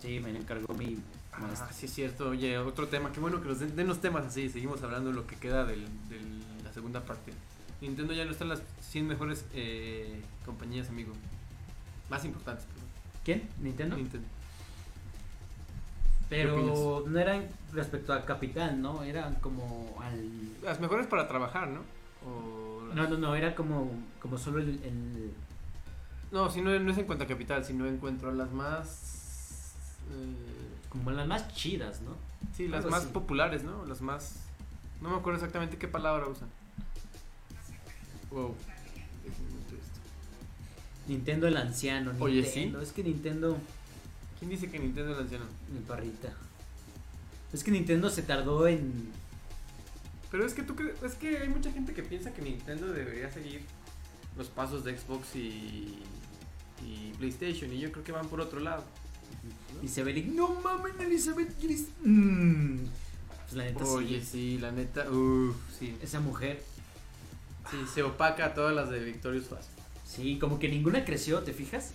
Sí, me encargó mi Ah, sí es cierto. Oye, otro tema. Qué bueno que nos den, denos temas así. Seguimos hablando de lo que queda de la segunda parte. Nintendo ya no está en las 100 mejores eh, compañías, amigo. Más importantes. ¿Quién? ¿Nintendo? Nintendo. ¿Qué Pero no eran respecto a Capital, ¿no? Eran como al... Las mejores para trabajar, ¿no? O las- No, no, no, era como, como solo el... el- No, si no, no es en cuanto a capital, sino en cuanto a las más. eh, como las más chidas, ¿no? sí, las Algo más así. populares, ¿no? Las más. No me acuerdo exactamente qué palabra usan. Wow. Nintendo el anciano. Oye, Nintendo. sí. Es que Nintendo... ¿Quién dice que Nintendo es el anciano? Mi parrita. Es que Nintendo se tardó en... Pero es que tú crees. Es que hay mucha gente que piensa que Nintendo debería seguir los pasos de Xbox y. y PlayStation. Y yo creo que van por otro lado. Y se No mames, Elizabeth Gillis. Mm. Pues la neta Oye, sí. sí, la neta. Uff, sí. Esa mujer. Sí, se opaca a todas las de Victorious Fast. Sí, como que ninguna creció, ¿te fijas?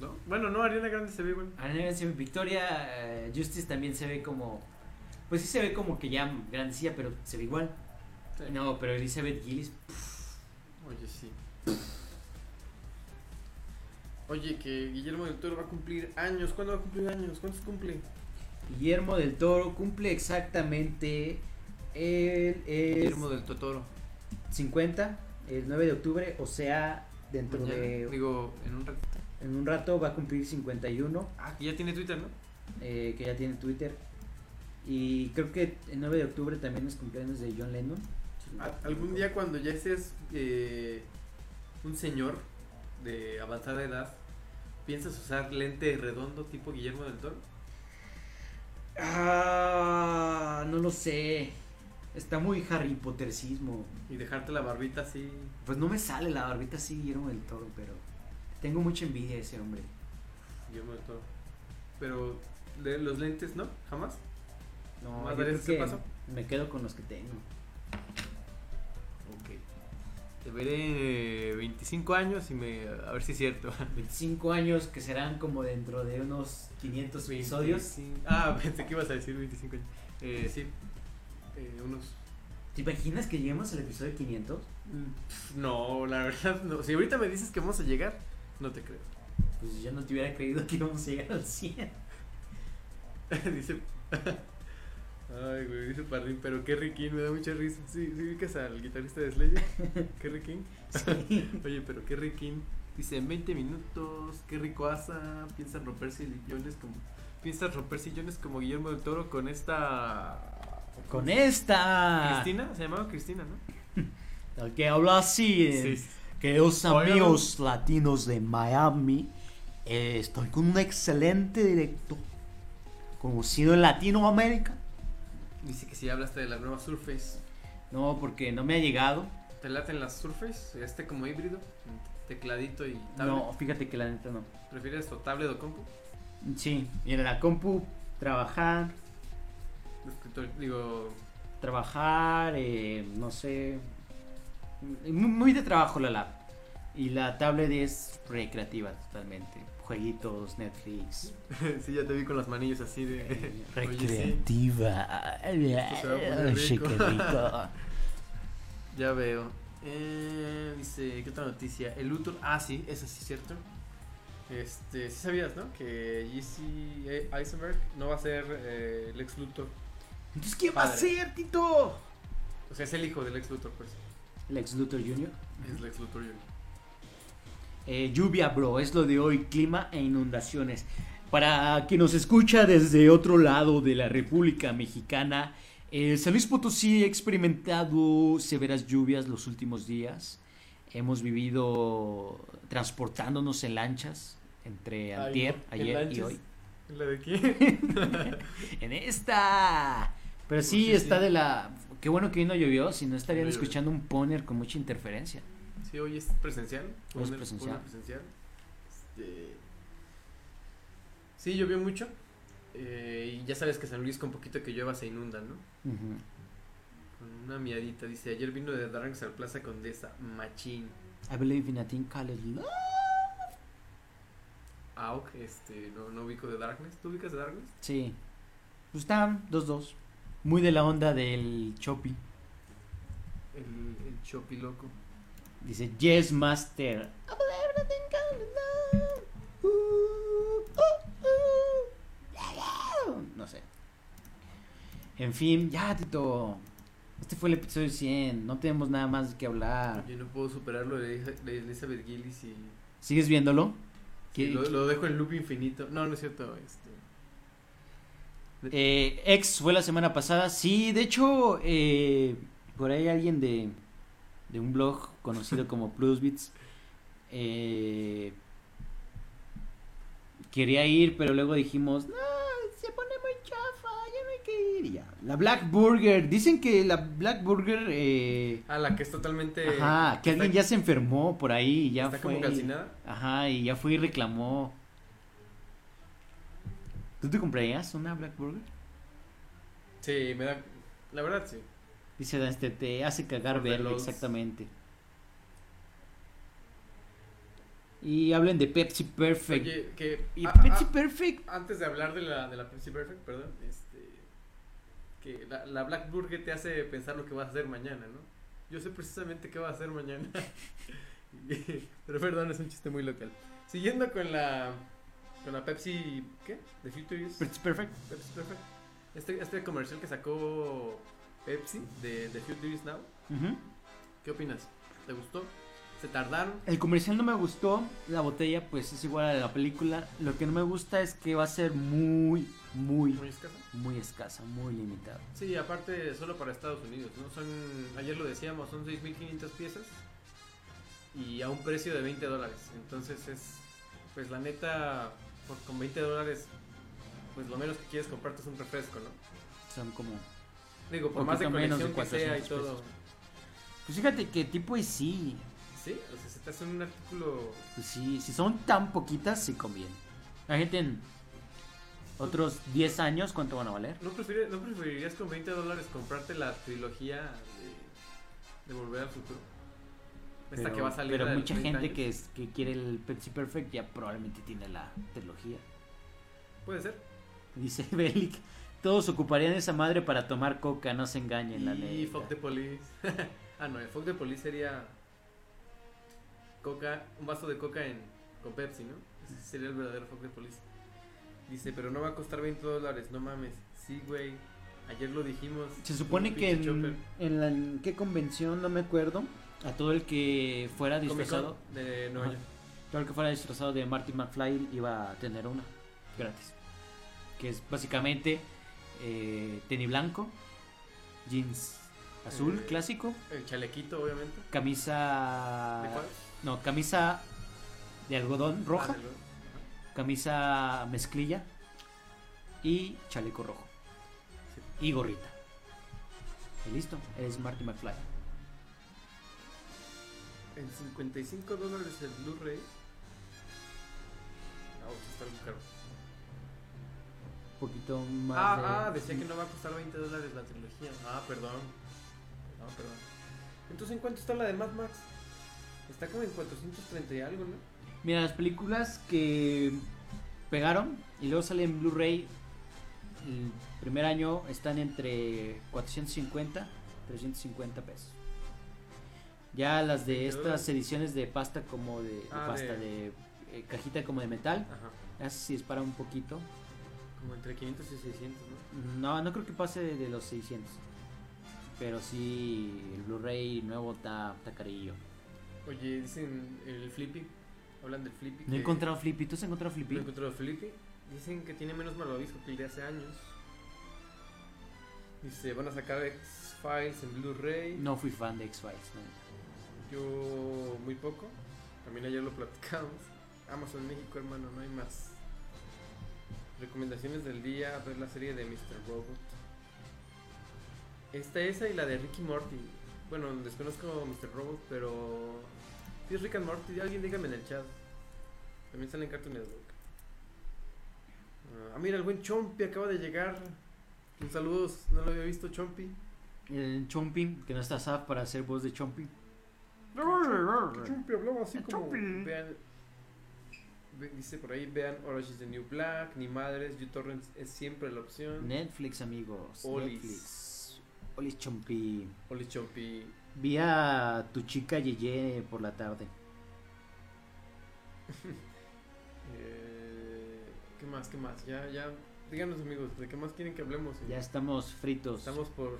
¿No? Bueno, no, Ariana Grande se ve igual. Ariana Grande se ve- Victoria eh, Justice también se ve como. Pues sí se ve como que ya grandecilla, pero se ve igual. Sí. No, pero Elizabeth Gillis. Oye, sí. Oye, que Guillermo del Toro va a cumplir años. ¿Cuándo va a cumplir años? ¿Cuántos cumple? Guillermo del Toro cumple exactamente. Él es Guillermo del Totoro. 50, el 9 de octubre, o sea, dentro Mañana. de. Digo, en un ratito. En un rato va a cumplir 51. Ah, que ya tiene Twitter, ¿no? eh, que ya tiene Twitter. Y creo que el 9 de octubre también es cumpleaños de John Lennon. A- Algún día cuando ya seas eh, un señor de avanzada edad, ¿piensas usar lente redondo tipo Guillermo del Toro? Ah, no lo sé. Está muy Harry Pottercismo. Y dejarte la barbita así. Pues no me sale la barbita así Guillermo del Toro, pero tengo mucha envidia de ese hombre. Guillermo del Toro. Pero de los lentes, ¿no? ¿Jamás? No, ¿Más yo darías creo ese que paso? me quedo con los que tengo. Ok. Te veré 25 años y me a ver si es cierto. 25 años que serán como dentro de unos 500 episodios. 25. Ah, pensé que ibas a decir 25 años. Eh, sí. Eh, unos. ¿Te imaginas que lleguemos al episodio 500? Pff, No, la verdad no. Si ahorita me dices que vamos a llegar, no te creo. Pues yo no te hubiera creído que íbamos a llegar al 100. dice. Ay, güey, dice Parrín, pero Kerry King me da mucha risa. Sí, sí, ubicas al guitarrista de Slayer, Kerry King. Sí. Oye, pero Kerry King dice en 20 minutos, qué rico asa, piensan romper sillones como. Piensan romper sillones como Guillermo del Toro con esta. Con esta. Cristina, se llamaba Cristina, ¿no? El que habla así. eh, Sí. Queridos Oigan. amigos latinos de Miami, eh, estoy con un excelente director, conocido en Latinoamérica. Dice que si hablaste de la nueva Surface. No, porque no me ha llegado. ¿Te laten las Surface? Este como híbrido, tecladito y tablet. No, fíjate que la neta no. ¿Prefieres o tablet o compu? Sí, y en la compu, trabajar, Escritor- digo, trabajar, eh, no sé. Muy, de trabajo la lap. Y la tablet es recreativa totalmente. Jueguitos, Netflix. sí, ya te vi con las manillas así de. Sí, Recreativa. Sí, rico. rico. ya veo. Eh, dice, ¿qué otra noticia? El Luthor. Ah, sí, eso sí cierto. Este, sí sabías, ¿no? Que Jesse Eisenberg no va a ser eh, el ex Luthor. Entonces, ¿quién va a ser, Tito? O sea, es el hijo del ex Luthor, pues. Lex Luthor Jr. Es el ex Luthor Jr. Eh, lluvia, bro, es lo de hoy, clima e inundaciones. Para quien nos escucha desde otro lado de la República Mexicana, eh, San Luis Potosí ha experimentado severas lluvias los últimos días. Hemos vivido transportándonos en lanchas entre Ay, antier, no, ¿en ayer y hoy. ¿La de quién? en esta. Pero sí, sí, está sí. de la... Qué bueno que hoy no llovió, si no estarían No escuchando un poner con mucha interferencia. Sí, hoy es presencial. Hoy es presencial. Este, Sí, llovió mucho. eh, y ya sabes que San Luis con poquito que llueva se inunda, ¿no? Con una miadita. Dice, ayer vino de Darkness al Plaza Condesa. Machín. I believe in a thing called love. Auk, este, no, no ubico de Darkness. ¿Tú ubicas de Darkness? Sí. Pues están 2-2. Muy de la onda del Chopi. El, el Chopi loco. Dice Yes Master. Ooh. Yeah, yeah. No sé. En fin, ya, Tito. Este fue el episodio 100. No tenemos nada más que hablar. Yo no puedo superar lo de, Elizabeth Gillis y... ¿Sigues viéndolo? Sí, ¿Qué- lo, lo dejo en loop infinito. No, no es cierto. Este, Eh, Ex fue la semana pasada. Sí, de hecho, eh, por ahí alguien de, de un blog conocido como Plusbits eh, quería ir, pero luego dijimos, no, se pone muy chafa, ya no hay que ir. y ya. La Black Burger, dicen que la Black Burger, eh, ah, la que es totalmente... ajá, que alguien ya se enfermó por ahí y ya está fue. como calcinada. Ajá, y ya fue y reclamó. ¿Tú te comprarías una Black Burger? Sí, me da... La verdad, sí. Dice este, te hace cagar verlo, exactamente. Y hablen de Pepsi Perfect. Oye, que... y ah, Pepsi Perfect. Antes de hablar de la, de la Pepsi Perfect, perdón, este... Que la, la Black Burger te hace pensar lo que vas a hacer mañana, ¿no? Yo sé precisamente qué va a hacer mañana. Pero perdón, es un chiste muy local. Siguiendo con la... Con la Pepsi... ¿Qué? ¿De Futures? Pepsi Perfect. Pepsi Perfect. Este, este comercial que sacó Pepsi de, de Futures Now. Ujú. ¿Qué opinas? ¿Te gustó? ¿Se tardaron? El comercial no me gustó. La botella, pues es igual a la película. Lo que no me gusta es que va a ser muy, muy, ¿Muy escasa? muy escasa, muy limitada. Sí, aparte solo para Estados Unidos, ¿no? Son, ayer lo decíamos, son 6.500 piezas y a un precio de 20 dólares. Entonces es, pues la neta, por- con 20 dólares, pues lo menos que quieres comprarte es un refresco, ¿no? Son como. Digo, por más de Poquito menos de colección que sea y 400 todo. pesos. Pues fíjate que tipo y sí. Sí, o sea, se te hace un artículo... Pues sí, si son tan poquitas, sí conviene. La gente en otros 10 años, ¿cuánto van a valer? ¿No, prefiere- ¿No preferirías con 20 dólares comprarte la trilogía de, de Volver al Futuro? Esta Pero, que va a salir pero de mucha 30 gente años. que, es, que quiere el Pepsi Perfect ya probablemente tiene la trilogía. Puede ser. Dice Belic, todos ocuparían esa madre para tomar coca, no se engañen, la Y neta. fuck the police. ah, no, el fuck the police sería coca, un vaso de coca en, con Pepsi, ¿no? Ese sería el verdadero fuck the police. Dice, pero no va a costar 20 dólares, no mames. Sí, güey. Ayer lo dijimos. Se supone que en la, en qué convención, no me acuerdo, a todo el que fuera disfrazado, de Nueva. York. todo el que fuera disfrazado de Marty McFly iba a tener una gratis. Que es básicamente eh, tenis blanco, jeans azul Eh, clásico, El chalequito, obviamente. camisa... ¿De cuál? No, camisa de algodón roja, Ah, de lo- camisa mezclilla y chaleco rojo. Y gorrita. Y listo, es Marty McFly. En 55 dólares el Blu-ray. Ah, está muy caro. poquito más. Ah, de- ah, decía que no va a costar 20 dólares la trilogía. Ah, perdón. Perdón, perdón. Entonces, ¿en cuánto está la de Mad Max? Está como en 430 y algo, ¿no? Mira, las películas que pegaron y luego salen en Blu-ray el primer año están entre 450 350 pesos. Ya las de estas ediciones de pasta como de, de Ah, pasta de- de, eh, cajita como de metal, Ajá. esas sí dispara un poquito. Como entre 500 y 600, ¿no? No, no creo que pase de, de los 600. Pero sí, el Blu-ray nuevo está, está carillo. Oye, dicen el Flippy. Hablan del Flippy. No he encontrado Flippy. ¿Tú has encontrado Flippy? No he encontrado Flippy. Dicen que tiene menos malvavisco que el de hace años. Dice, van a sacar X-Files en Blu-ray. No fui fan de X-Files. no. Yo muy poco. También ayer lo platicamos. Amazon México, hermano, no hay más. Recomendaciones del día, ver la serie de Mr. Robot. Esta, esa y la de Ricky Morty. Bueno, desconozco Mr. Robot, pero... Si es Rick and Morty, alguien dígame en el chat. También sale en Cartoon Network. Ah, mira, el buen Chompi acaba de llegar. Un saludos, no lo había visto Chompi. El Chompy, que no está SAF para hacer voz de Chompy. Chompi hablaba así como. Chompi. Vean. ve- Dice por ahí, vean Orange is the New Black, ni madres, uTorrent es siempre la opción. Netflix, amigos. Olis. Netflix. Olis Chompy. Olis Chompi. Vi a tu chica Yeye por la tarde. Eh, ¿Qué más? ¿Qué más? Ya, ya. Díganos, amigos, ¿de qué más quieren que hablemos? Ya estamos fritos. Estamos por.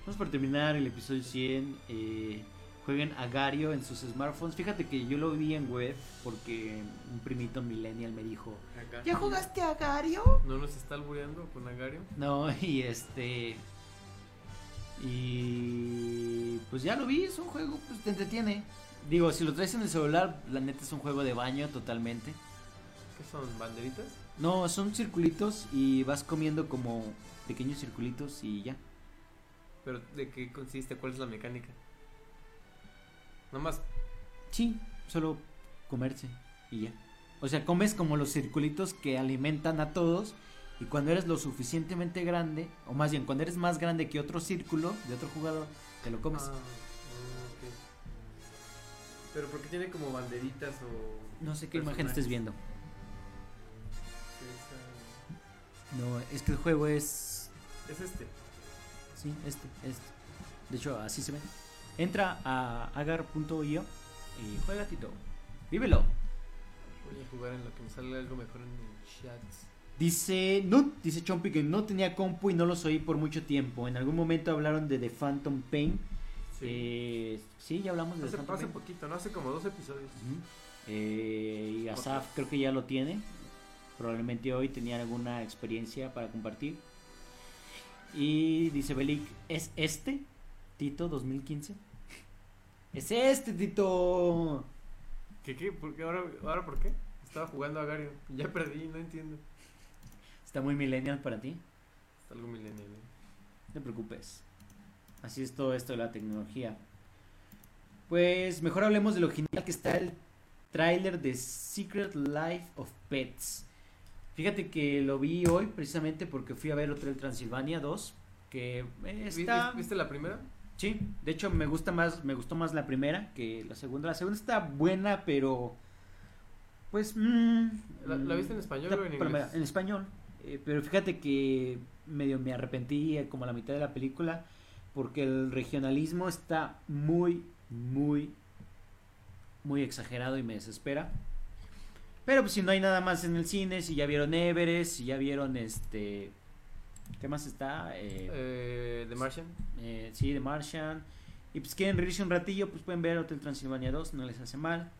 Vamos por terminar el episodio 100. eh, jueguen Agario en sus smartphones. Fíjate que yo lo vi en web porque un primito millennial me dijo. ¿Ya jugaste Agario? ¿No nos está albureando con Agario? No, y este. Y pues ya lo vi, es un juego, pues te entretiene. Digo, si lo traes en el celular, la neta es un juego de baño totalmente. ¿Qué son? ¿Banderitas? No, son circulitos y vas comiendo como pequeños circulitos y ya. ¿Pero de qué consiste? ¿Cuál es la mecánica? Nada más. Sí, solo comerse y ya. O sea, comes como los circulitos que alimentan a todos y cuando eres lo suficientemente grande, o más bien cuando eres más grande que otro círculo de otro jugador, te lo comes. Ah, ah, ok. Pero ¿por qué tiene como banderitas o.? No sé qué imagen estés viendo. Esa- No, es que el juego es... Es este. Sí, este, este. De hecho, así se ve. Entra a agar.io y juega Tito. Vívelo. Voy a jugar en lo que me salga algo mejor en el chat. Dice, no, dice Chompy que no tenía compu y no los oí por mucho tiempo. En algún momento hablaron de The Phantom Pain. Sí. Eh, sí, ya hablamos de Hace, The Phantom hace Pain. poquito, ¿no? Hace como dos episodios. Eh, y Asaf creo que ya lo tiene. Probablemente hoy tenía alguna experiencia para compartir. Y dice Belik, ¿es este? Tito 2015. Es este, Tito. ¿Qué, qué? ¿Por qué? ¿Ahora, ¿Ahora por qué? Estaba jugando a Gario. Ya perdí, no entiendo. Está muy millennial para ti. Está algo millennial. ¿eh? No te preocupes. Así es todo esto de la tecnología. Pues mejor hablemos de lo genial que está el tráiler de Secret Life of Pets. Fíjate que lo vi hoy precisamente porque fui a ver Hotel Transilvania 2. Que eh, ¿Vi- está... vi- ¿Viste la primera? Sí, de hecho me gusta más, me gustó más la primera que la segunda. La segunda está buena, pero pues mm, ¿La- la viste en español está o en inglés? En español. Eh, pero fíjate que medio me arrepentí eh, como a la mitad de la película porque el regionalismo está muy, muy, muy exagerado y me desespera. Pero pues si no hay nada más en el cine, si ya vieron Everest, si ya vieron este... ¿Qué más está? Eh, Eh, The Martian. eh, sí, The Martian. Y pues quieren reírse un ratillo, pues pueden ver Hotel Transilvania 2, no les hace mal.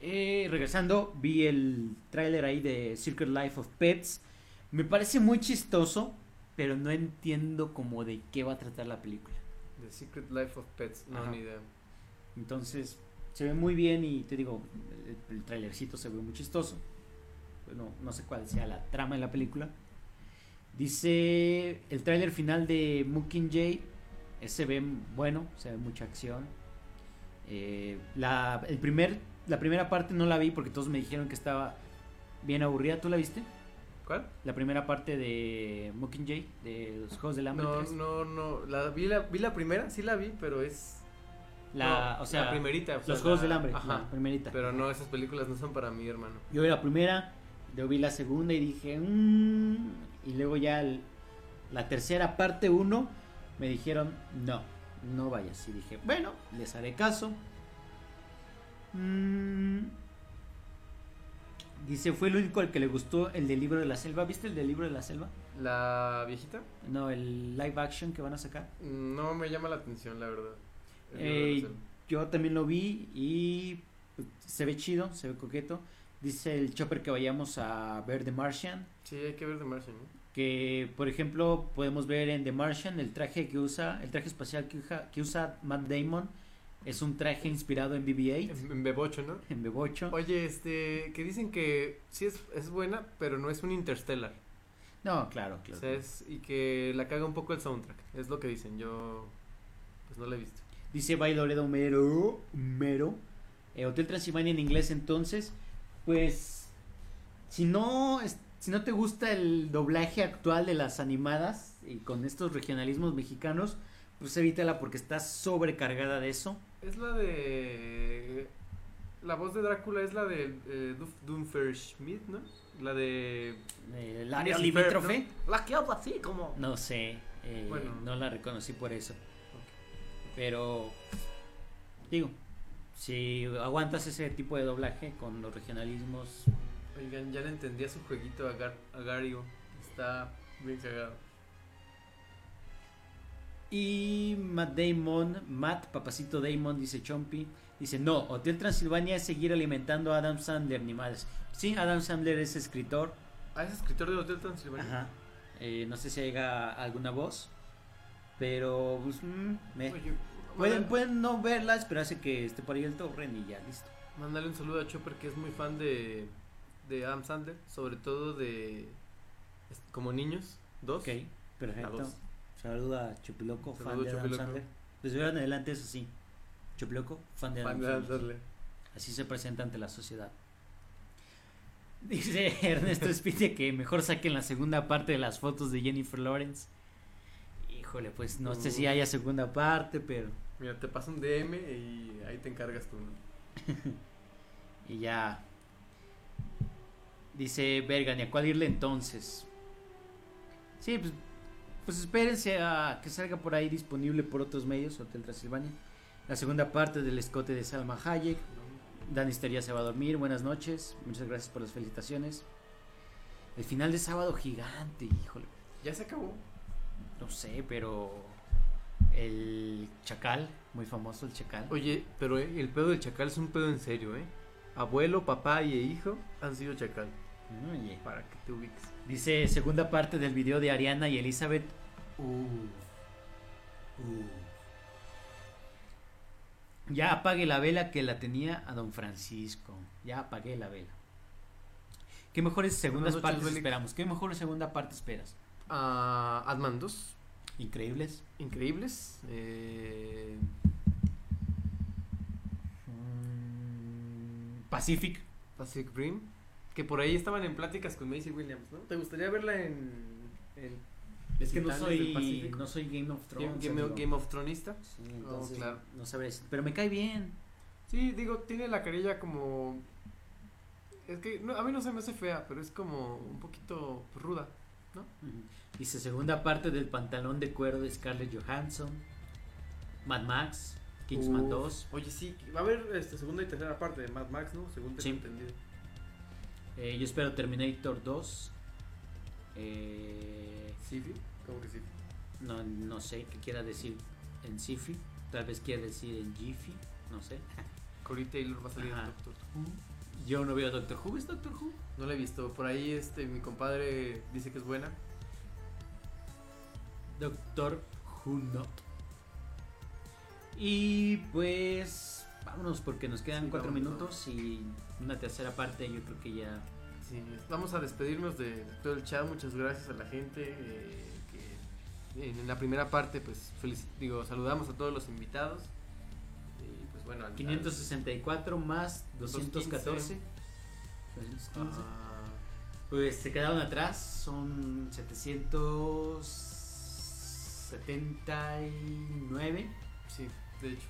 Eh, regresando, vi el tráiler ahí de Secret Life of Pets. Me parece muy chistoso, pero no entiendo como de qué va a tratar la película. The Secret Life of Pets. No, Ajá. ni idea. Entonces, se ve muy bien y te digo, el, el trailercito se ve muy chistoso. Bueno, no sé cuál sea la trama de la película. Dice el tráiler final de Mockingjay. Ese ve bueno, se ve mucha acción. Eh, la, el primer, la primera parte no la vi porque todos me dijeron que estaba bien aburrida. ¿Tú la viste? ¿Cuál? La primera parte de Mockingjay, de los Juegos del Hambre. No, 3. no, no. La, vi, la, vi la primera, sí la vi, pero es. La, no, o sea, la primerita. Los Juegos del Hambre, Ajá. la primerita. Pero no, esas películas no son para mí, hermano. Yo vi la primera, yo vi la segunda y dije, "Mm", y luego ya el- la tercera parte 1 me dijeron, no, no vayas. Y dije, bueno, les haré caso. Mm. Dice, fue el único al que le gustó el del libro de la selva. ¿Viste el del libro de la selva? ¿La viejita? No, el live action que van a sacar. No me llama la atención, la verdad. Eh, la yo también lo vi y pues, se ve chido, se ve coqueto. Dice el Chopper que vayamos a ver The Martian. Sí, hay que ver The Martian, ¿no? Que, por ejemplo, podemos ver en The Martian el traje que usa, el traje espacial que usa, que usa Matt Damon. Es un traje inspirado en BB-8, En, en Bebocho, ¿no? en Bebocho. Oye, este, que dicen que sí es, es buena, pero no es un Interstellar. No, claro, O claro. sea, es, y que la caga un poco el soundtrack. Es lo que dicen. Yo, pues no la he visto. Dice Bailoredo Mero, Mero. Eh, Hotel Transilvania en inglés, entonces, pues, si no, si no te gusta el doblaje actual de las animadas y con estos regionalismos mexicanos, pues evítala porque está sobrecargada de eso. Es la de. La voz de Drácula es la de eh, Dunferschmidt, ¿no? La de. El área limítrofe. ¿no? La que habla así como. No sé, eh, Bueno. no la reconocí por eso. Pero, digo, si aguantas ese tipo de doblaje con los regionalismos, Oigan, ya le entendí a su jueguito a, Gar a Gario. Está bien cagado. Y Matt Damon, Matt Papacito Damon, dice Chompy, dice, no, Hotel Transilvania es seguir alimentando a Adam Sandler, ni más. Sí, Adam Sandler es escritor, Ah, es escritor de Hotel Transilvania. ajá. Eh, no sé si haya alguna voz, pero pues, mm, me- Oye, pueden, pueden no verla, esperarse que esté por ahí el torrent y ya, listo. Mándale un saludo a Chopper que es muy fan de, de Adam Sandler, sobre todo de como niños, dos. Ok, perfecto. Saluda a Chupiloco, fan Saludo, de Adam. Sandler. Desde ahora en adelante es así. Chupiloco, fan de Adam Fan de Adam Sandler. Así se presenta ante la sociedad. Dice Ernesto Spite que mejor saquen la segunda parte de las fotos de Jennifer Lawrence. Híjole, pues no sé si Uy. haya segunda parte, pero. Mira, te paso un DM y ahí te encargas tú. ¿no? Y ya. Dice Vergan, ¿y a cuál irle entonces? Sí, pues, pues espérense a que salga por ahí disponible por otros medios, Hotel Transilvania. La segunda parte del escote de Salma Hayek. Dan Histeria se va a dormir, buenas noches. Muchas gracias por las felicitaciones. El final de sábado gigante, híjole. Ya se acabó. No sé, pero. El Chacal, muy famoso el Chacal. Oye, pero eh, el pedo del chacal es un pedo en serio, ¿eh? Abuelo, papá y hijo han sido chacal. Oye. Para que te ubiques. Dice segunda parte del video de Ariana y Elizabeth. Uh, uh. Ya apague la vela que la tenía a don Francisco. Ya apagué la vela. ¿Qué mejores segundas partes esperamos? ¿Qué mejor segunda parte esperas? Ah, Adman 2, Increíbles. increíbles. Eh, Pacific. Pacific Rim. Que por ahí estaban en pláticas con Macy Williams, ¿no? ¿Te gustaría verla en. en Es que no soy, no soy Game of Thrones. Game, Game- amigo. Game of Thronista. Sí, entonces Oh, claro. no sabré Pero me cae bien. Sí, digo, tiene la carilla como. Es que no, a mí no se me hace fea, pero es como un poquito ruda, ¿no? Dice segunda parte del pantalón de cuero de Scarlett Johansson. Mad Max. Kingsman Uf. 2. Oye, sí, va a haber este, segunda y tercera parte de Mad Max, ¿no? Según tengo Sí. entendido. eh, yo espero Terminator 2. Eh, ¿Sifi? ¿Cómo que sí? no, no sé qué quiera decir en Sifi. Tal vez quiera decir en Jiffy. No sé. Corey Taylor va a salir en. Doctor Who. Yo no veo Doctor Who. ¿Es Doctor Who? No la he visto. Por ahí este mi compadre dice que es buena. Doctor Who Not. Y pues vámonos porque nos quedan Sí, cuatro vámonos, minutos y una tercera parte yo creo que ya Sí, vamos a despedirnos de todo el chat. Muchas gracias a la gente eh, que en la primera parte, pues, digo, saludamos a todos los invitados. Y pues bueno, al- 564 más 214. 215. Ah, Pues se quedaron atrás, son 779. Sí, de hecho.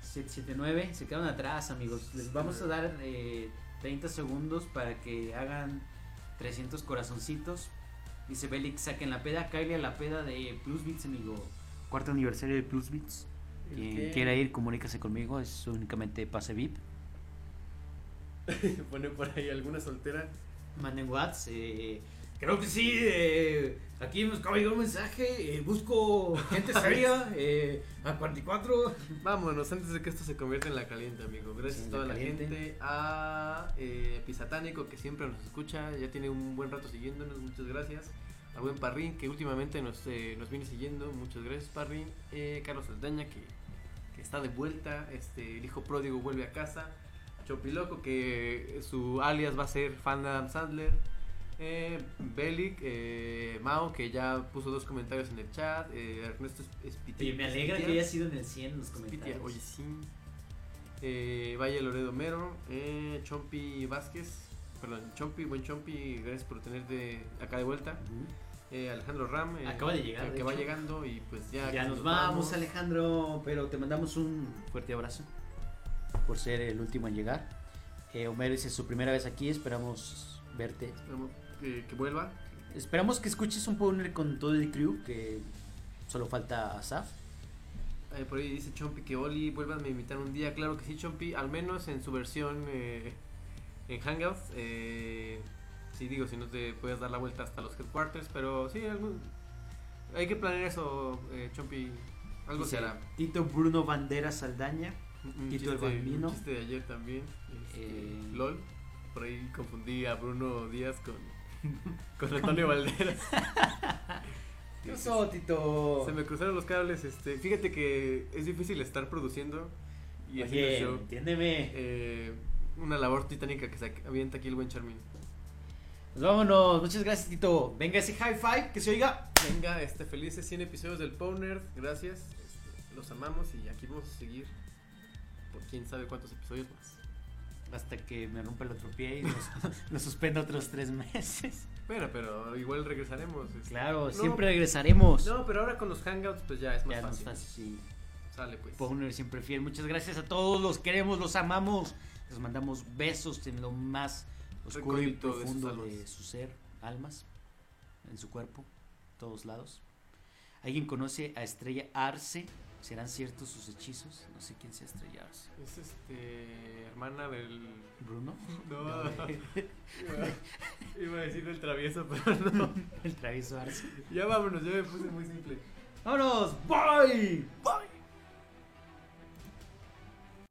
779, se quedaron atrás, amigos. Les vamos a dar eh, 30 segundos para que hagan 300 corazoncitos. Dice Belix, saquen la peda. Kylie a la peda de Plus Beats, amigo. Cuarto aniversario de Plus Beats. ¿El Quien quiera ir, comunícase conmigo. Es únicamente pase VIP. Pone por ahí alguna soltera. Manden Whats. Eh, creo que sí. eh, aquí nos acaba de llegar un mensaje. eh, busco gente seria. eh, a 44. Vámonos, antes de que esto se convierta en la caliente, amigo. Gracias Sí, a toda la gente. A eh, Pisatánico, que siempre nos escucha. Ya tiene un buen rato siguiéndonos. Muchas gracias. Al buen Parrín, que últimamente nos, eh, nos viene siguiendo. Muchas gracias, Parrín. Eh, Carlos Saldaña, que, que está de vuelta. Este, el hijo pródigo vuelve a casa. Chopiloco, que su alias va a ser Fan de Adam Sandler. Eh, Belic, eh, Mao, que ya puso dos comentarios en el chat. Eh, Ernesto Y me alegra que haya sido en el 100 en los Spitia, comentarios. oye, sí. Eh, Valle Loredo Mero, eh, Chompi Vázquez, perdón, Chompi, buen Chompi, gracias por tenerte acá de vuelta. Eh, Alejandro Ram, eh, Acaba de llegar, que, de va hecho. llegando y pues ya. Ya nos vamos, Alejandro, pero te mandamos un fuerte abrazo por ser el último en llegar. Eh, Homero dice su primera vez aquí, esperamos verte. Esperamos que, que vuelva. Esperamos que escuches un Powner con todo el crew, que solo falta Asaf. Eh, por ahí dice Chompi que Oli, vuélvanme a invitar un día. Claro que sí, Chompi, al menos en su versión eh, en Hangouts. Eh, sí, digo, si no te puedes dar la vuelta hasta los headquarters, pero sí, algún- hay que planear eso, eh, Chompi. Algo se hará. Tito Bruno Bandera Saldaña. Un Tito el Bambino. un chiste de ayer también. este, Eh, LOL. Por ahí confundí a Bruno Díaz con, con Antonio Valderas. ¿Qué pasó, Tito? Se me cruzaron los cables. Este, fíjate que es difícil estar produciendo y haciendo el show. entiéndeme. Eh, una labor titánica que se avienta aquí el buen Charmin. Pues vámonos, muchas gracias, Tito. Venga ese high five, que se oiga. Venga, este, felices 100 episodios del Powner. Gracias. este, los amamos y aquí vamos a seguir por quién sabe cuántos episodios más. Hasta que me rompa el otro pie y nos, nos suspenda otros tres meses. Bueno, pero igual regresaremos. este. Claro, No, siempre regresaremos. No, pero ahora con los hangouts pues ya es más Ya fácil. fácil, sí. Sale pues. Powner siempre fiel. Muchas gracias a todos, los queremos, los amamos. Les mandamos besos en lo más oscuro y de profundo de su ser, almas, en su cuerpo, todos lados. ¿Alguien conoce a Estrella Arce? ¿Serán ciertos sus hechizos? No sé quién sea Estrella Arce. Es este hermana del ¿Bruno? No. iba, iba a decir del travieso, pero no. El travieso Arce. Ya vámonos, ya me puse muy simple. ¡Vámonos! ¡Bye! ¡Bye!